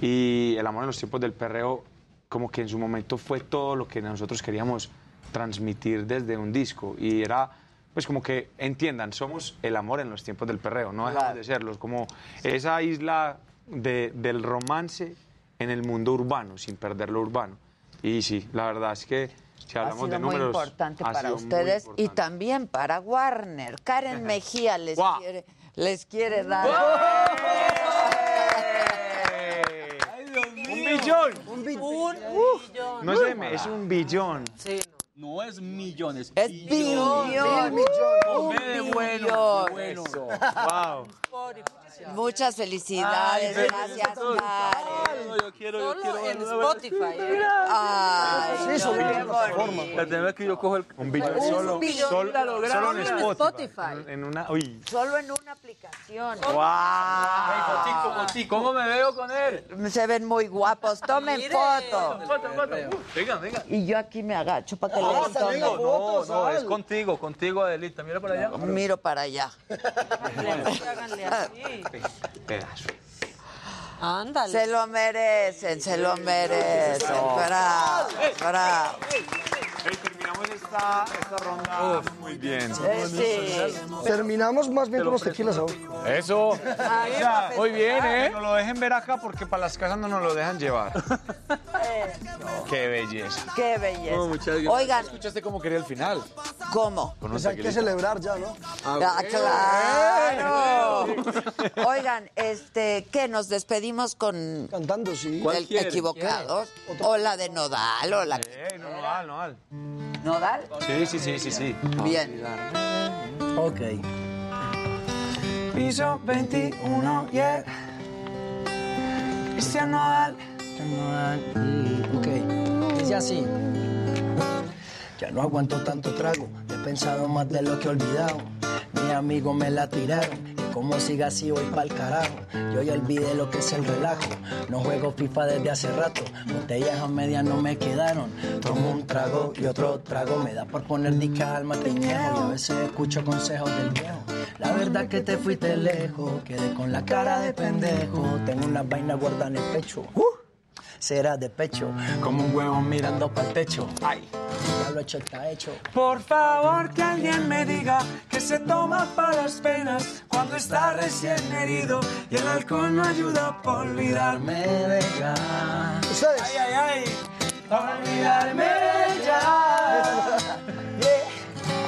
Y El amor en los tiempos del perreo como que en su momento fue todo lo que nosotros queríamos transmitir desde un disco. Y era pues como que entiendan, somos el amor en los tiempos del perreo, no dejamos de serlo, como esa isla de- del romance en el mundo urbano, sin perder lo urbano. Y sí, la verdad es que si Ha sido de muy números... importante ha para muy ustedes y importante. también para Warner. Karen Mejía les Guau. quiere, les quiere dar. ¡Un billón! Un Uh. billón. No sé, es un billón. Sí. No es millones. Es billón. Un Ve de bueno, billón. bueno. Wow. Muchas felicidades, Ay, gracias. Karen. No, yo quiero, yo quiero. en Spotify. ¿eh? Ay, Sí, en qué la primera vez que yo cojo el. Un billón Un solo, billón. solo, en solo en Spotify. Spotify. En una, uy. Solo en una aplicación. ¿Cómo me veo con él? Se ven muy guapos. Tomen Mire. foto. Venga, venga. Y yo aquí me agacho para que tomen. venga, No, no, es contigo, contigo, Adelita. Mira para allá. Miro para allá. Háganle así. Pedazo. Ándale. Se lo merecen, se lo merecen. Bravo, bravo. terminamos esta, esta ronda muy bien. Eh, sí. Terminamos más bien con los tequilas ahora. Eso. Muy bien, Que ¿eh? nos lo dejen ver acá porque para las casas no nos lo dejan llevar. Qué belleza. Qué belleza. Oh, muchas gracias. Oigan, ¿Escuchaste cómo quería el final? ¿cómo? Con Pues hay que celebrar ya, ¿no? Ah, claro. Oigan, este, ¿qué? Nos despedimos con Cantando, sí. ¿Cuál el equivocados. O la de Nodal, o la Eh, no, no, Nodal, Nodal. Nodal. Sí, sí, sí, sí, sí. Bien. Ok. Piso 21, yeah. Cristian Nodal. Ok, dice así. Ya no aguanto tanto trago, he pensado más de lo que he olvidado. Mis amigos me la tiraron, como siga así voy pa'l carajo. Yo ya olvidé lo que es el relajo, no juego FIFA desde hace rato. Botellas a medias no me quedaron, tomo un trago y otro trago. Me da por poner di calma, te viejo, y a veces escucho consejos del viejo. La verdad que te fuiste lejos, quedé con la cara de pendejo. Tengo una vaina guardada en el pecho. Uh será de pecho, como un huevo mirando para el techo. Ay, ya lo hecho está hecho. Por favor que alguien me diga que se toma para las penas cuando está recién herido y el alcohol no ayuda a olvidarme de ya. Ustedes. Ay, ay, ay, olvidarme ya.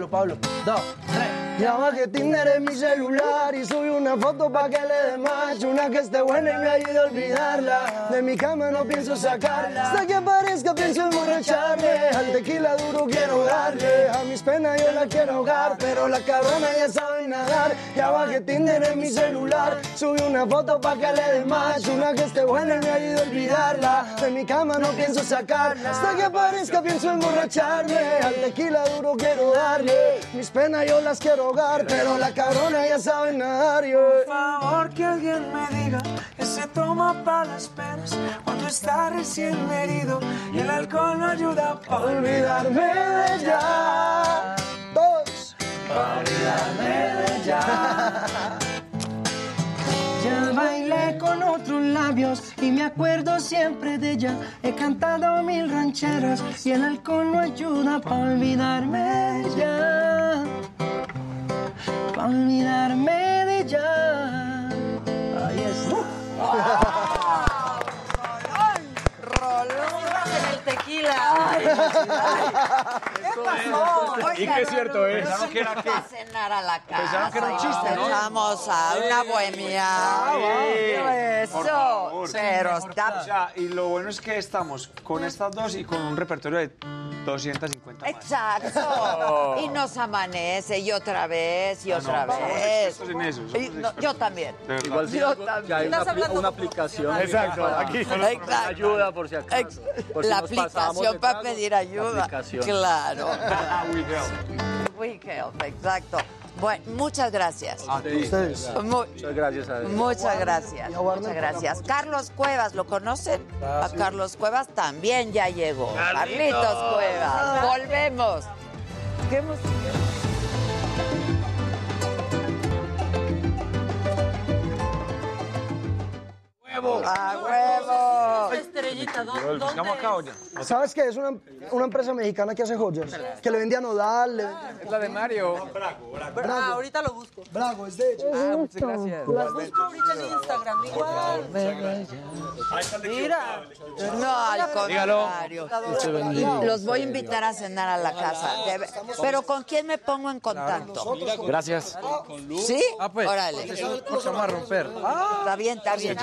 Pablo. Dos, tres. Ya bajé Tinder en mi celular y subí una foto pa' que le dé match. Una que esté buena y me ayude a olvidarla. De mi cama no pienso sacarla. Hasta que aparezca pienso emborracharme. Al tequila duro quiero darle. A mis penas yo la quiero ahogar Pero la cabrona ya sabe nadar. Ya bajé Tinder en mi celular. Subí una foto pa' que le dé match. Una que esté buena y me ayude a olvidarla. De mi cama no pienso sacarla. Hasta que aparezca pienso emborracharme. Al tequila duro quiero darle Mis penas yo las quiero ahogar Pero la cabrona ya sabe nadar yo. Por favor que alguien me diga que se toma para las penas cuando está recién herido y el alcohol no ayuda para olvidarme de ella. Dos, para olvidarme de ella. Labios y me acuerdo siempre de ella. He cantado mil rancheras y el alcohol no ayuda para olvidarme ella. Para olvidarme de ella. ¿Qué pasó? Y que es cierto, ¿eh? Pensaron que era a cenar a la casa. Pensaron que era un chiste, y ¿no? Vamos a una bohemia. Eso. Pero O está... sea, y lo bueno es que estamos con estas dos y con un repertorio de 250 más. Exacto. Y nos amanece y otra vez y Ah, otra vez. expertos en eso, somos Y no, yo también. Igual si Yo algo- también. ya hay una, Estás hablando una aplicación. Exacto, aquí. Exacto. Ayuda por si acaso. Ex- Por si la aplicación para pedir ayuda. aplicación. Claro. We help. We help, exacto. Bueno, muchas gracias. A. Mu- Muchas gracias a Muchas gracias, muchas gracias. Carlos Cuevas, ¿lo conocen? A Carlos Cuevas también ya llegó. Carlitos Cuevas, volvemos. ¿Qué? ¡Huevo! ¡A huevo! Estrellita, ¿dó- ¿Lo buscamos acá o ya? ¿Sabes qué? Es una, una empresa mexicana que hace joyas. Que le vendía nodal. le- Es la de Mario. Ah, ahorita lo busco. Brago, es de hecho. Ah, muchas gracias. Las busco ahorita en Instagram, igual. Mira. No, al Dígalo. contrario. te bendiga. Los voy a invitar a cenar a la casa. Debe- Pero ¿con quién me pongo en contacto? Gracias. ¿Sí? Ah, pues. Órale. Nos vamos a romper. Está bien, está bien.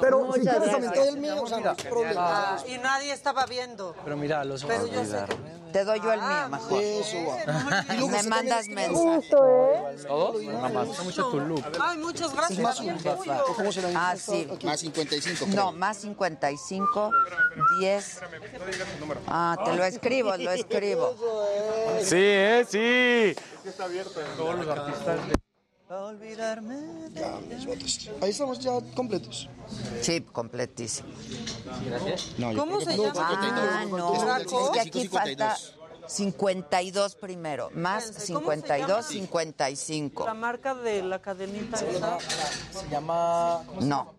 Pero si quieres doy el mío, o sea, no hay problema. Ah, y nadie estaba viendo. Pero mira, los Pero yo sé que... Te doy yo el mío mejor. Eso va. Y Me mandas también- mensaje. ¿Todos? Nada más. gusta mucho tu look. Ay, muchas gracias. más un ¿o ¿Cómo se llama? Ah, sí. Más 55. No, más 55, 10. Ah, te lo escribo, lo escribo. Sí, ¿eh? Sí. Todos los artistas. Olvidarme Ahí estamos ya completos. Sí, completísimo. ¿Cómo se llama? Ah, no, es que aquí 55, falta 52 primero, más Espérense, ¿cómo se 52, llama? 55. La marca de la cadenita. Se llama. No.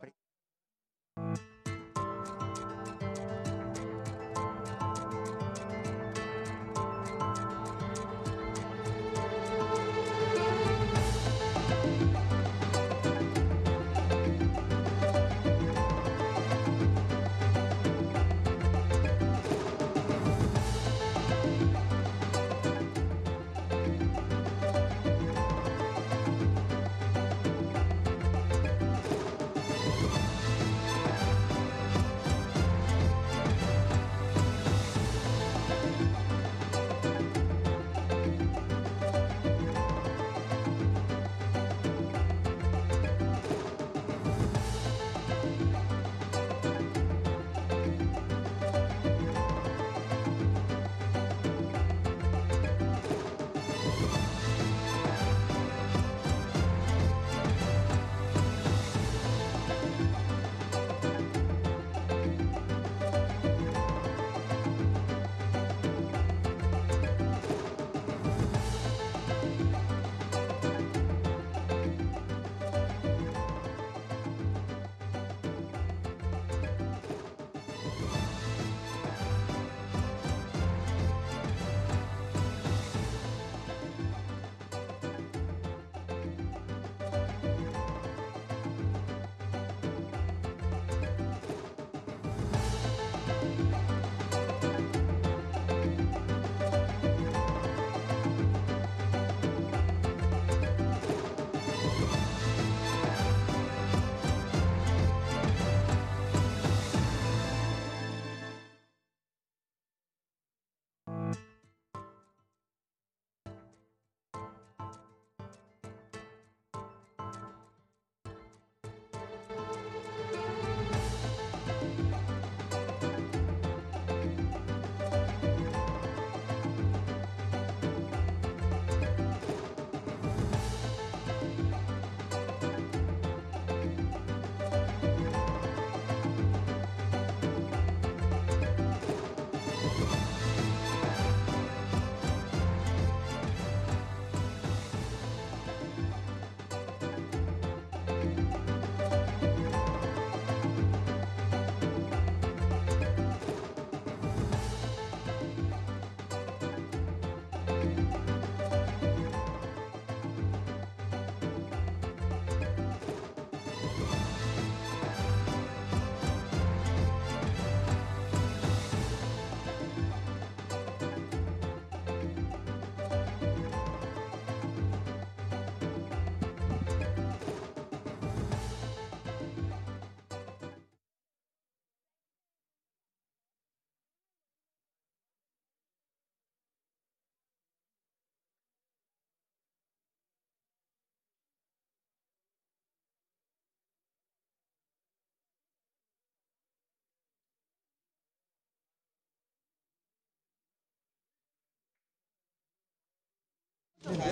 Está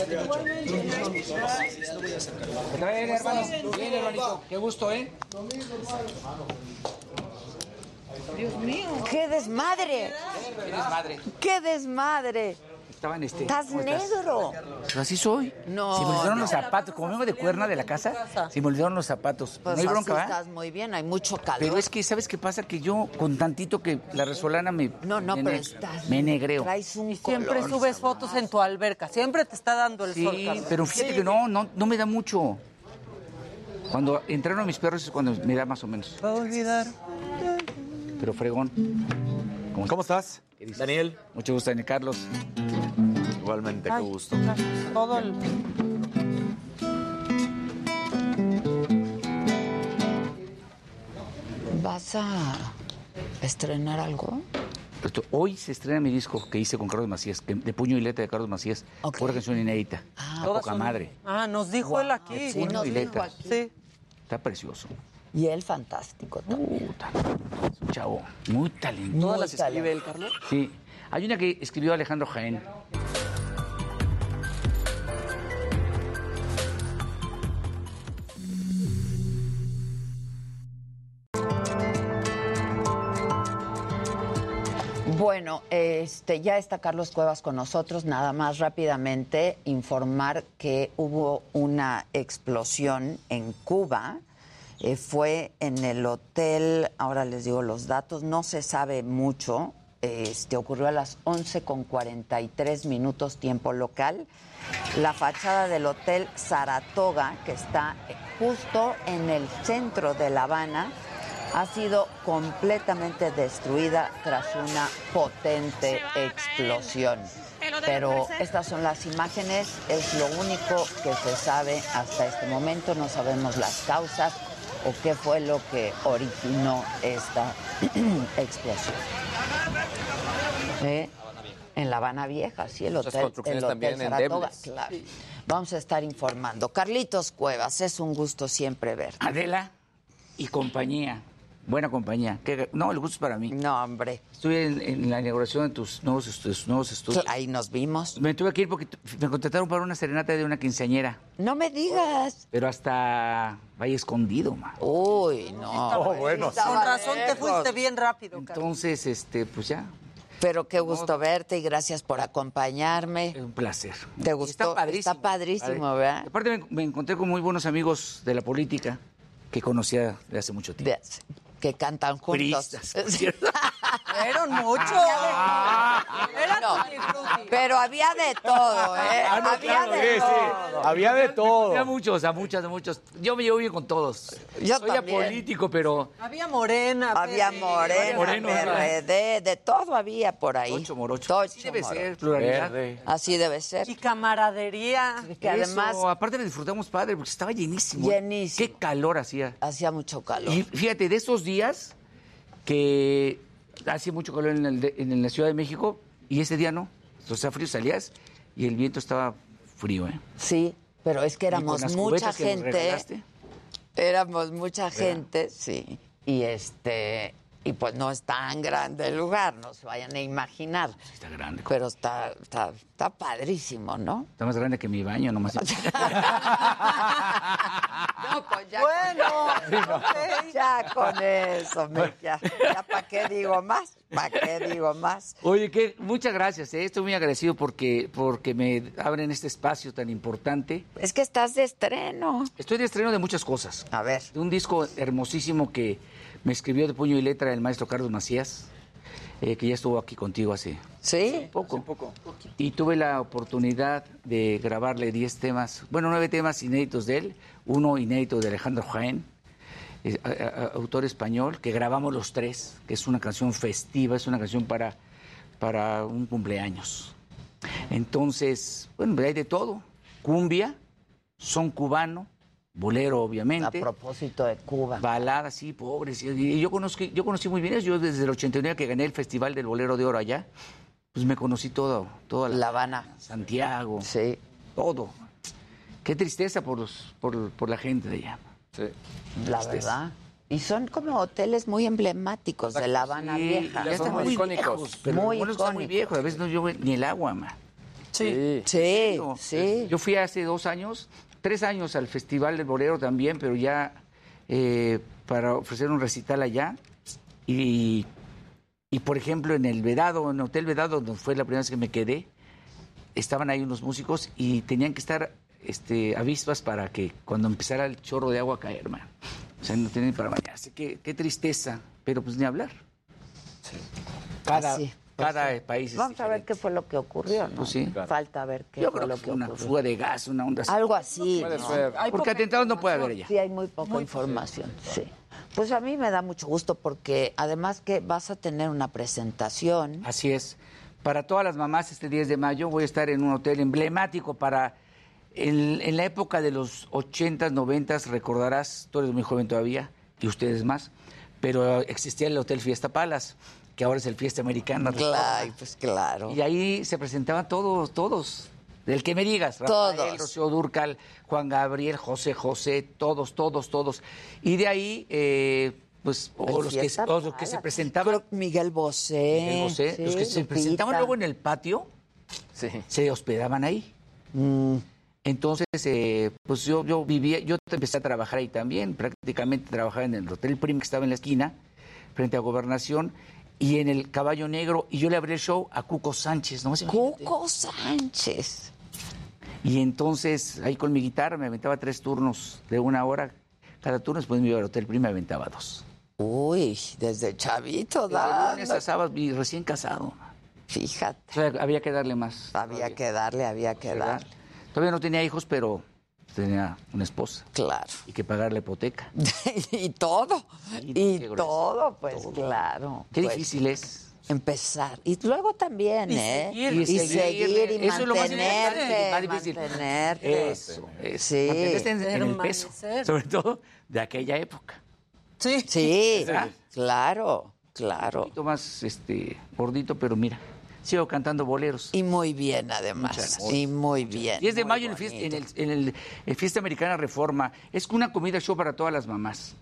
bien, hermano. Bien, hermanito. Qué gusto, ¿eh? Dios mío. ¡Qué desmadre! Qué desmadre. ¡Qué desmadre! Estaban este. Estás ¿cómo negro. Así soy. No, Se me olvidaron los zapatos. Como vengo de cuerna de la casa, se me olvidaron los zapatos. Pues no hay bronca, estás muy bien, hay mucho calor. Pero es que, ¿sabes qué pasa? Que yo, con tantito que la resolana me. No, no, me pero estás- Me negreo. Traes un Y siempre color, subes fotos en tu alberca. Siempre te está dando el sol, Sí, Carlos. pero fíjate que no, no, no me da mucho. Cuando entraron mis perros es cuando me da más o menos. Va a olvidar. Pero fregón. ¿Cómo, estás? Daniel. Mucho gusto, Daniel Carlos. Igualmente, Ay, gracias. Todo el... ¿Vas a estrenar algo? Esto- Hoy se estrena mi disco que hice con Carlos Macías, que- de puño y letra de Carlos Macías. Pura canción inédita. A Todas poca son- madre. Ah, nos dijo él aquí. Puño y letra. Sí. Está precioso. Y él fantástico también. Es un chavo muy talentoso. ¿Todas las escribe él, Carlos? Sí. Hay una que escribió Alejandro Jaén. Bueno, este, ya está Carlos Cuevas con nosotros. Nada más rápidamente informar que hubo una explosión en Cuba. Eh, fue en el hotel, ahora les digo los datos, no se sabe mucho. Este, ocurrió a las 11 con 43 minutos tiempo local. La fachada del hotel Saratoga, que está justo en el centro de La Habana, ha sido completamente destruida tras una potente explosión. Pero estas son las imágenes, es lo único que se sabe hasta este momento, no sabemos las causas o qué fue lo que originó esta explosión. ¿Eh? En La Habana Vieja, sí, el hotel, construcciones el hotel también Saratoga, claro. Vamos a estar informando. Carlitos Cuevas, es un gusto siempre ver. Adela y compañía. Buena compañía. Que- no, el gusto es para mí. No, hombre. Estuve en, en la inauguración de tus nuevos, estudios, nuevos estudios. Ahí nos vimos. Me tuve que ir porque me contrataron para una serenata de una quinceañera. No me digas. Pero hasta Valle Escondido, ma. Uy, no. Oh, bueno. Con razón te fuiste bien rápido, Carlos. Entonces, este, pues ya. Pero qué gusto verte y gracias por acompañarme. Un placer. ¿Te gustó? Está padrísimo. Está padrísimo, Padre. ¿verdad? Aparte me, me encontré con muy buenos amigos de la política que conocía de hace mucho tiempo. Que cantan juntos. Cierto. Fueron muchos. Eran No, pero había de todo, ¿eh? Ah, no, había claro, de sí, sí. todo. Había de todo. Había muchos, a muchos, a muchos. Yo me llevo bien con todos. Yo Soy también. apolítico, pero Había morena. Había morena, Moreno, PRD, de todo había por ahí. Tocho morocho. Tocho Así debe morocho. ser, pluralidad. Así debe ser. Y camaradería. Que además aparte le disfrutamos padre porque estaba llenísimo. Llenísimo. Qué calor hacía. hacía mucho calor. Y fíjate, de esos días que hacía mucho calor en, el de- en la Ciudad de México y ese día no. O sea, frío salías y el viento estaba frío, ¿eh? Sí, pero es que éramos mucha gente. Éramos mucha gente, sí. Y este y pues no es tan grande el lugar, no se vayan a imaginar. Está grande. Pero está, está, está padrísimo, ¿no? Está más grande que mi baño, nomás. No, pues ya. Bueno, Ya con eso, me, ya, ya para qué digo más, para qué digo más. Oye, que muchas gracias, ¿eh? estoy muy agradecido porque, porque me abren este espacio tan importante. Es que estás de estreno. Estoy de estreno de muchas cosas. A ver. De un disco hermosísimo que me escribió de puño y letra el maestro Carlos Macías, eh, que ya estuvo aquí contigo hace ¿Sí? poco. Y tuve la oportunidad de grabarle 10 temas, bueno, nueve temas inéditos de él, uno inédito de Alejandro Jaén, eh, a- a- autor español, que grabamos los tres, que es una canción festiva, es una canción para, para un cumpleaños. Entonces, bueno, hay de todo. Cumbia, son cubano, bolero, obviamente. A propósito de Cuba. Baladas, sí, pobres. Y- Y yo, conozco, yo conocí muy bien eso. Yo desde el 89 que gané el Festival del Bolero de Oro allá, pues me conocí todo, toda La Habana. Santiago. Sí. Todo. Qué tristeza por, los, por, por la gente de allá. Sí. La Tristeza. verdad. Y son como hoteles muy emblemáticos de La Habana Sí, Vieja. ya están muy icónicos. viejos, pero Muy muy, está muy icónicos. viejo. A veces no llueve ni el agua, ma. Sí. Sí, sí. Yo fui hace dos años, tres años al Festival del Bolero también, pero ya eh, para ofrecer un recital allá. Y, y, por ejemplo, en el Vedado, en el Hotel Vedado, donde fue la primera vez que me quedé, estaban ahí unos músicos y tenían que estar este, avispas para que cuando empezara el chorro de agua a caer, man. O sea, no tienen para bañarse. Qué, qué tristeza, pero pues ni hablar. Cada, Cada país es Vamos a ver qué fue lo que ocurrió, ¿no? Pues sí. Falta ver qué Yo fue creo lo que que fue una ocurrió. fuga de gas, una onda. Algo así. Puede ¿no? ser. Porque atentados no puede haber ya. Sí, hay muy poca información, sí. Pues a mí me da mucho gusto porque además que vas a tener una presentación. Así es. Para todas las mamás, este 10 de mayo voy a estar en un hotel emblemático para... En, en la época de los 80s, 90s, recordarás, tú eres muy joven todavía, y ustedes más, pero existía el Hotel Fiesta Palace, que ahora es el Fiesta Americana. Claro, pues claro. Y ahí se presentaban todos, todos. Del que me digas, Rafael, Todos. Rocío Durcal, Juan Gabriel, José José, todos, todos, todos. Y de ahí, eh, pues, o los, que, Fiesta o los que se presentaban. Miguel Bosé. Miguel Bosé, sí, los que se Lupita. presentaban luego en el patio, se hospedaban ahí. Mm. Entonces, eh, pues yo, yo vivía, yo empecé a trabajar ahí también, prácticamente trabajaba en el Hotel Prim que estaba en la esquina, frente a Gobernación, y en el Caballo Negro, y yo le abrí el show a Cuco Sánchez, ¿no? Cuco Sánchez. Y entonces, ahí con mi guitarra me aventaba tres turnos de una hora cada turno, después me iba al Hotel Prim y me aventaba dos. Uy, desde chavito, De da. y recién casado. Fíjate. O sea, había que darle más. Había que darle, había que ¿verdad? darle. Todavía no tenía hijos, pero tenía una esposa. Claro. Y que pagar la hipoteca. y todo. Y todo, pues claro. Qué Pues, difícil es. Empezar. Y luego también, Y ¿eh? seguir, y y seguir. seguir y Eso es lo más mantenerte. difícil, más difícil. mantenerte. Eso, eso. Sí. Mantenerte en, en el peso. Sobre todo de aquella época. Sí. Sí, ¿Verdad? claro, Un claro. poquito más este, gordito, pero mira, sigo cantando boleros. Y muy bien, además. Y muy bien. 10 de muy mayo en, el fiesta, en, el, en Fiesta Americana Reforma. Es una comida show para todas las mamás.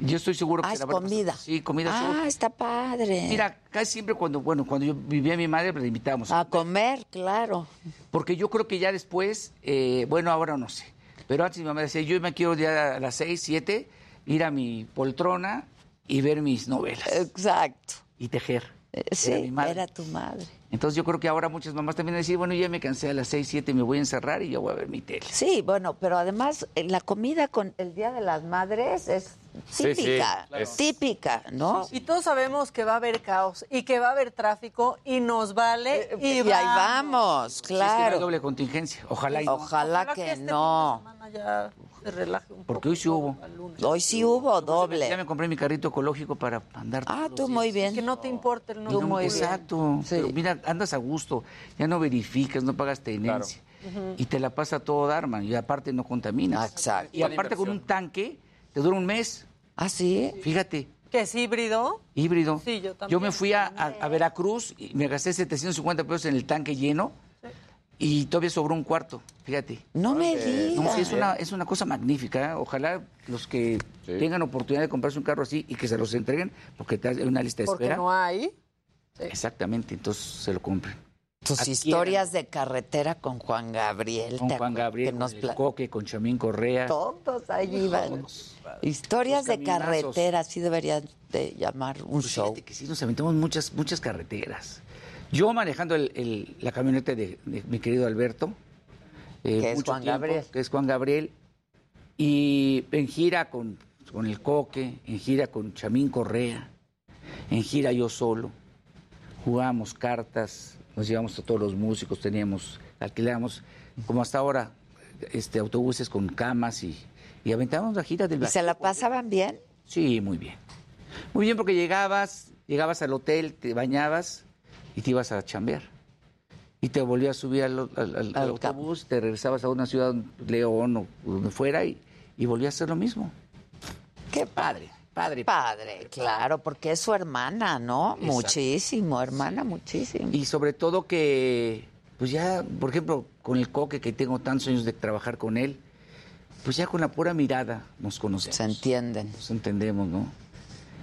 Yo estoy seguro que Ah, es la pasar- comida. Sí, comida show. Ah, está padre. Mira, casi siempre cuando, bueno, cuando yo vivía a mi madre, pues, la invitábamos. A comer, claro. Porque yo creo que ya después, eh, bueno, ahora no sé. Pero antes mi mamá decía, yo me quiero ya a las 6, 7, ir a mi poltrona y ver mis novelas. Exacto. Y tejer. Eh, Era Sí, mi madre. era tu madre. Entonces yo creo que ahora muchas mamás también decían, bueno, ya me cansé a las 6, 7, me voy a encerrar y yo voy a ver mi tele. Sí, bueno, pero además eh, la comida con el Día de las Madres es Sí, sí, típica, típica, ¿no? Y todos sabemos que va a haber caos y que va a haber tráfico y nos vale y, y ahí vamos, Si es que no claro. hay doble contingencia. Ojalá y no. Ojalá, que, este no. Ya se relaje un Porque hoy sí hubo. Hoy sí hubo Ya doble. me compré mi carrito ecológico para andar. Ah, tú muy días. bien. Que no te importe el Y no. no- exacto. Pero mira, andas a gusto, ya no verificas, no pagas tenencia. Y te la pasa todo dar, man. Y aparte no contaminas. Exacto. Y aparte con un tanque te dura un mes. ¿Ah, sí? Fíjate, ¿Que es híbrido? híbrido. Sí, yo también. me fui a, a- a Veracruz y me gasté 750 pesos en el tanque lleno. Y todavía sobró un cuarto, fíjate. No me digas. No, sí, es una, es una cosa magnífica. ¿eh? Ojalá los que tengan oportunidad de comprarse un carro así y que se los entreguen, porque te hay una lista de Porque espera. no hay. Exactamente, entonces se lo compren. Tus Adquieran. historias de carretera con Juan Gabriel. Con ¿te Juan? Gabriel, con el Coque, con Chamín Correa. Todos ahí iban. Historias de carretera, así deberían de llamar un Pues show. fíjate que sí, nos aventamos muchas, muchas carreteras. Yo manejando el- el- la camioneta de, de mi querido Alberto. eh, Que es Juan tiempo, Gabriel. Que es Juan Gabriel. Y en gira con, con el Coque, en gira con Chamín Correa, en gira yo solo. Jugábamos cartas, nos llevamos a todos los músicos, teníamos, alquilábamos, como hasta ahora, este, autobuses con camas y, y aventábamos la gira del ¿Y se la pasaban bien? Sí, muy bien. Muy bien porque llegabas, llegabas al hotel, te bañabas y te ibas a chambear. Y te volvías a subir al, al- al- al autobús, te regresabas a una ciudad, León o donde fuera, y, y volvías a hacer lo mismo. Qué padre, padre. Padre, claro, porque es su hermana, ¿no? Exacto. Muchísimo, hermana, muchísimo. Y sobre todo que, pues ya, por ejemplo, con el coque, que tengo tantos años de trabajar con él, pues ya con la pura mirada nos conocemos. Se entienden. Nos entendemos, ¿no?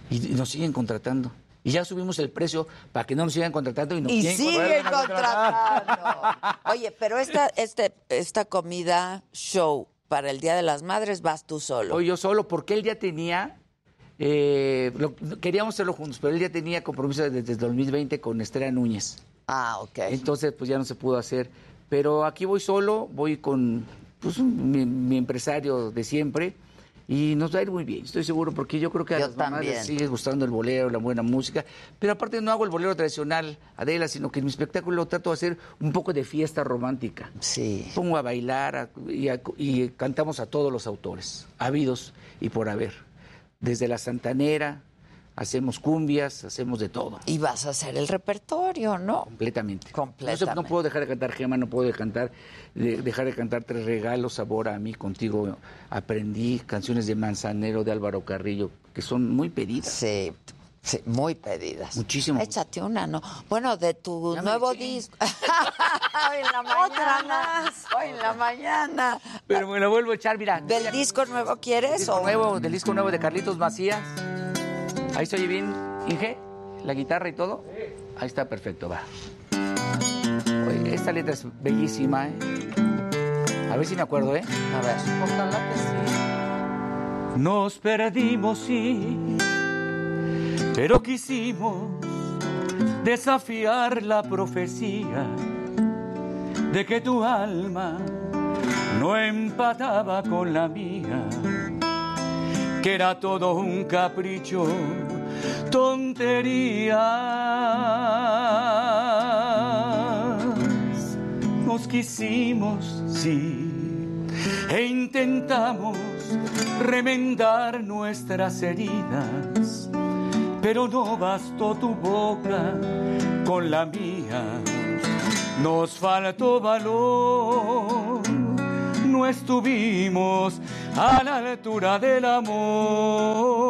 Y, y nos siguen contratando. Y ya subimos el precio para que no nos sigan contratando y nos Y quieren sigue volver a contratar. contratando. Oye, pero esta, este, esta comida show para el Día de las Madres vas tú solo. Hoy yo solo, porque él ya tenía, eh, lo- queríamos hacerlo juntos, pero él ya tenía compromiso desde, desde 2020 con Estrella Núñez. Ah, ok. Entonces, pues ya no se pudo hacer. Pero aquí voy solo, voy con pues, mi empresario de siempre y nos va a ir muy bien, estoy seguro, porque yo creo que a Yo las mamás les sigue gustando el bolero, la buena música. Pero aparte no hago el bolero tradicional, Adela, sino que en mi espectáculo trato de hacer un poco de fiesta romántica. Sí. Pongo a bailar a- y, a- y cantamos a todos los autores, habidos y por haber. Desde la Santanera, hacemos cumbias, hacemos de todo. Y vas a hacer el repertorio, ¿no? Completamente. No, sé, Completamente. no puedo dejar de cantar Gema, no puedo de cantar, de- dejar de cantar Tres Regalos, Sabor a mí, contigo. Aprendí canciones de Manzanero, de Álvaro Carrillo, que son muy pedidas. Sí, sí, muy pedidas. Muchísimo. Échate una, ¿no? Bueno, de tu nuevo disco. Hoy en la mañana. Hoy en la mañana. Pero me lo vuelvo a echar, mira. ¿Del disco nuevo quieres? Disco o- nuevo, del disco nuevo de Carlitos Macías. Ahí se oye bien, Inge, la guitarra y todo. Ahí está perfecto, va. Oye, esta letra es bellísima, ¿eh? A ver si me acuerdo, ¿eh? A ver. Ojalá que sí. Nos perdimos, sí, pero quisimos desafiar la profecía de que tu alma no empataba con la mía, que era todo un capricho, tonterías. Nos quisimos, sí, e intentamos remendar nuestras heridas, pero no bastó tu boca con la mía. Nos faltó valor, no estuvimos a la altura del amor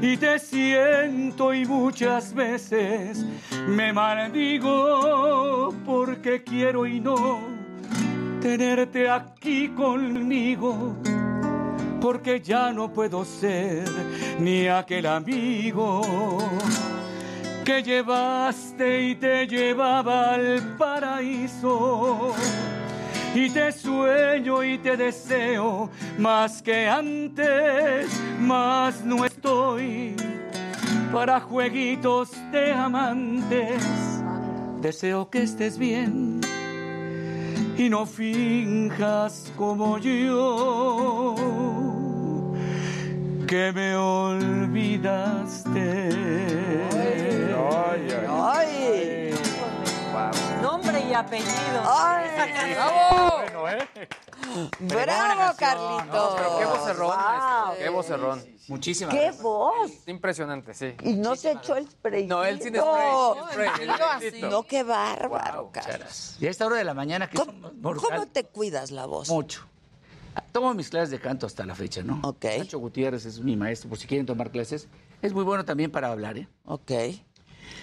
y te siento y muchas veces me maldigo porque quiero y no tenerte aquí conmigo porque ya no puedo ser ni aquel amigo que llevaste y te llevaba al paraíso. Y te sueño y te deseo más que antes, más no estoy para jueguitos de amantes. Deseo que estés bien y no finjas como yo que me olvidaste. ¡Ay! Nombre y apellido. ¡Ay! ¡Bravo! Bueno, ¿eh? ¡Bravo, Carlitos! No, pero qué vocerrón, Wow. este, qué vocerrón. Muchísimas ¡Qué voz! Impresionante, sí. Y no se echó el spray. No, él sin spray, spray, el directito. No, qué bárbaro, Carlos. Y a esta hora de la mañana que ¿Cómo, cómo te cuidas la voz? Mucho. Tomo mis clases de canto hasta la fecha, ¿no? Ok. Nacho Gutiérrez es mi maestro, por si quieren tomar clases. Es muy bueno también para hablar, ¿eh? Ok.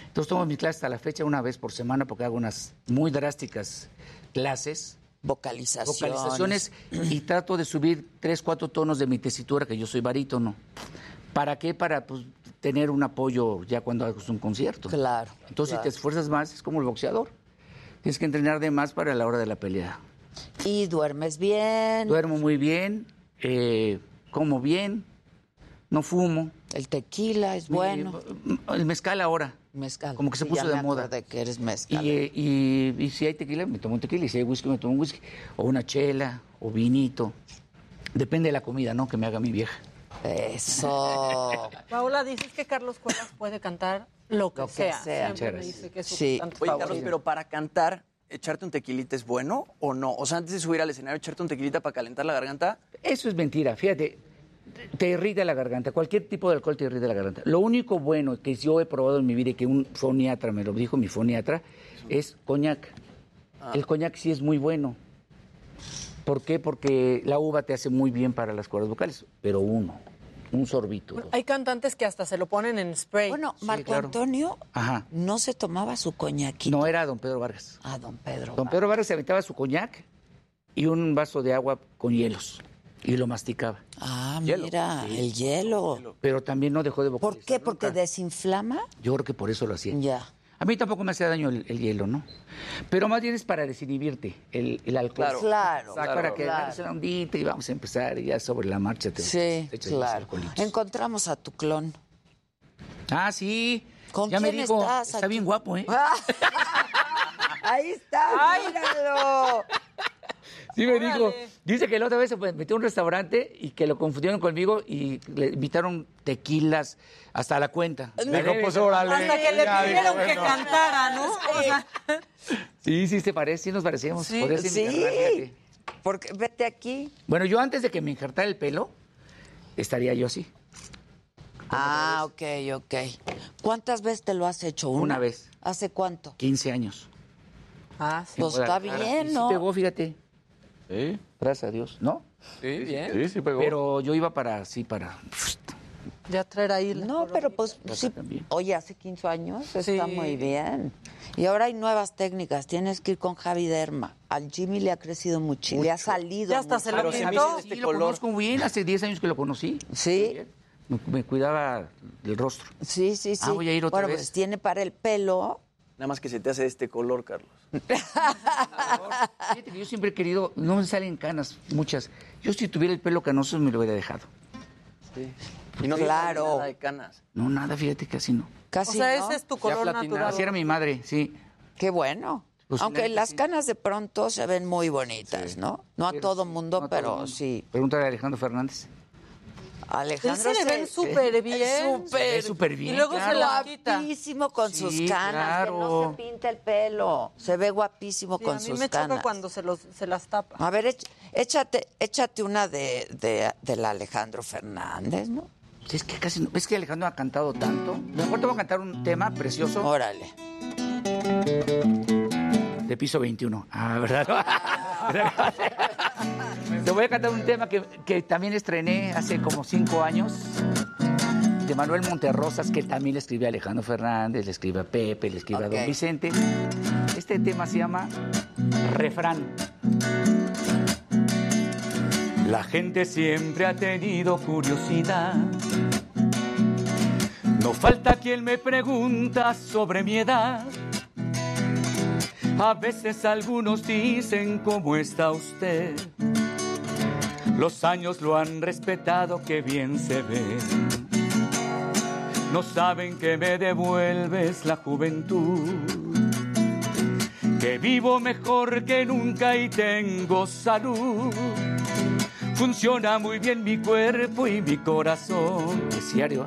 Entonces tomo mis clases hasta la fecha una vez por semana porque hago unas muy drásticas clases. Vocalizaciones. Vocalizaciones y trato de subir tres, cuatro tonos de mi tesitura, que yo soy barítono. ¿Para qué? Para pues, tener un apoyo ya cuando hagas un concierto. Claro. Entonces, claro. si te esfuerzas más, es como el boxeador. Tienes que entrenar de más para la hora de la pelea. ¿Y duermes bien? Duermo muy bien, eh, como bien, no fumo. El tequila es bueno. El mezcal ahora. Mezcal. Como que se Sí, puso ya de me moda. acordé que eres mezcal. Y, eh, y- y si hay tequila, me tomo un tequila. Y si hay whisky, me tomo un whisky. O una chela, o vinito. Depende de la comida, ¿no? Que me haga mi vieja. Eso. Paola, dices que Carlos Cuevas puede cantar lo que, Lo que sea. sea. Siempre me dice que es Sí. Oye, Carlos, pero para cantar, ¿echarte un tequilita es bueno o no? O sea, antes de subir al escenario, echarte un tequilita para calentar la garganta. Eso es mentira. Fíjate, te irrita la garganta. Cualquier tipo de alcohol te irrita la garganta. Lo único bueno que yo he probado en mi vida y que un foniatra me lo dijo, mi foniatra, es coñac. El coñac sí es muy bueno. ¿Por qué? Porque la uva te hace muy bien para las cuerdas vocales, pero uno, un sorbito. Hay cantantes que hasta se lo ponen en spray. Bueno, Marco claro. Antonio Ajá. no se tomaba su coñaquito. No era don Pedro Vargas. Ah, don Pedro. Don Pedro Vargas se aventaba su coñac y un vaso de agua con hielos. Y lo masticaba. Ah, mira, el hielo. Pero también no dejó de ¿Por qué? ¿Porque desinflama? Yo creo que por eso lo hacía. Ya. A mí tampoco me hacía daño el, el hielo, ¿no? Pero más bien es para desinhibirte el, el alcohol. Claro. Claro, Para claro, que claro. la ondita y vamos a empezar y ya sobre la marcha te Sí, te echas claro. Encontramos a tu clon. Ah, sí. ¿Con ya me quién dijo, estás está aquí? bien guapo, ¿eh? Ahí está, míralo. Sí me dijo. Dice que la otra vez se metió a un restaurante y que lo confundieron conmigo y le invitaron tequilas hasta la cuenta. Dijo, pues órale. Hasta que le pidieron dijo, que bueno. cantara, ¿no? O sea, Sí, sí, se parece, sí nos parecíamos. Sí, sí. Porque vete aquí. Bueno, yo antes de que me injertara el pelo, estaría yo así. Ah, ok, ok. ¿Cuántas veces te lo has hecho? ¿Una, Una vez. ¿Hace cuánto? 15 años. Ah, sí. Pues está bien, ¿no? Sí pegó, fíjate. Sí. Gracias a Dios, ¿no? Sí, bien. Sí, sí pegó. Pero yo iba para, sí, para... ya traer ahí. la No, pero pues sí. Oye, hace 15 años está muy bien. Y ahora hay nuevas técnicas. Tienes que ir con Javi Derma. Al Jimmy le ha crecido mucho. Le ha salido. Ya hasta mucho. se lo pintó. Sí, lo conozco muy bien, hace 10 años que lo conocí. Sí. Me, me cuidaba el rostro. Sí, sí, sí. Ah, voy a ir otra bueno, vez. pues tiene para el pelo. Nada más que se te hace de este color, Carlos. Fíjate que yo siempre he querido, no me salen canas, muchas. Yo si tuviera el pelo canoso me lo hubiera dejado. Sí. Y no te Claro. nada de canas. No, nada, fíjate, casi no. Casi O sea, no. ese es tu color natural. Así era mi madre, sí. Qué bueno. Pues, Aunque las sí. canas de pronto se ven muy bonitas, ¿no? No a Pero todo mundo, no a todo pero mundo. sí. Pregúntale a Alejandro Fernández. Alejandro se le ven súper bien. Súper. Se ve súper bien, Y luego se claro. la quita. Guapísimo con Sí, sus canas, que no claro. se pinta el pelo. Se ve guapísimo Sí, con a mí sus me choca canas. cuando se, los, se las tapa. A ver, éch- échate, échate una de, de, del Alejandro Fernández, ¿no? Sí, Es que casi no. Es que Alejandro ha cantado tanto. Mejor te voy a cantar un tema precioso Órale. de piso 21. Ah, ¿verdad? te voy a cantar un tema que, que también estrené hace como cinco años. De Manuel Monterrosas, que también le escribe a Alejandro Fernández, le escribe a Pepe, le escribe a. Don Vicente. Este tema se llama Refrán. La gente siempre ha tenido curiosidad. No falta quien me pregunta sobre mi edad. A veces algunos dicen cómo está usted. Los años lo han respetado, que bien se ve. No saben que me devuelves la juventud. Que vivo mejor que nunca y tengo salud. Funciona muy bien mi cuerpo y mi corazón. Es diario.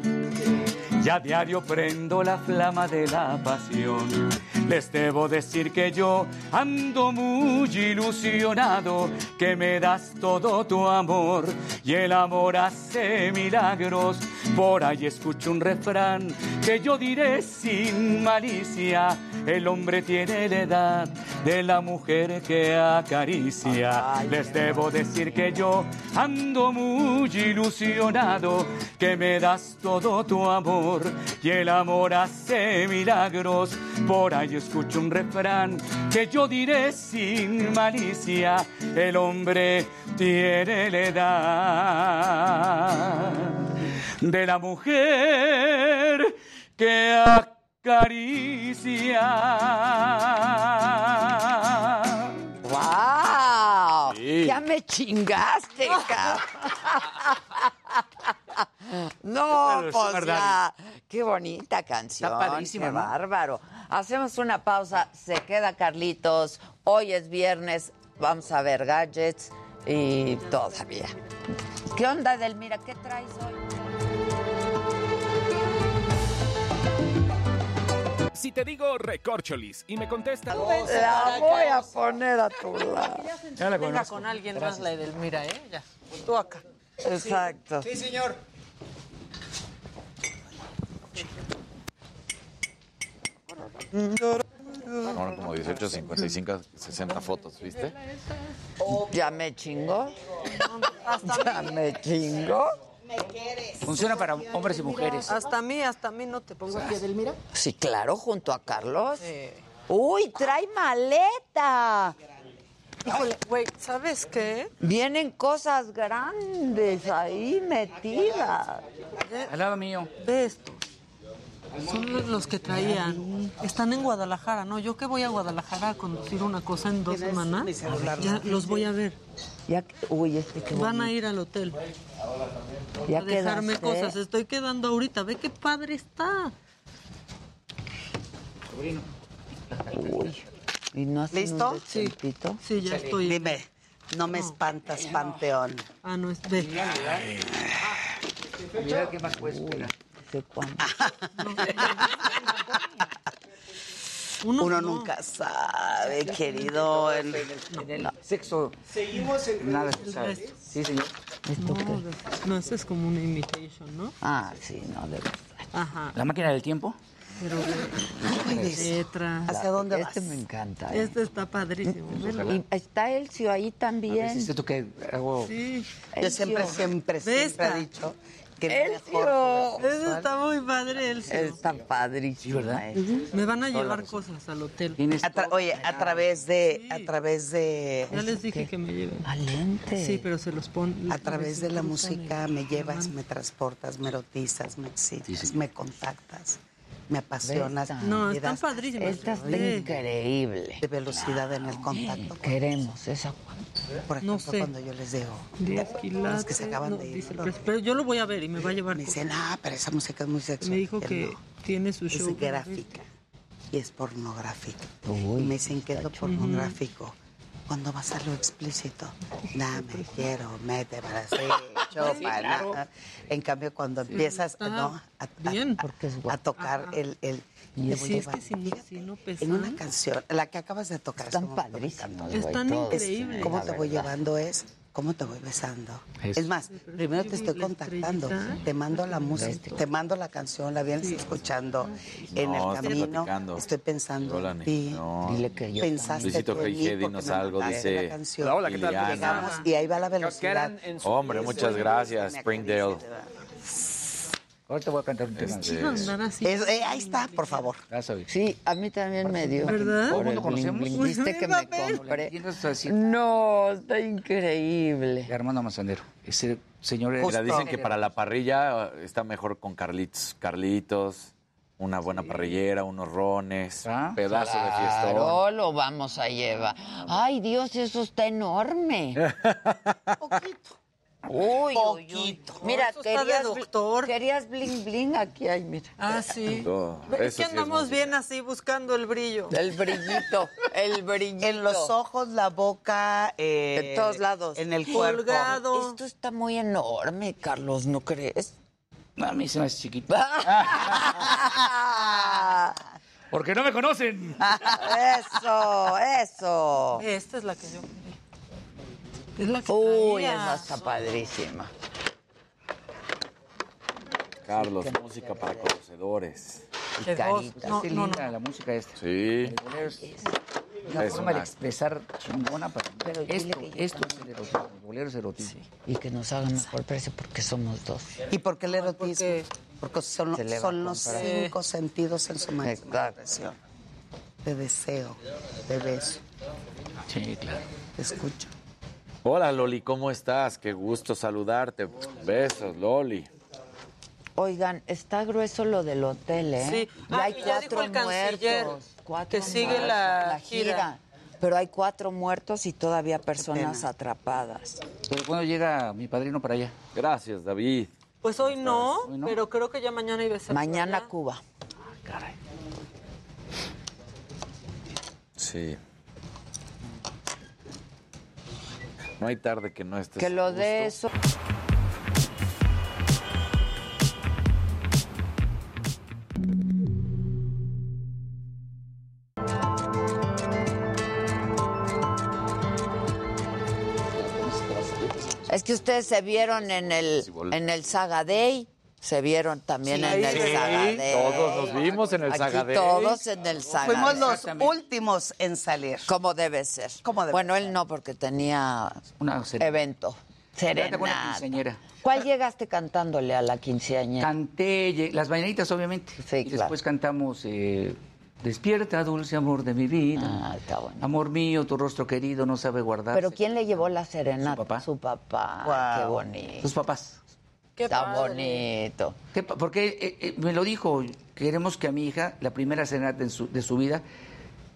Ya a diario prendo la flama de la pasión. Les debo decir que yo ando muy ilusionado, que me das todo tu amor y el amor hace milagros. Por ahí escucho un refrán que yo diré sin malicia. El hombre tiene la edad de la mujer que acaricia. Les debo decir que yo ando muy ilusionado, que me das todo tu amor y el amor hace milagros. Por ahí escucho un refrán que yo diré sin malicia. El hombre tiene la edad de la mujer que acaricia. ¡Wow! Sí. Ya me chingaste, cabrón. No, pues verdad. ya. Qué bonita canción. Está padrísima, Qué ¿no? bárbaro. Hacemos una pausa. Se queda Carlitos. Hoy es viernes. Vamos a ver gadgets y todavía. ¿Qué onda, Delmira? ¿Qué traes hoy? Si te digo recorcholis y me contestas... La voy a poner a tu lado. Ya la Venga con alguien más la Edelmira, ¿eh? Ya. Tú acá. Exacto. Sí, señor. Ahora como 18, 55, 60 fotos, ¿viste? ¿Ya me chingó? ¿Ya me chingó? Funciona para hombres y mujeres. Hasta a mí, hasta a mí no te pongo aquí, Edelmira. Sí, claro, junto a Carlos. Uy, trae maleta. Híjole, güey, ¿sabes qué? Vienen cosas grandes ahí metidas. Al lado mío. Ve esto. Son los- que traían. Están en Guadalajara, ¿no? Yo que voy a Guadalajara a conducir una cosa en dos semanas, ya los voy a ver. Ya, uy, este qué Van a ir al hotel. Ya a dejarme quedaste. cosas. Estoy quedando ahorita. Ve qué padre está. Uy. ¿Y no hacen ¿Listo? un destempito? Sí, ya estoy. Dime, no me espantas, Panteón. Ah, no es. Ve. Mira qué más puedes esperar. ¿De cuándo? Uno, nunca sabe, querido. El- En el sexo. Seguimos en Nada se sabe. Sí, señor. ¿Esto No, qué? de- no, eso es como una imitation, ¿no? Ah, sí, no, de verdad. Ajá. ¿La máquina del tiempo? Pero la letra. ¿Hacia dónde vas? Este me encanta. ¿eh? Este está padrísimo. Y está Elcio ahí también. ¿Es esto que hago? Sí. Yo siempre, siempre, siempre he dicho que Elcio. Ese está muy padre, el Está padrísimo. ¿verdad? Me van a llevar cosas al hotel. A oye, a través de, a través de, Ya les dije que me lleven. A lente. Sí, pero se los pon. a través de la música me llevas, me transportas, me erotizas, me excitas, Sí, sí. me contactas, me apasionas. Esta. No, están padrísimas. Esta está Ve. increíble. de velocidad en el contacto. Queremos esa. Por ejemplo, No sé. cuando yo les digo, 10 los que se acaban no, de ir, dice precio, pero yo lo voy a ver y me va a llevar. me dicen, ah, pero esa música es muy sexual. Me dijo que no. tiene su show. es gráfica y es pornográfica. Uy, y me dicen que es lo pornográfico. Cuando vas a lo explícito, dame, quiero, mete para así, chupa, na- En cambio, cuando empiezas está no, a, a- bien. Porque es a tocar el, el Y Sí, es que si no, si no en pesan. una canción, la que acabas de tocar, Están güey, Están increíbles. ¿Cómo te voy llevando es? ¿Cómo te voy besando? Eso. Es más, primero te estoy contactando, te mando la música, Este. te mando la canción, la vienes escuchando en No, el camino. platicando. Estoy pensando Hola, en ti. No. Dile que yo Pensaste Luisito tú en mí G, porque dinos me algo, dice la canción. Hola, hola, ¿qué tal? Llegamos y ahí va la velocidad. en Hombre, muchas gracias, Springdale. Ahorita voy a cantar un tema. Este. Es- eh, ahí está, por favor. Sí, a mí también me dio. ¿Verdad? Por ¿Todo el mundo conocemos? Uy, ¿Viste que me compré? No, está increíble. Armando Mazandero. Ese señor es... Mira, dicen que para la parrilla eh, está mejor con Carlitos. Carlitos, una buena parrillera, unos rones, Ah, pedazo de fiestón. Claro, lo vamos a llevar. Ay, Dios, eso está enorme. Poquito. Uy, uy, uy. Poquito. Mira, Eso está querías, doctor. querías bling bling aquí, ay, mira. Ah, sí. Es que sí es andamos bien así buscando el brillo. El brillito, el brillito. En los ojos, la boca. eh, De todos lados. En el cuerpo. Colgado. Esto está muy enorme, Carlos, ¿no crees? A mí se me hace chiquito. Porque no me conocen. Eso, eso. Esta es la que yo quería. Es la que Uy, traía. esa está padrísima. Carlos, música para conocedores. De dos. Carita. No, Qué no, linda no. la música esta. Sí. El bolero es una Es forma de expresar chingona para Pero esto, que esto es el erotismo, el bolero es erotismo. Y que nos hagan mejor precio porque somos dos. ¿Y por qué el erotismo? Porque- Porque son, los cinco sentidos en su máxima Exacto. expresión. De deseo, de beso, Sí, claro. te escucho. Hola, Loli, ¿cómo estás? Qué gusto saludarte. Besos, Loli. Oigan, está grueso lo del hotel, ¿eh? Sí. Y Ah, hay y ya cuatro dijo el canciller muertos. Cuatro que sigue muertos. la gira. Pero hay cuatro muertos y todavía personas atrapadas. Pero cuando llega mi padrino para allá. Gracias, David. Pues hoy no, Hoy no. pero creo que ya mañana iba a ser. Mañana por allá. Cuba. Caray. Sí. No hay tarde que no estés. Que lo de eso. Es que ustedes se vieron en el en el Saga Day, se vieron también Sí, en el Sí, Saga Day. todos nos vimos en el Day. Todos en el Saga Fuimos los últimos en salir. Como debe ser. Como debe bueno, él no, porque tenía Una serenata. evento. Serenata con la Serenata. quinceañera. ¿Cuál llegaste cantándole a la quinceañera? Canté las mañanitas, obviamente. Sí, y claro. después cantamos eh, Despierta, dulce amor de mi vida. Ah, está bueno. Amor mío, tu rostro querido no sabe guardar. Pero ¿quién le llevó la serenata? Su papá. Su papá. Qué bonito. Sus papás. Qué Está padre. bonito. ¿Qué pa- Porque eh, eh, me lo dijo, queremos que a mi hija, la primera su- de su vida,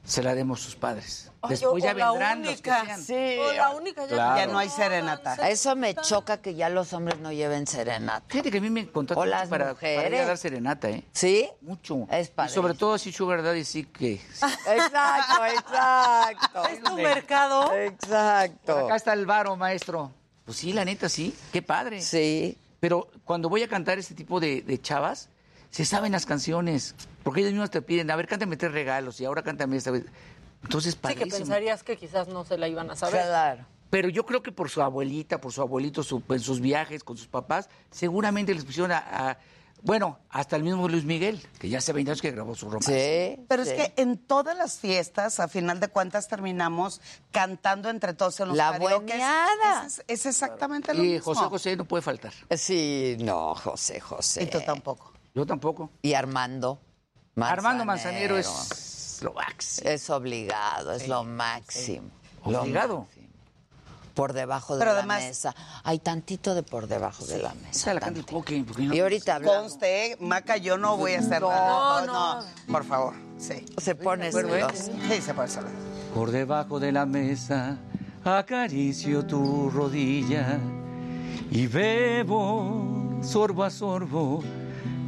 se la demos sus padres. Ay, Después o ya la vendrán los que única. sean. Sí. O la única ya, Claro. Ya no hay serenata. Eso me choca que ya los hombres no lleven serenata. Fíjate que a mí me O mucho las para, para ir a dar serenata, ¿eh? ¿Sí? Mucho. Es Y sobre todo así Sugar Daddy sí que... Exacto, exacto. ¿Es tu mercado? Exacto. Acá está el varo, maestro. Pues sí, la neta, sí. Qué padre. Sí. Pero cuando voy a cantar este tipo de, de chavas, se saben las canciones. Porque ellos mismos te piden, a ver, cántame tres regalos y ahora cántame esta vez. Entonces, Sí, que padrísimo. pensarías que quizás no se la iban a saber. Claro. Pero yo creo que por su abuelita, por su abuelito, su- en sus viajes con sus papás, seguramente les pusieron a, a- Bueno, hasta el mismo Luis Miguel, que ya hace 20 años que grabó su romance. Pero es que en todas las fiestas, a final de cuentas, terminamos cantando entre todos en los La bueneada. Es, es exactamente lo Y mismo. José José no puede faltar. Sí, no, José José. Y tú tampoco. Yo tampoco. Y Armando. Armando Manzanero es lo máximo. Es obligado, es lo máximo. Lo Obligado. máximo. Por debajo de Pero la además- mesa. Hay tantito de por debajo de la mesa. Esa la canta el Coque. ¿por qué no? Y ahorita hablamos. Conste, Maca, yo no voy a hacer No, nada. no. Por favor, sí. Se pone ¿eh? celoso. Sí, se puede saber. Por debajo de la mesa acaricio tu rodilla y bebo sorbo a sorbo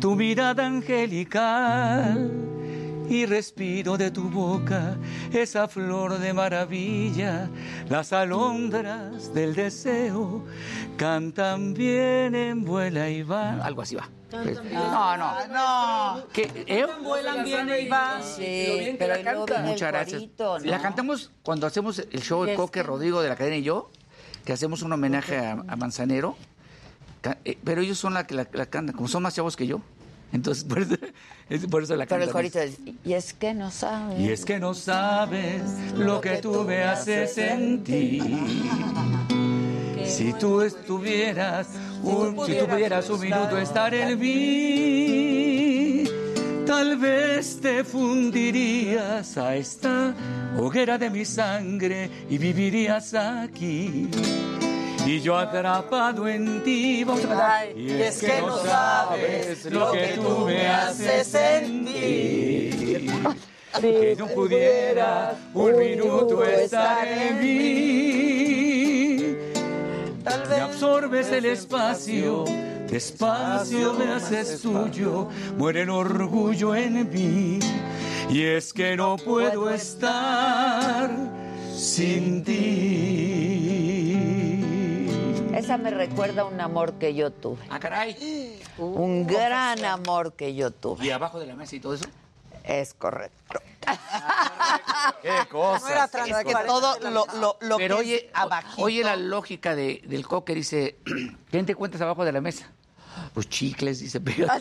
tu mirada angelical y respiro de tu boca esa flor de maravilla. Las alondras del deseo cantan bien en vuela y van. Algo así va. No, no. No. ¿Qué? ¿Eh? Vuelan bien y van. Sí, pero viene el Muchas gracias. corito, ¿no? La cantamos cuando hacemos el show El Coque que- Rodrigo de la cadena y yo, que hacemos un homenaje a, a Manzanero. Eh, Pero ellos son la que la, la cantan, como son más chavos que yo. Entonces, por eso, es- por eso la Pero el corito es, y es que no sabes. Y es que no sabes lo que tú me haces sentir. Si tú estuvieras, un, si tú pudieras un minuto estar en mí, tal vez te fundirías a esta hoguera de mi sangre y vivirías aquí. Y yo atrapado en ti. Ay, Y es que no sabes lo que tú me haces sentir. Que no pudiera un minuto estar en mí. Me absorbes el espacio, despacio me haces tuyo, muere el orgullo en mí. Y es que no puedo estar sin ti. Esa me recuerda a un amor que yo tuve. Ah, caray. Un gran amor que yo tuve. Y abajo de la mesa y todo eso. Es correcto. Qué cosa. No era Es que todo lo, lo, lo Pero que oye, es abajito. oye la lógica de- del Coque, dice, ¿quién te cuentas abajo de la mesa? Pues chicles, dice. pero-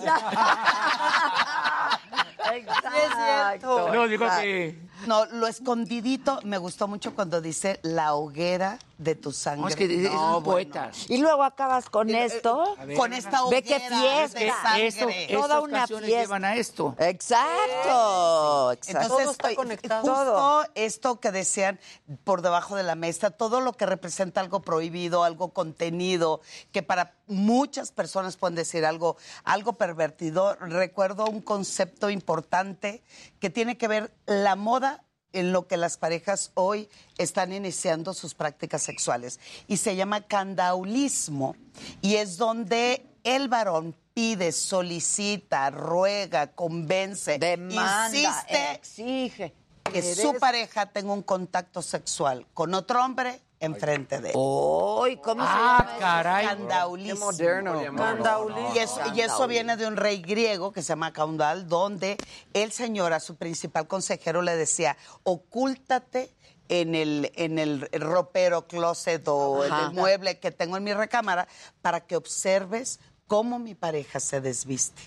Exacto. No, digo que... No, lo escondidito me gustó mucho cuando dice la hoguera de tu sangre. No, es que es No, bueno. Y luego acabas con Eh, esto. eh, Con esta Ve qué hoguera fiesta. de Que esto, sangre. estas Toda una canciones fiesta. llevan a esto. Exacto. exacto. Entonces, Todo está conectado. justo Todo. esto que decían por debajo de la mesa, todo lo que representa algo prohibido, algo contenido, que para muchas personas pueden decir algo, algo pervertido. Recuerdo un concepto importante que tiene que ver la moda en lo que las parejas hoy están iniciando sus prácticas sexuales. Y se llama candaulismo. Y es donde el varón pide, solicita, ruega, convence, Demanda, insiste exige. que su pareja tenga un contacto sexual con otro hombre enfrente de él. Uy, ¿cómo se Ah, llama? caray. Candaulismo. moderno. Y eso, y eso viene de un rey griego que se llama Caundal, donde el señor a su principal consejero le decía, ocúltate en el, en el ropero, closet o en el mueble que tengo en mi recámara para que observes cómo mi pareja se desviste.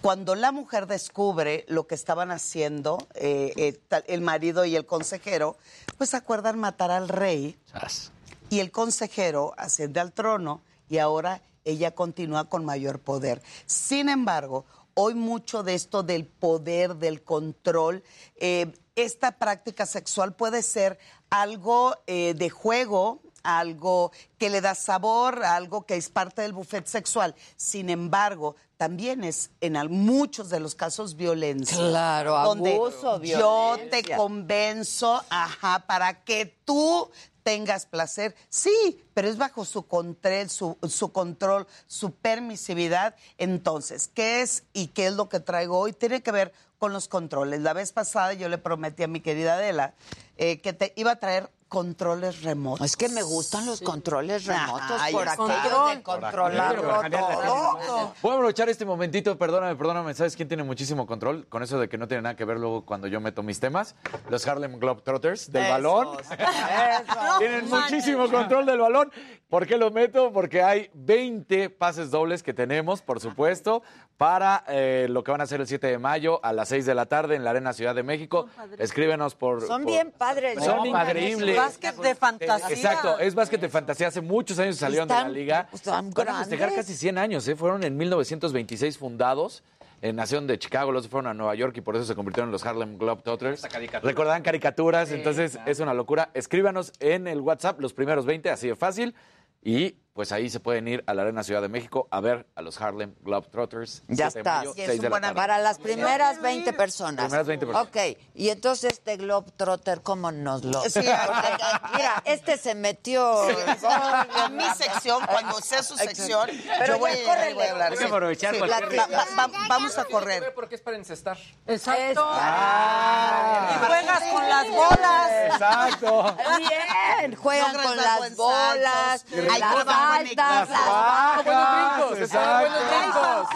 Cuando la mujer descubre lo que estaban haciendo eh, eh, el marido y el consejero, pues acuerdan matar al rey Sas. y el consejero asciende al trono y ahora ella continúa con mayor poder. Sin embargo, hoy mucho de esto del poder, del control, eh, esta práctica sexual puede ser algo eh, de juego, algo que le da sabor, algo que es parte del buffet sexual. Sin embargo, también es en muchos de los casos violencia. Claro, donde abuso, Yo te convenzo, ajá, para que tú tengas placer. Sí, pero es bajo su control, su, su control, su permisividad. Entonces, ¿qué es y qué es lo que traigo hoy? Tiene que ver con los controles. La vez pasada yo le prometí a mi querida Adela eh, que te iba a traer controles remotos. Es que me gustan los controles remotos Ay, por aquello de controlarlo todo. Puedo aprovechar este momentito, perdóname, perdóname, ¿sabes quién tiene muchísimo control? Con eso de que no tiene nada que ver luego cuando yo meto mis temas. Los Harlem Globetrotters del Esos. balón. Tienen muchísimo control del balón. ¿Por qué lo meto? Porque hay 20 pases dobles que tenemos, por supuesto, para eh, lo que van a ser el 7 de mayo a las 6 de la tarde en la Arena Ciudad de México. Escríbenos por... Son por- bien padres. Son increíbles. Básquet de fantasía. Exacto, es básquet de fantasía. Hace muchos años salieron de la liga. están Van a festejar casi 100 años, ¿eh? Fueron en 1926 fundados. En Nación de Chicago, luego se fueron a Nueva York y por eso se convirtieron en los Harlem Globetrotters. Recordaban caricaturas, entonces es una locura. Escríbanos en el WhatsApp los primeros 20, así de fácil. Y pues ahí se pueden ir a la Arena Ciudad de México a ver a los Harlem Globetrotters. Ya 7 de está. mayo, 6 de la. Para las primeras 20 personas. Primeras 20 personas. Ok, y entonces este Globetrotter, ¿cómo nos lo...? Sí. Mira, este se metió... En mi sección, cuando sea su sección, Pero yo voy, a- córrele. voy a hablar. Hay que aprovechar Sí, la- va- va- va- vamos a correr. Porque es para encestar. Exacto. Ah. Y juegas con las bolas. Exacto. Bien, juegan con las bolas. Hay altas, equipo. las bajas, exacto.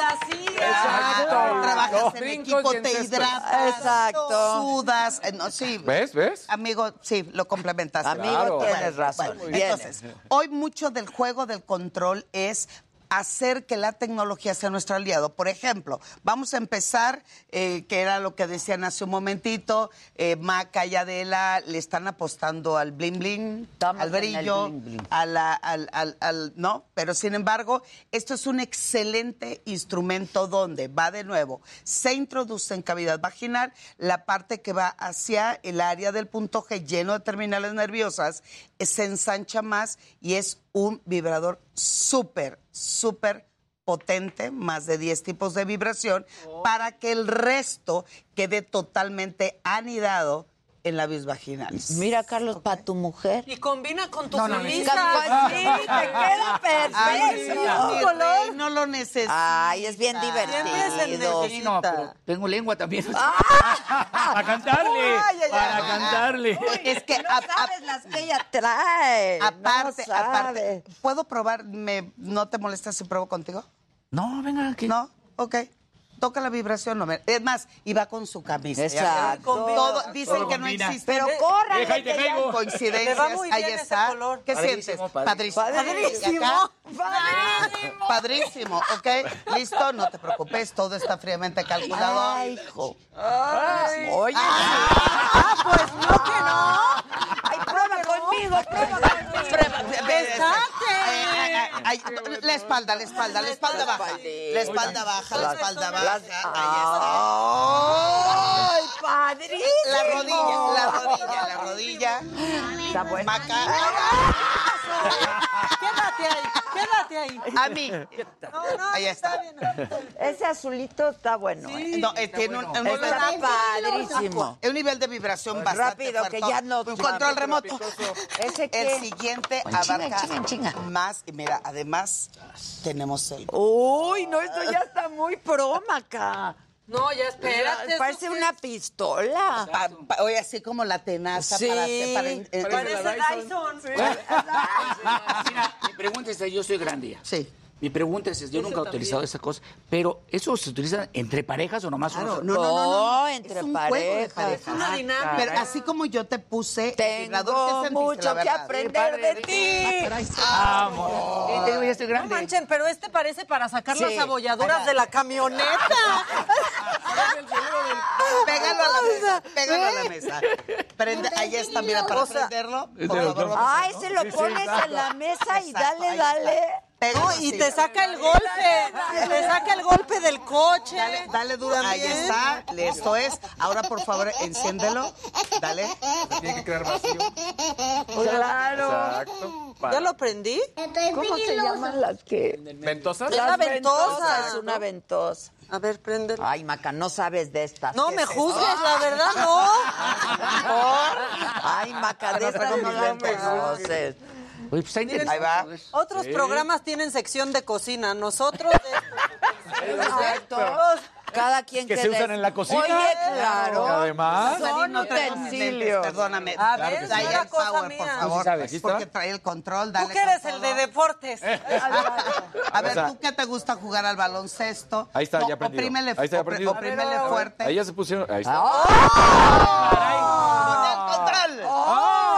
Exacto. Trabajas en equipo, te hidratas. Exacto. Sudas. eh, no, sí. ¿Ves? ¿Ves? Amigo, sí, lo complementaste. Amigo, Claro. tienes razón. Bueno, entonces, hoy mucho del juego del control es hacer que la tecnología sea nuestro aliado. Por ejemplo, vamos a empezar, eh, que era lo que decían hace un momentito, eh, Maca y Adela le están apostando al bling bling, Estamos al brillo, bling bling. a la- al, al- al- no, pero sin embargo, esto es un excelente instrumento donde va de nuevo, se introduce en cavidad vaginal la parte que va hacia el área del punto G lleno de terminales nerviosas, se ensancha más y es un vibrador súper, súper potente, más de 10 tipos de vibración, para que el resto quede totalmente anidado en labios vaginales. Mira, Carlos, para tu mujer. Y combina con tu No, no. Capaz, sí, te queda Ay, perfecto. rey, no lo necesita. Ay, es bien divertido. Sí, no, pero tengo lengua también. Para cantarle. Ay, ay, Para ay. cantarle. Es que No a- a- sabes las que ella trae. aparte, no aparte. ¿puedo probar? Me, ¿No te molesta si pruebo contigo? No, venga, aquí. No, ok. Toca la vibración, no me- Es más, iba con su camisa. ¿ya Exacto. Todo, dicen Todo que no existe. Pero corran. Deja y te caigo. Coincidencias, va muy ahí ese está. color. ¿Qué Padrísimo, sientes? padrísimo. Padrísimo. ¿Y acá? Padrísimo, ¿ok? Listo, no te preocupes, todo está fríamente calculado. Ay, hijo. Oye, Ah, pues no que no. ay, prueba conmigo, prueba conmigo. Ay, ay, ay, la espalda, la espalda, la espalda baja. La espalda baja, la espalda baja. Ahí Ay, padrísimo. está. La rodilla, la rodilla, la rodilla. Está bueno. Maca. Quédate ahí, quédate ahí. A mí. No, no, Ahí está. bien. Ese azulito está bueno. ¿eh? No, eh, tiene un, un Está nivel- padrísimo. un nivel de vibración bastante Rápido, que fuertón. ya no- Un control remoto. ¿Ese El qué? siguiente En chinga, abarca chinga, en chinga. más. Y mira, además tenemos el... Uy, no, esto ya está muy pro, Maca. No, ya espérate. Parece una pistola. pa- pa- oye, así como la tenaza Sí. para... hacer- para eh, Parece Dyson. Mira, mi pregunta es, yo soy grande ya. Sí. Mi pregunta es, yo nunca he utilizado esa cosa, pero ¿eso se utiliza entre parejas o nomás Claro, uno no, no, no, no, No, Es entre un parejas. pareja. Una dinámica. Pero así como yo te puse Tengo vibrador, ¿qué sentiste, mucho que aprender de ti. Sí, te digo, ya estoy No grande. manchen, pero este parece para sacar Sí. las abolladuras de la camioneta. Pégalo a la mesa, pégalo a la mesa. Prende, ahí está, mira, para O sea, prenderlo, por favor, vamos a- Ay, se lo pones en la mesa y dale, dale. Pégalo No, y así. te saca el golpe. Te saca el golpe del coche. Dale, dale duro. Ahí También. está. Esto es. Ahora, por favor, enciéndelo. Dale. Tiene que quedar vacío. Claro. Exacto. ¿Ya lo prendí? ¿Cómo se llaman las que...? ¿Ventosas? Es Las ventosa. Es una ventosa. A ver, prende. Ay, Maca, no sabes de estas. No ¿Qué me es juzgues, la verdad, no. Ay, Maca, de estas no las conoces. Oye, pues interesante. Ahí va. Otros Sí. programas tienen sección de cocina. Nosotros. Exacto. Cada quien Que se usan en la cocina. Oye, claro. Además. Son utensilios. Perdóname. A ver, que Dale el cosa power, mía. por favor. sabes. Aquí está. Porque trae el control. Dale Tú que eres el de deportes. A ver, ¿tú qué te gusta jugar al baloncesto? Ahí está, ya prendido. Oprímele, Ahí está, oprímele fuerte. Ahí ya se pusieron. Ahí está. ¡Con el control! Vamos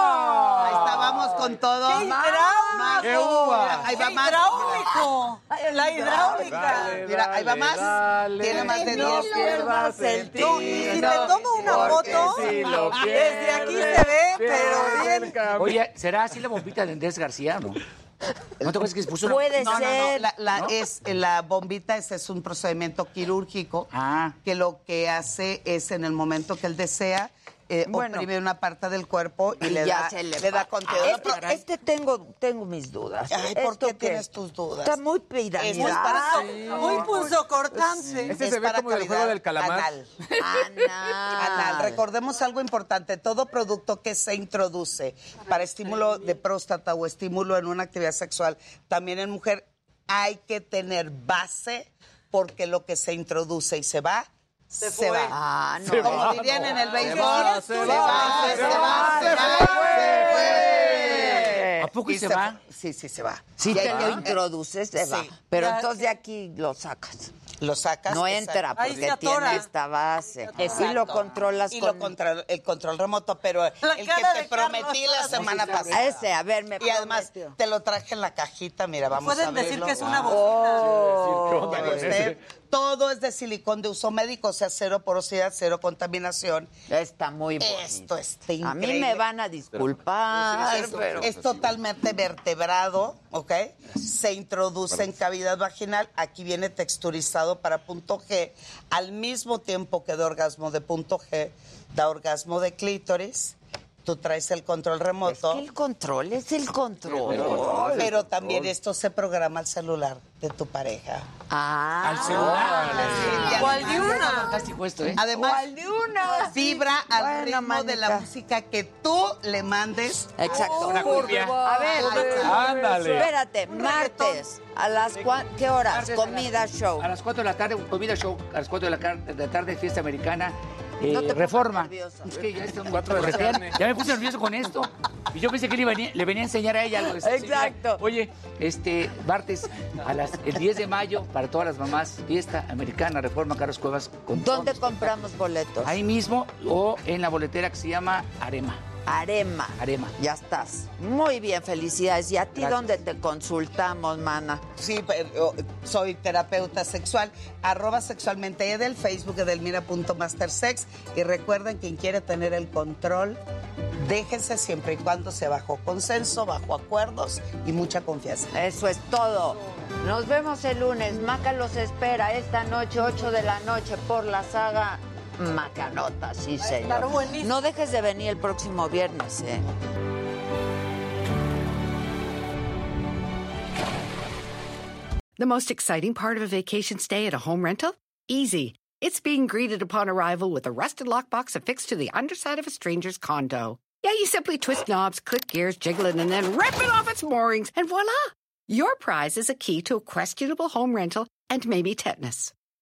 con todo. ¡Qué hidráulico! ¡Qué uva! Ahí va ¡Qué más. hidráulico! La hidráulica. Mira, ahí va más. dale. Tiene más de No 10. pierdas el No, y si te tomo una foto, si lo desde aquí se pierdes, ve, pero pierdes bien. Oye, ¿será así la bombita de Andrés García, no? ¿No te acuerdas que se puso una- Puede No, no, no. ser. La, la- ¿No? es, la bombita ese es un procedimiento quirúrgico Ah. que lo que hace es en el momento que él desea eh, Bueno. oprime una parte del cuerpo y, Y le ya da, se le, le da. Este, este tengo, tengo mis dudas. Ay, ¿por ¿Esto qué tienes tus dudas? Está muy Es muy piramidal. para- Muy punzocortante. Ese Es se ve como cavidad juego del calamar. anal. Anal. Anal. Recordemos algo importante, todo producto que se introduce para estímulo de próstata o estímulo en una actividad sexual, también en mujer, hay que tener base porque lo que se introduce y se va, se, fue. va. Ah, no. Se Como va. dirían en el Se béisbol, va, se se va, va, se se va, va, se se va, se ¿A poco y se fue. va? Sí, sí, se va. Si Y te lo que- introduces, se va. Sí. Pero Ya. entonces de aquí lo sacas. Lo sacas. No entra porque se tiene esta base. Exacto. Y lo controlas Y con... lo control, el control remoto, pero el que te prometí Carlos. la semana pasada. ese, a ver, me Y además prometió. te lo traje en la cajita, mira, vamos a Pueden verlo. decir que es una bocina. Oh. ¿Qué onda ¿Ya con viste? ese? Todo es de silicón de uso médico, o sea, cero porosidad, cero contaminación. Está muy bonito. Esto está A increíble. mí me van a disculpar, pero... es totalmente vertebrado, ¿ok? Se introduce en cavidad vaginal. Aquí viene texturizado para punto G. Al mismo tiempo que da orgasmo de punto G, da orgasmo de clítoris. Tú traes el control Es remoto. que el control es el control. Pero también esto se programa al celular de tu pareja. Ah. Al celular. Sí, ¿Cuál de una? Fantástico esto, ¿eh? Además, ¿Cuál de una? vibra al Bueno, ritmo de la música que tú le mandes. Exacto. Una cumbia. A ver, Ándale. espérate, martes, ¿a las qué horas? Martes a Comida show. A las 4 de la tarde, comida show. A las 4 de la, car- de la tarde, fiesta americana. Eh, No te reforma. Es que ya, está muy- Cuatro de ya me puse nervioso con esto. Y yo pensé que le venía, le venía a enseñar a ella algo. Exacto. Oye, este, martes, a las, el 10 de mayo, para todas las mamás, fiesta americana, reforma Carlos Cuevas. Con ¿Dónde compramos boletos? Ahí mismo o en la boletera que se llama Arema. Arema. Arema. Ya estás. Muy bien, felicidades. ¿Y a ti Gracias. dónde te consultamos, mana? Sí, pero soy terapeuta sexual, arroba sexualmente Edel, Facebook edelmira.mastersex. Y recuerden, quien quiere tener el control, déjense siempre y cuando sea bajo consenso, bajo acuerdos y mucha confianza. Eso es todo. Nos vemos el lunes. Maca los espera esta noche, 8 de la noche, por la saga Macanota, sí, señor. buenísimo. No dejes de venir el próximo viernes, ¿eh? The most exciting part of a vacation stay at a home rental? Easy. It's being greeted upon arrival with a rusted lockbox affixed to the underside of a stranger's condo. Yeah, you simply twist knobs, click gears, jiggle it, and then rip it off its moorings, and voila! Your prize is a key to a questionable home rental and maybe tetanus.